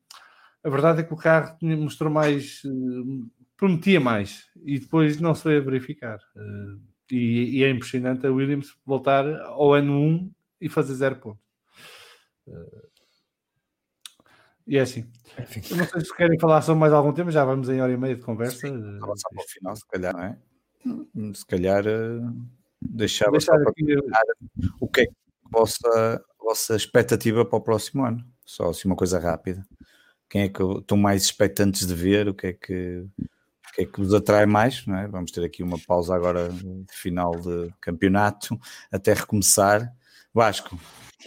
Speaker 2: a verdade é que o carro mostrou mais, uh, prometia mais e depois não se veio a verificar. Uh, e, e, é impressionante a Williams voltar ao ano 1 e fazer zero ponto. e é assim. Enfim. não sei se querem falar sobre mais algum tema, já vamos em hora e meia de conversa.
Speaker 3: Sim, para o final, se calhar, não é? Se calhar deixava só para comentar o que é que a vossa, vossa expectativa para o próximo ano. Só assim uma coisa rápida. Quem é que estão mais expectantes de ver? O que é que, o que, é que vos atrai mais? Não é? Vamos ter aqui uma pausa agora de final de campeonato até recomeçar. Vasco,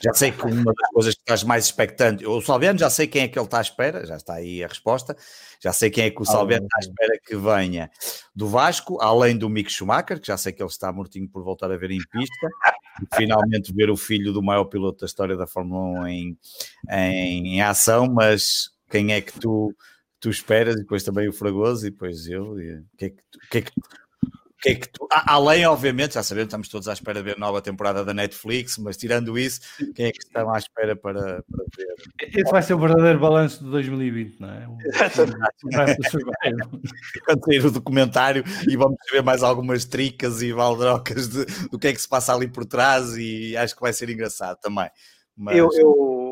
Speaker 3: já sei que uma das coisas que estás mais expectante, o Salviano já sei quem é que ele está à espera, já está aí a resposta. Já sei quem é que o Salviano está à espera que venha do Vasco, além do Mick Schumacher, que já sei que ele está mortinho por voltar a ver em pista, e finalmente ver o filho do maior piloto da história da Fórmula 1 em, em, em ação. Mas quem é que tu, tu esperas? E depois também o Fragoso, e depois eu. E, o que é que, que, é que que é que tu, além, obviamente, já sabemos, estamos todos à espera de ver nova temporada da Netflix, mas tirando isso, quem é que estão à espera para, para ver?
Speaker 2: Esse vai ser o verdadeiro balanço de 2020, não é?
Speaker 3: Quando sair o documentário e vamos ver mais algumas tricas e valdrocas de, do que é que se passa ali por trás e acho que vai ser engraçado também.
Speaker 4: Mas... Eu, eu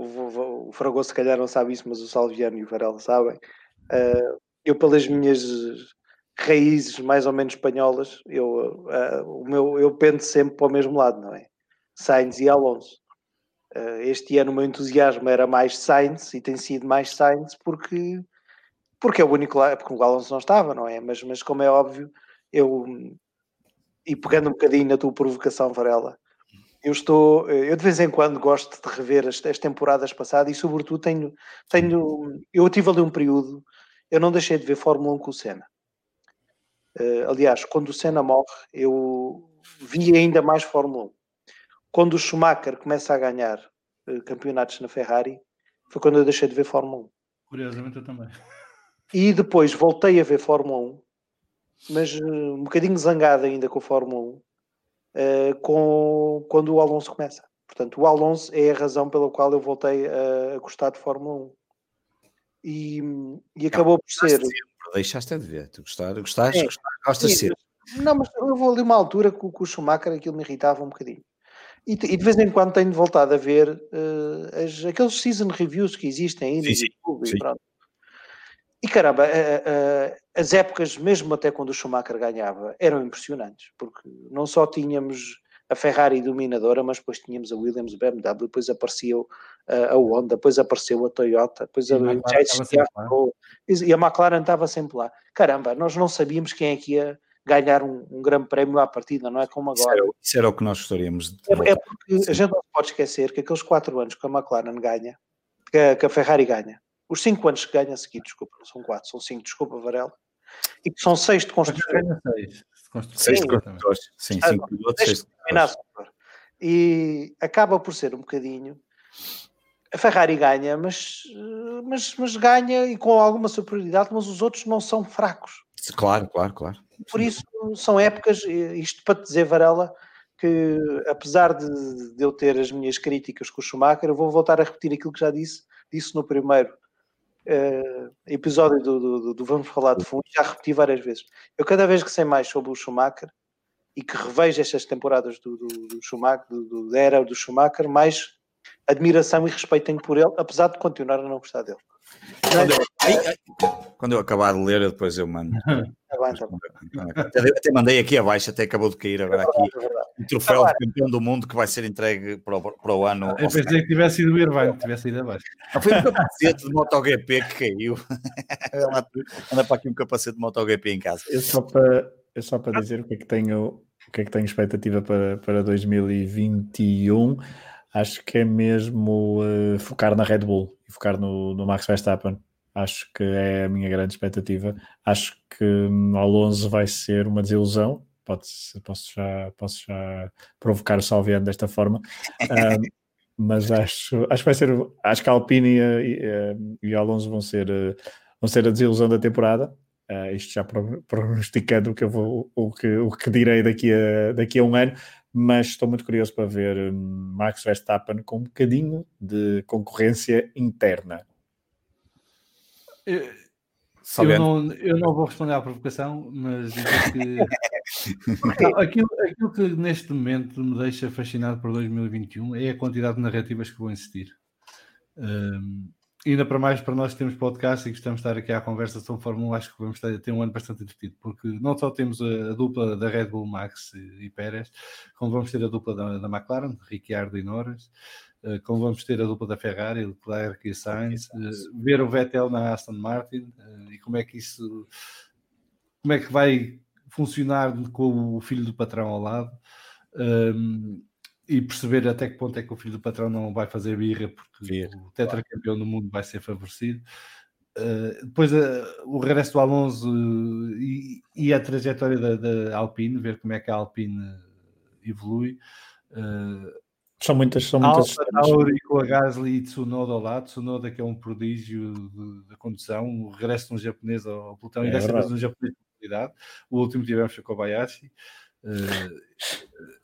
Speaker 4: o Fragoso se calhar não sabe isso, mas o Salviano e o Varela sabem. Uh, eu, pelas minhas raízes mais ou menos espanholas, eu, uh, o meu, eu pendo sempre para o mesmo lado, não é? Sainz e Alonso. Uh, este ano o meu entusiasmo era mais Sainz e tem sido mais Sainz porque, porque é o único lado, porque o Alonso não estava, não é? Mas, mas como é óbvio, eu e pegando um bocadinho na tua provocação, Varela, eu estou, eu de vez em quando gosto de rever as, as temporadas passadas e sobretudo tenho, tenho, eu tive ali um período, eu não deixei de ver Fórmula 1 com o Senna. Uh, aliás, quando o Senna morre, eu vi ainda mais Fórmula 1. Quando o Schumacher começa a ganhar uh, campeonatos na Ferrari, foi quando eu deixei de ver Fórmula 1.
Speaker 2: Curiosamente, eu também.
Speaker 4: E depois voltei a ver Fórmula 1, mas uh, um bocadinho zangado ainda com a Fórmula 1, com, quando o Alonso começa. Portanto, o Alonso é a razão pela qual eu voltei a, a gostar de Fórmula 1. E, e acabou por ser
Speaker 3: deixaste de ver. Tu gostar, gostaste, é, gostas de ser.
Speaker 4: Não, mas eu vou ali uma altura com, com o Schumacher aquilo me irritava um bocadinho. E, e, de vez em quando tenho voltado a ver uh, as, aqueles season reviews que existem no sim, YouTube sim. e pronto. E caramba, uh, uh, as épocas, mesmo até quando o Schumacher ganhava, eram impressionantes, porque não só tínhamos a Ferrari dominadora, mas depois tínhamos a Williams, BMW, depois apareceu a Honda, depois apareceu a Toyota, depois e a, a e a McLaren estava sempre lá. Caramba, nós não sabíamos quem é que ia ganhar um, um grande prémio à partida, não é como agora.
Speaker 3: Isso era, isso era o que nós gostaríamos de
Speaker 4: é, é porque Sim. a gente não pode esquecer que aqueles quatro anos que a McLaren ganha, que a, que a Ferrari ganha, os cinco anos que ganha a seguir, desculpa, não são quatro, são cinco, desculpa, Varela, e que são seis de construção. Seis.
Speaker 3: Seis de construtores, sim, cinco pilotos, seis de
Speaker 4: E acaba por ser um bocadinho. A Ferrari ganha, mas, mas, mas ganha e com alguma superioridade, mas os outros não são fracos.
Speaker 3: Claro, claro, claro.
Speaker 4: Por isso são épocas, isto para te dizer, Varela, que apesar de, de eu ter as minhas críticas com o Schumacher, eu vou voltar a repetir aquilo que já disse, disse no primeiro uh, episódio do, do, do, Vamos Falar de Fundo, já repeti várias vezes. Eu cada vez que sei mais sobre o Schumacher e que revejo estas temporadas do, do, Schumacher, do, da era do Schumacher, mais admiração e respeito tenho por ele, apesar de continuar a não gostar dele.
Speaker 3: Quando eu, quando eu acabar de ler, depois eu mando. Tá tá até, até, mandei aqui abaixo, até acabou de cair agora aqui. É um troféu de campeão do mundo que vai ser entregue para o, para o ano.
Speaker 2: Eu pensei que tivesse ido o Irvine, tivesse ido abaixo.
Speaker 3: Ah, foi um capacete de MotoGP que caiu. Anda para aqui um capacete de MotoGP em casa.
Speaker 1: Eu só para, eu só para dizer o que é que tenho, o que é que tenho expectativa para, para 2021 acho que é mesmo uh, focar na Red Bull e focar no, no Max Verstappen. Acho que é a minha grande expectativa. Acho que um, Alonso vai ser uma desilusão. Pode, posso, já, posso já provocar o Salviano desta forma. Um, mas acho, acho que vai ser. Acho que a Alpine e, e, e Alonso vão ser, vão ser a desilusão da temporada. Uh, isto já pronosticando o que eu vou, o que, o que direi daqui a, daqui a um ano, mas estou muito curioso para ver hum, Max Verstappen com um bocadinho de concorrência interna.
Speaker 2: Eu, eu, não, eu não vou responder à provocação, mas que, não, aquilo, aquilo que neste momento me deixa fascinado por 2021 é a quantidade de narrativas que vão existir. Um, ainda para mais para nós que temos podcast e gostamos de estar aqui à conversa sobre Fórmula 1, acho que vamos ter, ter um ano bastante divertido, porque não só temos a, a, dupla da Red Bull Max e, e Pérez, como vamos ter a dupla da, da McLaren, Ricciardo e Norris, uh, como vamos ter a dupla da Ferrari, Leclerc e Sainz, uh, ver o Vettel na Aston Martin uh, e como é que isso como é que vai funcionar com o filho do patrão ao lado. Um, e perceber até que ponto é que o filho do patrão não vai fazer birra porque o tetracampeão do mundo vai ser favorecido. Uh, depois uh, o regresso do Alonso uh, e, e, a trajetória da, da, Alpine, ver como é que a Alpine evolui.
Speaker 1: são muitas, são muitas
Speaker 2: Alfa Tauri com a Gasly e Tsunoda ao lado. Tsunoda que é um prodígio da condução, o regresso de um japonês ao pelotão é, e desta vez um japonês de qualidade. O último tivemos foi Kobayashi.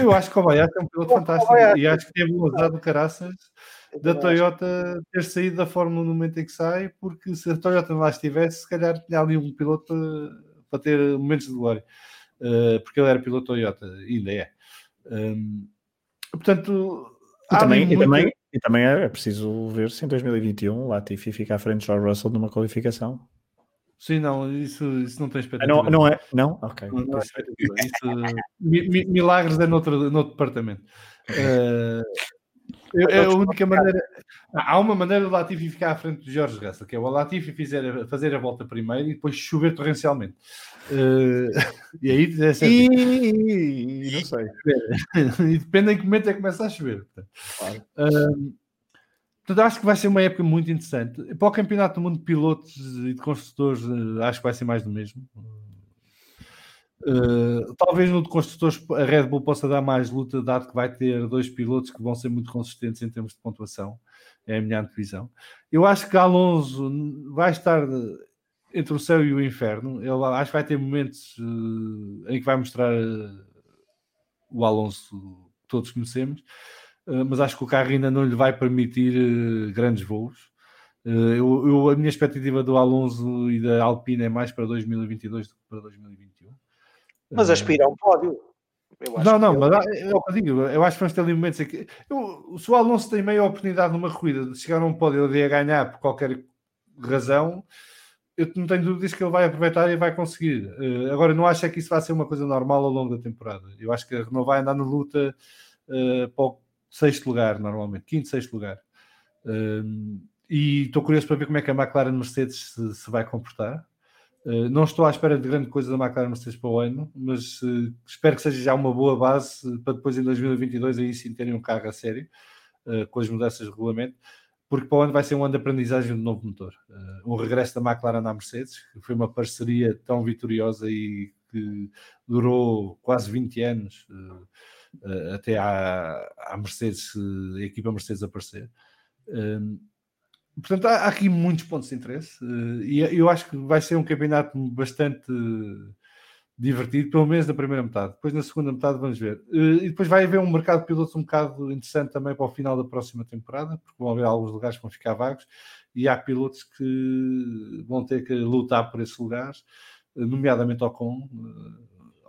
Speaker 2: Eu acho que o Kobayashi é um piloto fantástico e acho que teve um azar do caraças da Toyota ter saído da Fórmula no momento em que sai, porque se a Toyota não lá estivesse, se calhar tinha ali um piloto para, para ter momentos de glória, uh, porque ele era piloto Toyota, ainda é. Um, portanto,
Speaker 1: e também, muito... e, também, e também é preciso ver se em 2021 o Latifi fica à frente de George Russell numa qualificação.
Speaker 2: Sim, não, isso, isso não tem expectativa.
Speaker 1: Não, não é? Não? Ok. Não,
Speaker 2: não é isso, milagres é noutro, noutro departamento. Uh, é, a única maneira. Há uma maneira do Latifi ficar à frente do Jorge Russell, que é o Latifi fizer, fazer a volta primeiro e depois chover torrencialmente. Uh, e aí é certo.
Speaker 1: E, e, não sei.
Speaker 2: E depende em que momento é que começa a chover. Claro. Uh, Portanto, acho que vai ser uma época muito interessante. Para o Campeonato do Mundo de Pilotos e de Construtores, eh, acho que vai ser mais do mesmo. Uh, talvez no de construtores a Red Bull possa dar mais luta, dado que vai ter dois pilotos que vão ser muito consistentes em termos de pontuação. É a minha antevisão. Eu acho que Alonso vai estar entre o céu e o inferno. Eu acho que vai ter momentos uh, em que vai mostrar uh, o Alonso que todos conhecemos. Eh, mas acho que o carro ainda não lhe vai permitir eh, grandes voos. Eh, eu, eu, a minha expectativa do Alonso e da Alpine é mais para 2022 do que para 2021.
Speaker 4: Mas aspira a um pódio.
Speaker 2: Não, não, mas é o que eu digo. Eu acho que vamos ter ali momentos aqui. Eu, se o Alonso tem meia oportunidade numa corrida de chegar a um pódio de a ganhar por qualquer razão, eu não tenho dúvidas que ele vai aproveitar e vai conseguir. Uh, agora, não acho é que isso vai ser uma coisa normal ao longo da temporada. Eu acho que a Renault vai andar na luta uh, para o sexto lugar, normalmente, quinto, sexto lugar. Um, e estou curioso para ver como é que a McLaren Mercedes se, se vai comportar. Uh, não estou à espera de grande coisa da McLaren Mercedes para o ano, mas uh, espero que seja já uma boa base para depois em 2022 aí sim terem um carro a sério, uh, com as mudanças de regulamento, porque para o ano vai ser um ano de aprendizagem do novo motor. um regresso da McLaren à Mercedes, que foi uma parceria tão vitoriosa e que durou quase 20 anos até à, à Mercedes, a equipa Mercedes aparecer. Um, portanto, há, aqui muitos pontos de interesse uh, e eu acho que vai ser um campeonato bastante divertido, pelo menos na primeira metade. Depois, na segunda metade, vamos ver. Uh, e depois vai haver um mercado de pilotos um bocado interessante também para o final da próxima temporada, porque vão haver alguns lugares que vão ficar vagos e há pilotos que vão ter que lutar por esses lugares, nomeadamente ao Com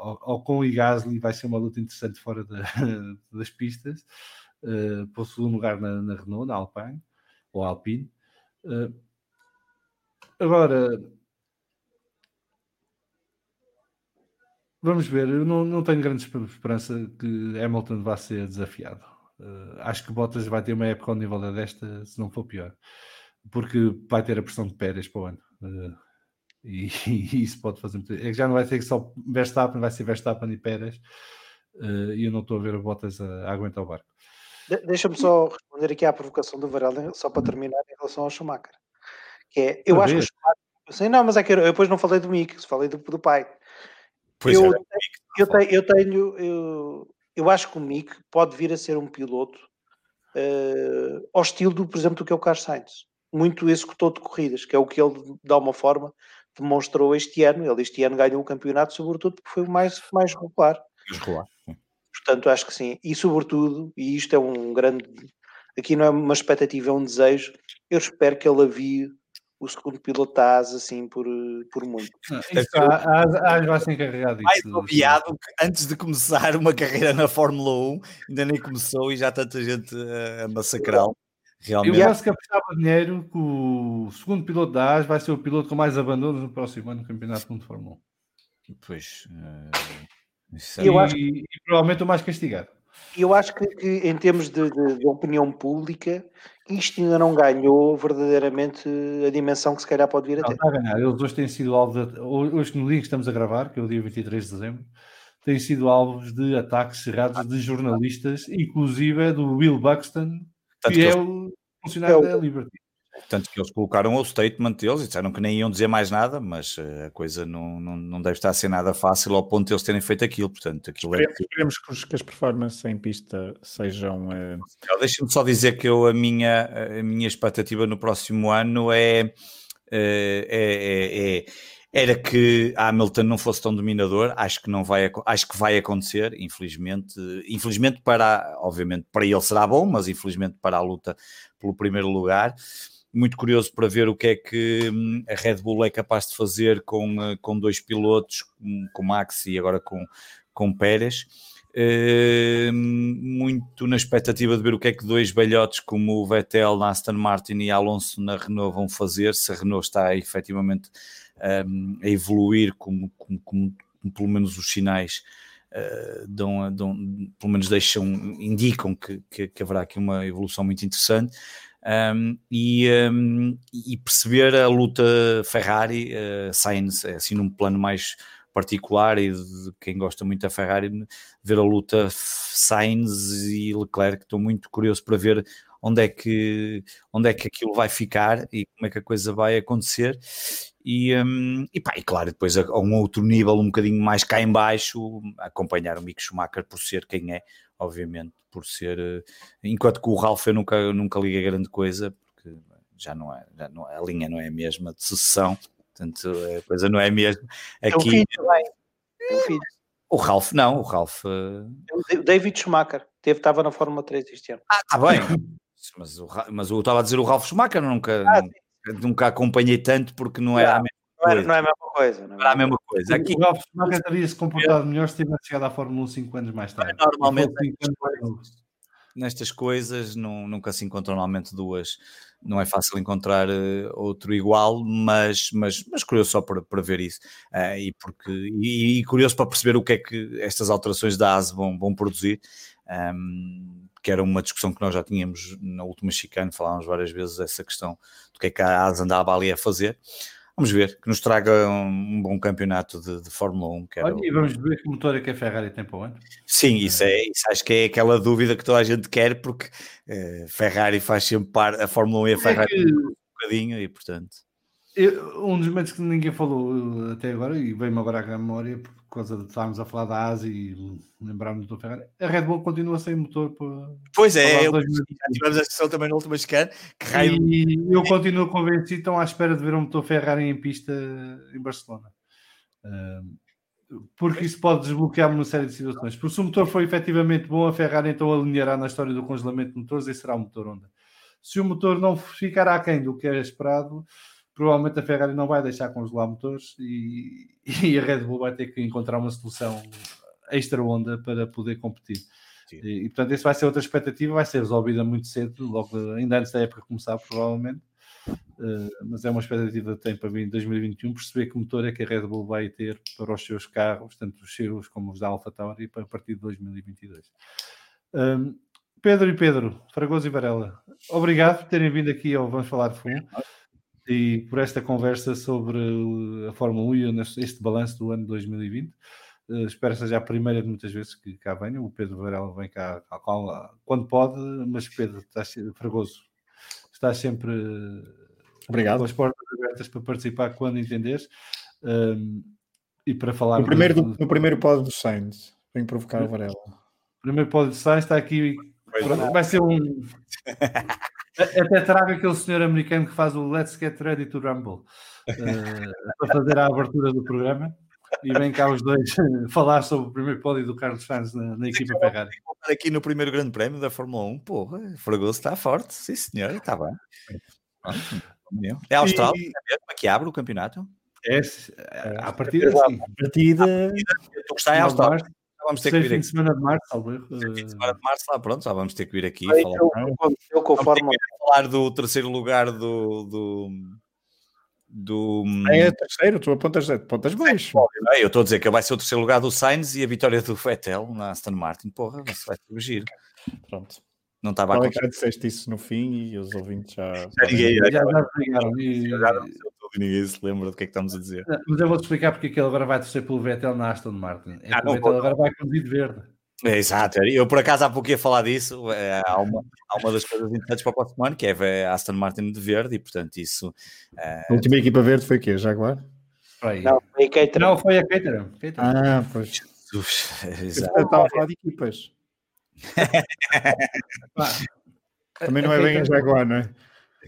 Speaker 2: Ocon e Gasly vai ser uma luta interessante fora da, das pistas, uh, para o segundo lugar na, na, Renault, na Alpine, ou Alpine. Uh, agora, vamos ver, eu não, não tenho grande esperança que Hamilton vá ser desafiado. Uh, acho que Bottas vai ter uma época ao nível da desta, se não for pior, porque vai ter a pressão de Pérez para o ano. Uh, e, e, isso pode fazer muito. É que já não vai ser só Verstappen, vai ser Verstappen e Pérez. Uh, e eu não estou a ver o Bottas a, a aguentar o barco.
Speaker 4: De Deixa-me só responder aqui à provocação do Varela, só para terminar em relação ao Schumacher. Que é, eu a acho ver. que o Schumacher. Não, mas é que eu, eu depois não falei do Mick, falei do, do pai. Pois eu, é, eu, tenho, eu tenho, eu, eu acho que o Mick pode vir a ser um piloto uh, ao estilo, do, por exemplo, do que é o Carlos Sainz. Muito executor de corridas, que é o que ele, de alguma forma, demonstrou este ano. Ele este ano ganhou o campeonato, sobretudo porque foi o mais, mais regular.
Speaker 3: regular.
Speaker 4: Portanto, acho que sim. E sobretudo, e isto é um grande. Aqui não é uma expectativa, é um desejo. Eu espero que ele avie o segundo piloto da ASA assim por, por muito.
Speaker 2: a ASA vai se encarregar disso.
Speaker 3: Mais obviado que antes de começar uma carreira na Fórmula 1, ainda nem começou e já tanta gente a massacrá-lo.
Speaker 2: Realmente. Eu acho que apostava dinheiro que o segundo piloto da AS vai ser o piloto com mais abandonos no próximo ano no Campeonato Mundo de Fórmula
Speaker 3: 1. Pois.
Speaker 2: Uh, e, eu acho que... e, provavelmente o mais castigado.
Speaker 4: Eu acho que, que em termos de, de, de, opinião pública, isto ainda não ganhou verdadeiramente a dimensão que se calhar pode vir a ter. Não,
Speaker 2: está a ganhar. Eles hoje têm sido alvo de, hoje no dia que estamos a gravar, que é o dia 23 de dezembro, têm sido alvos de ataques cerrados de jornalistas, inclusive do Will Buxton, Tanto que, que é o funcionário é o... da Liberty.
Speaker 3: Tanto que eles colocaram o statement deles e disseram que nem iam dizer mais nada, mas eh, a coisa não, não, não deve estar a ser nada fácil ao ponto de eles terem feito aquilo. Portanto, aquilo
Speaker 1: é... Esperemos que as performances em pista sejam. Uh...
Speaker 3: Deixa-me só dizer que eu, a, minha, a minha expectativa no próximo ano é, eh, é, é, é era que a Hamilton não fosse tão dominador, acho que não vai, acho que vai acontecer, infelizmente, infelizmente para, obviamente, para ele será bom, mas infelizmente para a luta pelo primeiro lugar. Muito curioso para ver o que é que hum, a Red Bull é capaz de fazer com, eh, com dois pilotos, com Max e agora com, com Pérez. Uh, muito na expectativa de ver o que é que dois velhotes como o Vettel na Aston Martin e Alonso na Renault vão fazer, se a Renault está efetivamente um, a evoluir como, como, como, como, pelo menos os sinais uh, dão, dão, pelo menos deixam, indicam que, que, que, haverá aqui uma evolução muito interessante. Um, e, um, e, perceber a luta Ferrari, uh, Sainz, é assim num plano mais particular e de quem gosta muito da Ferrari, ver a luta Sainz e Leclerc, estou muito curioso para ver onde é que onde é que aquilo vai ficar e como é que a coisa vai acontecer e, um, e, pá, e claro, depois a, a, um outro nível um bocadinho mais cá em baixo, acompanhar o Mick Schumacher por ser quem é, obviamente, por ser, uh, enquanto que o Ralf eu nunca, nunca liga grande coisa, porque já não é, já não, é, a linha não é a mesma de sucessão, portanto a coisa não é a mesma.
Speaker 4: Aqui, é o filho, é o filho.
Speaker 3: O Ralf não, o Ralf...
Speaker 4: Uh... O David Schumacher, teve, estava na Fórmula 3 este ano.
Speaker 3: Ah, está bem, mas, o, mas eu estava a dizer o Ralf Schumacher, nunca... Ah, nunca acompanhei tanto porque não era a mesma
Speaker 4: não, era, não é a mesma coisa. Não
Speaker 3: é era a mesma coisa.
Speaker 2: Aqui, o Ralf Schumacher teria se comportado melhor se tivesse chegado à Fórmula 1 5 anos mais tarde.
Speaker 3: Normalmente, nestas coisas, não, nunca se encontram normalmente duas. Não é fácil encontrar uh, outro igual, mas, mas, mas curioso só para, para ver isso. Uh, e, porque, e, e, curioso para perceber o que é que estas alterações da ASE vão, vão produzir. Um, que era uma discussão que nós já tínhamos na última chicane, falávamos várias vezes essa questão do que é que a ASA andava ali a fazer. Vamos ver, que nos traga um, bom campeonato de, de Fórmula 1.
Speaker 2: Olha, o... E vamos ver que motor é que a Ferrari tem para o ano.
Speaker 3: Sim, isso, é, isso acho que é aquela dúvida que toda a gente quer, porque uh, Ferrari faz sempre par, a Fórmula 1 e a é Ferrari é que... um bocadinho, e portanto.
Speaker 2: Eu, um dos momentos que ninguém falou até agora, e veio-me agora à memória, por causa de estarmos a falar da Ásia e lembrarmos do Ferrari, a Red Bull continua sem motor para.
Speaker 3: Pois é, eu, tivemos a discussão também no último scan.
Speaker 2: E eu continuo convencido, estão à espera de ver um motor Ferrari em pista em Barcelona. porque isso pode desbloquear uma série de situações. Porque se o motor for efetivamente bom, a Ferrari então alinhará na história do congelamento de motores e será o motor Honda. Se o motor não ficar aquém do que é esperado, provavelmente a Ferrari não vai deixar congelar motores e, e, a Red Bull vai ter que encontrar uma solução extra onda para poder competir. E, e, portanto, isso vai ser outra expectativa, vai ser resolvida muito cedo, logo ainda antes da época começar, provavelmente. Uh, mas é uma expectativa que tem para vir em 2021 perceber que motor é que a Red Bull vai ter para os seus carros, tanto os seus como os da AlphaTauri, para a partir de 2022. Um, Pedro e Pedro, Fragoso e Varela, obrigado por terem vindo aqui ao Vamos Falar de Fundo e por esta conversa sobre a Fórmula 1 e este balanço do ano 2020. Uh, eh, espero que seja a primeira de muitas vezes que cá venha. O Pedro Varela vem cá quando pode, mas Pedro, estás, Fragoso, estás sempre
Speaker 1: Obrigado.
Speaker 2: com as portas abertas para participar quando entenderes um, ehm, e para falar.
Speaker 1: No primeiro, do, no primeiro pódio do Sainz, venho provocar o Varela.
Speaker 2: O primeiro pódio do Sainz está aqui. Vai ser um. Até trago aquele senhor americano que faz o Let's Get Ready to Rumble uh, para fazer a abertura do programa e vem cá os dois falar sobre o primeiro pódio do Carlos Sainz na, na equipa Ferrari.
Speaker 3: Aqui no primeiro grande prémio da Fórmula 1, porra, o Fragoso está forte, sim senhor, está bem. É a Austrália e... é que abre o campeonato?
Speaker 2: É, a partida sim. A partida,
Speaker 3: tu está é a Austrália. Vamos ter que vir
Speaker 2: fim
Speaker 3: aqui.
Speaker 2: de semana de março, erro.
Speaker 3: Fim de semana de março, lá pronto, já vamos ter que vir aqui
Speaker 4: Foi
Speaker 3: falar, ter
Speaker 4: Fórmula
Speaker 3: que falar do terceiro lugar do. do, do
Speaker 1: É terceiro, tu apontas, apontas baixo.
Speaker 3: eu estou a dizer que vai ser o terceiro lugar do Sainz e a vitória do Vettel na Aston Martin. Porra, isso vai ser giro.
Speaker 1: Pronto.
Speaker 3: Não estava a
Speaker 1: é que já disseste isso no fim e os ouvintes já.
Speaker 3: Ninguém,
Speaker 2: Já, já brigaram. E-
Speaker 3: já não sei tudo, ninguém se lembra do que é que estamos a dizer.
Speaker 2: Mas eu vou-te explicar porque é que ele agora vai torcer pelo Vettel na Aston Martin. É que
Speaker 3: Ah,
Speaker 2: o Vettel agora vai conduzir de verde.
Speaker 3: É, exato, eu por acaso há pouco ia falar disso. é, há, uma, há uma das coisas interessantes para o próximo ano que é a Aston Martin de verde, e portanto isso
Speaker 1: A última equipa verde foi o quê? Jaguar?
Speaker 2: Aí.
Speaker 4: Não, foi a Caterham.
Speaker 2: Não, foi a Caterham.
Speaker 1: Ah, pois. Eu
Speaker 3: exato.
Speaker 1: estava a falar de equipas. Também não é bem a Jaguar, não é?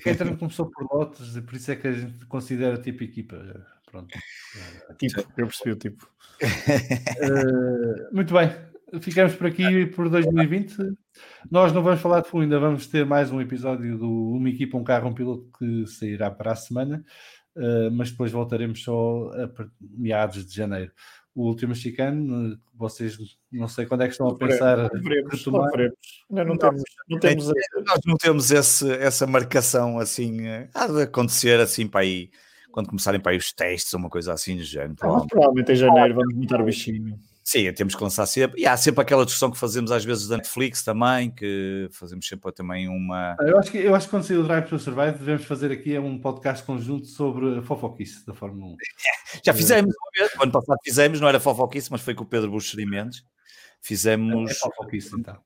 Speaker 2: Caterham começou por lotes, por isso é que a gente considera tipo equipa. Pronto.
Speaker 1: Tipo, eu percebi o tipo.
Speaker 2: Eh, muito bem, ficamos por aqui por 2020. Nós não vamos falar de fundo, ainda vamos ter mais um episódio do Uma Equipa, um Carro, um Piloto que sairá para a semana, eh, mas depois voltaremos só a meados de janeiro. O último mexicano, vocês não sei quando é que estão a pensar
Speaker 1: Veremos, veremos. Ainda não temos, não temos a-
Speaker 3: Nós não temos esse, essa marcação assim, eh, há de acontecer assim para aí, quando começarem para aí os testes ou uma coisa assim do género.
Speaker 1: Ah, provavelmente em janeiro vamos montar o bichinho.
Speaker 3: Sim, temos que lançar sempre. E há sempre aquela discussão que fazemos às vezes da Netflix também, que fazemos sempre também uma.
Speaker 2: Eu acho que, eu acho que quando sair o Drive to Survive, devemos fazer aqui um podcast conjunto sobre a fofoquice da Fórmula 1.
Speaker 3: Já fizemos uma vez, o ano passado fizemos, não era fofoquice, mas foi com o Pedro Buxeri Mendes.
Speaker 2: É
Speaker 3: Fizemos.
Speaker 2: fofoquice, então.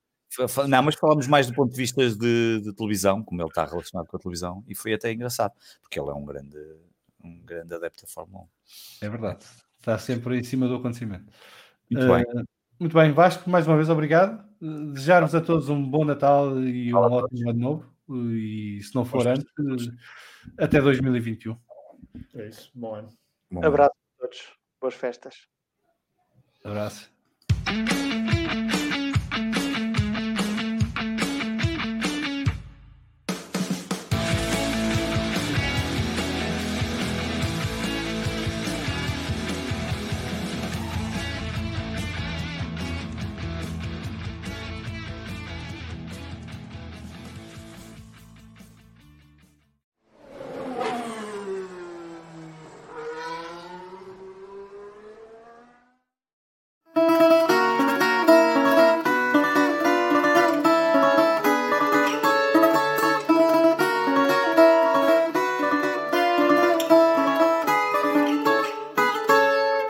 Speaker 3: Não, mas falámos mais do ponto de vista de, de televisão, como ele está relacionado com a televisão, e foi até engraçado, porque ele é um grande, um grande adepto da Fórmula 1.
Speaker 2: É verdade. Está sempre em cima do acontecimento.
Speaker 3: Muito
Speaker 2: Eh,
Speaker 3: bem.
Speaker 2: Muito bem, Vasco, mais uma vez obrigado. Eh, Desejar-vos a todos um bom Natal e um ótimo ano novo. E se não for antes, eh, até 2021.
Speaker 1: É isso. Bom ano.
Speaker 3: Bom,
Speaker 4: Abraço a todos. Boas festas.
Speaker 2: Abraço.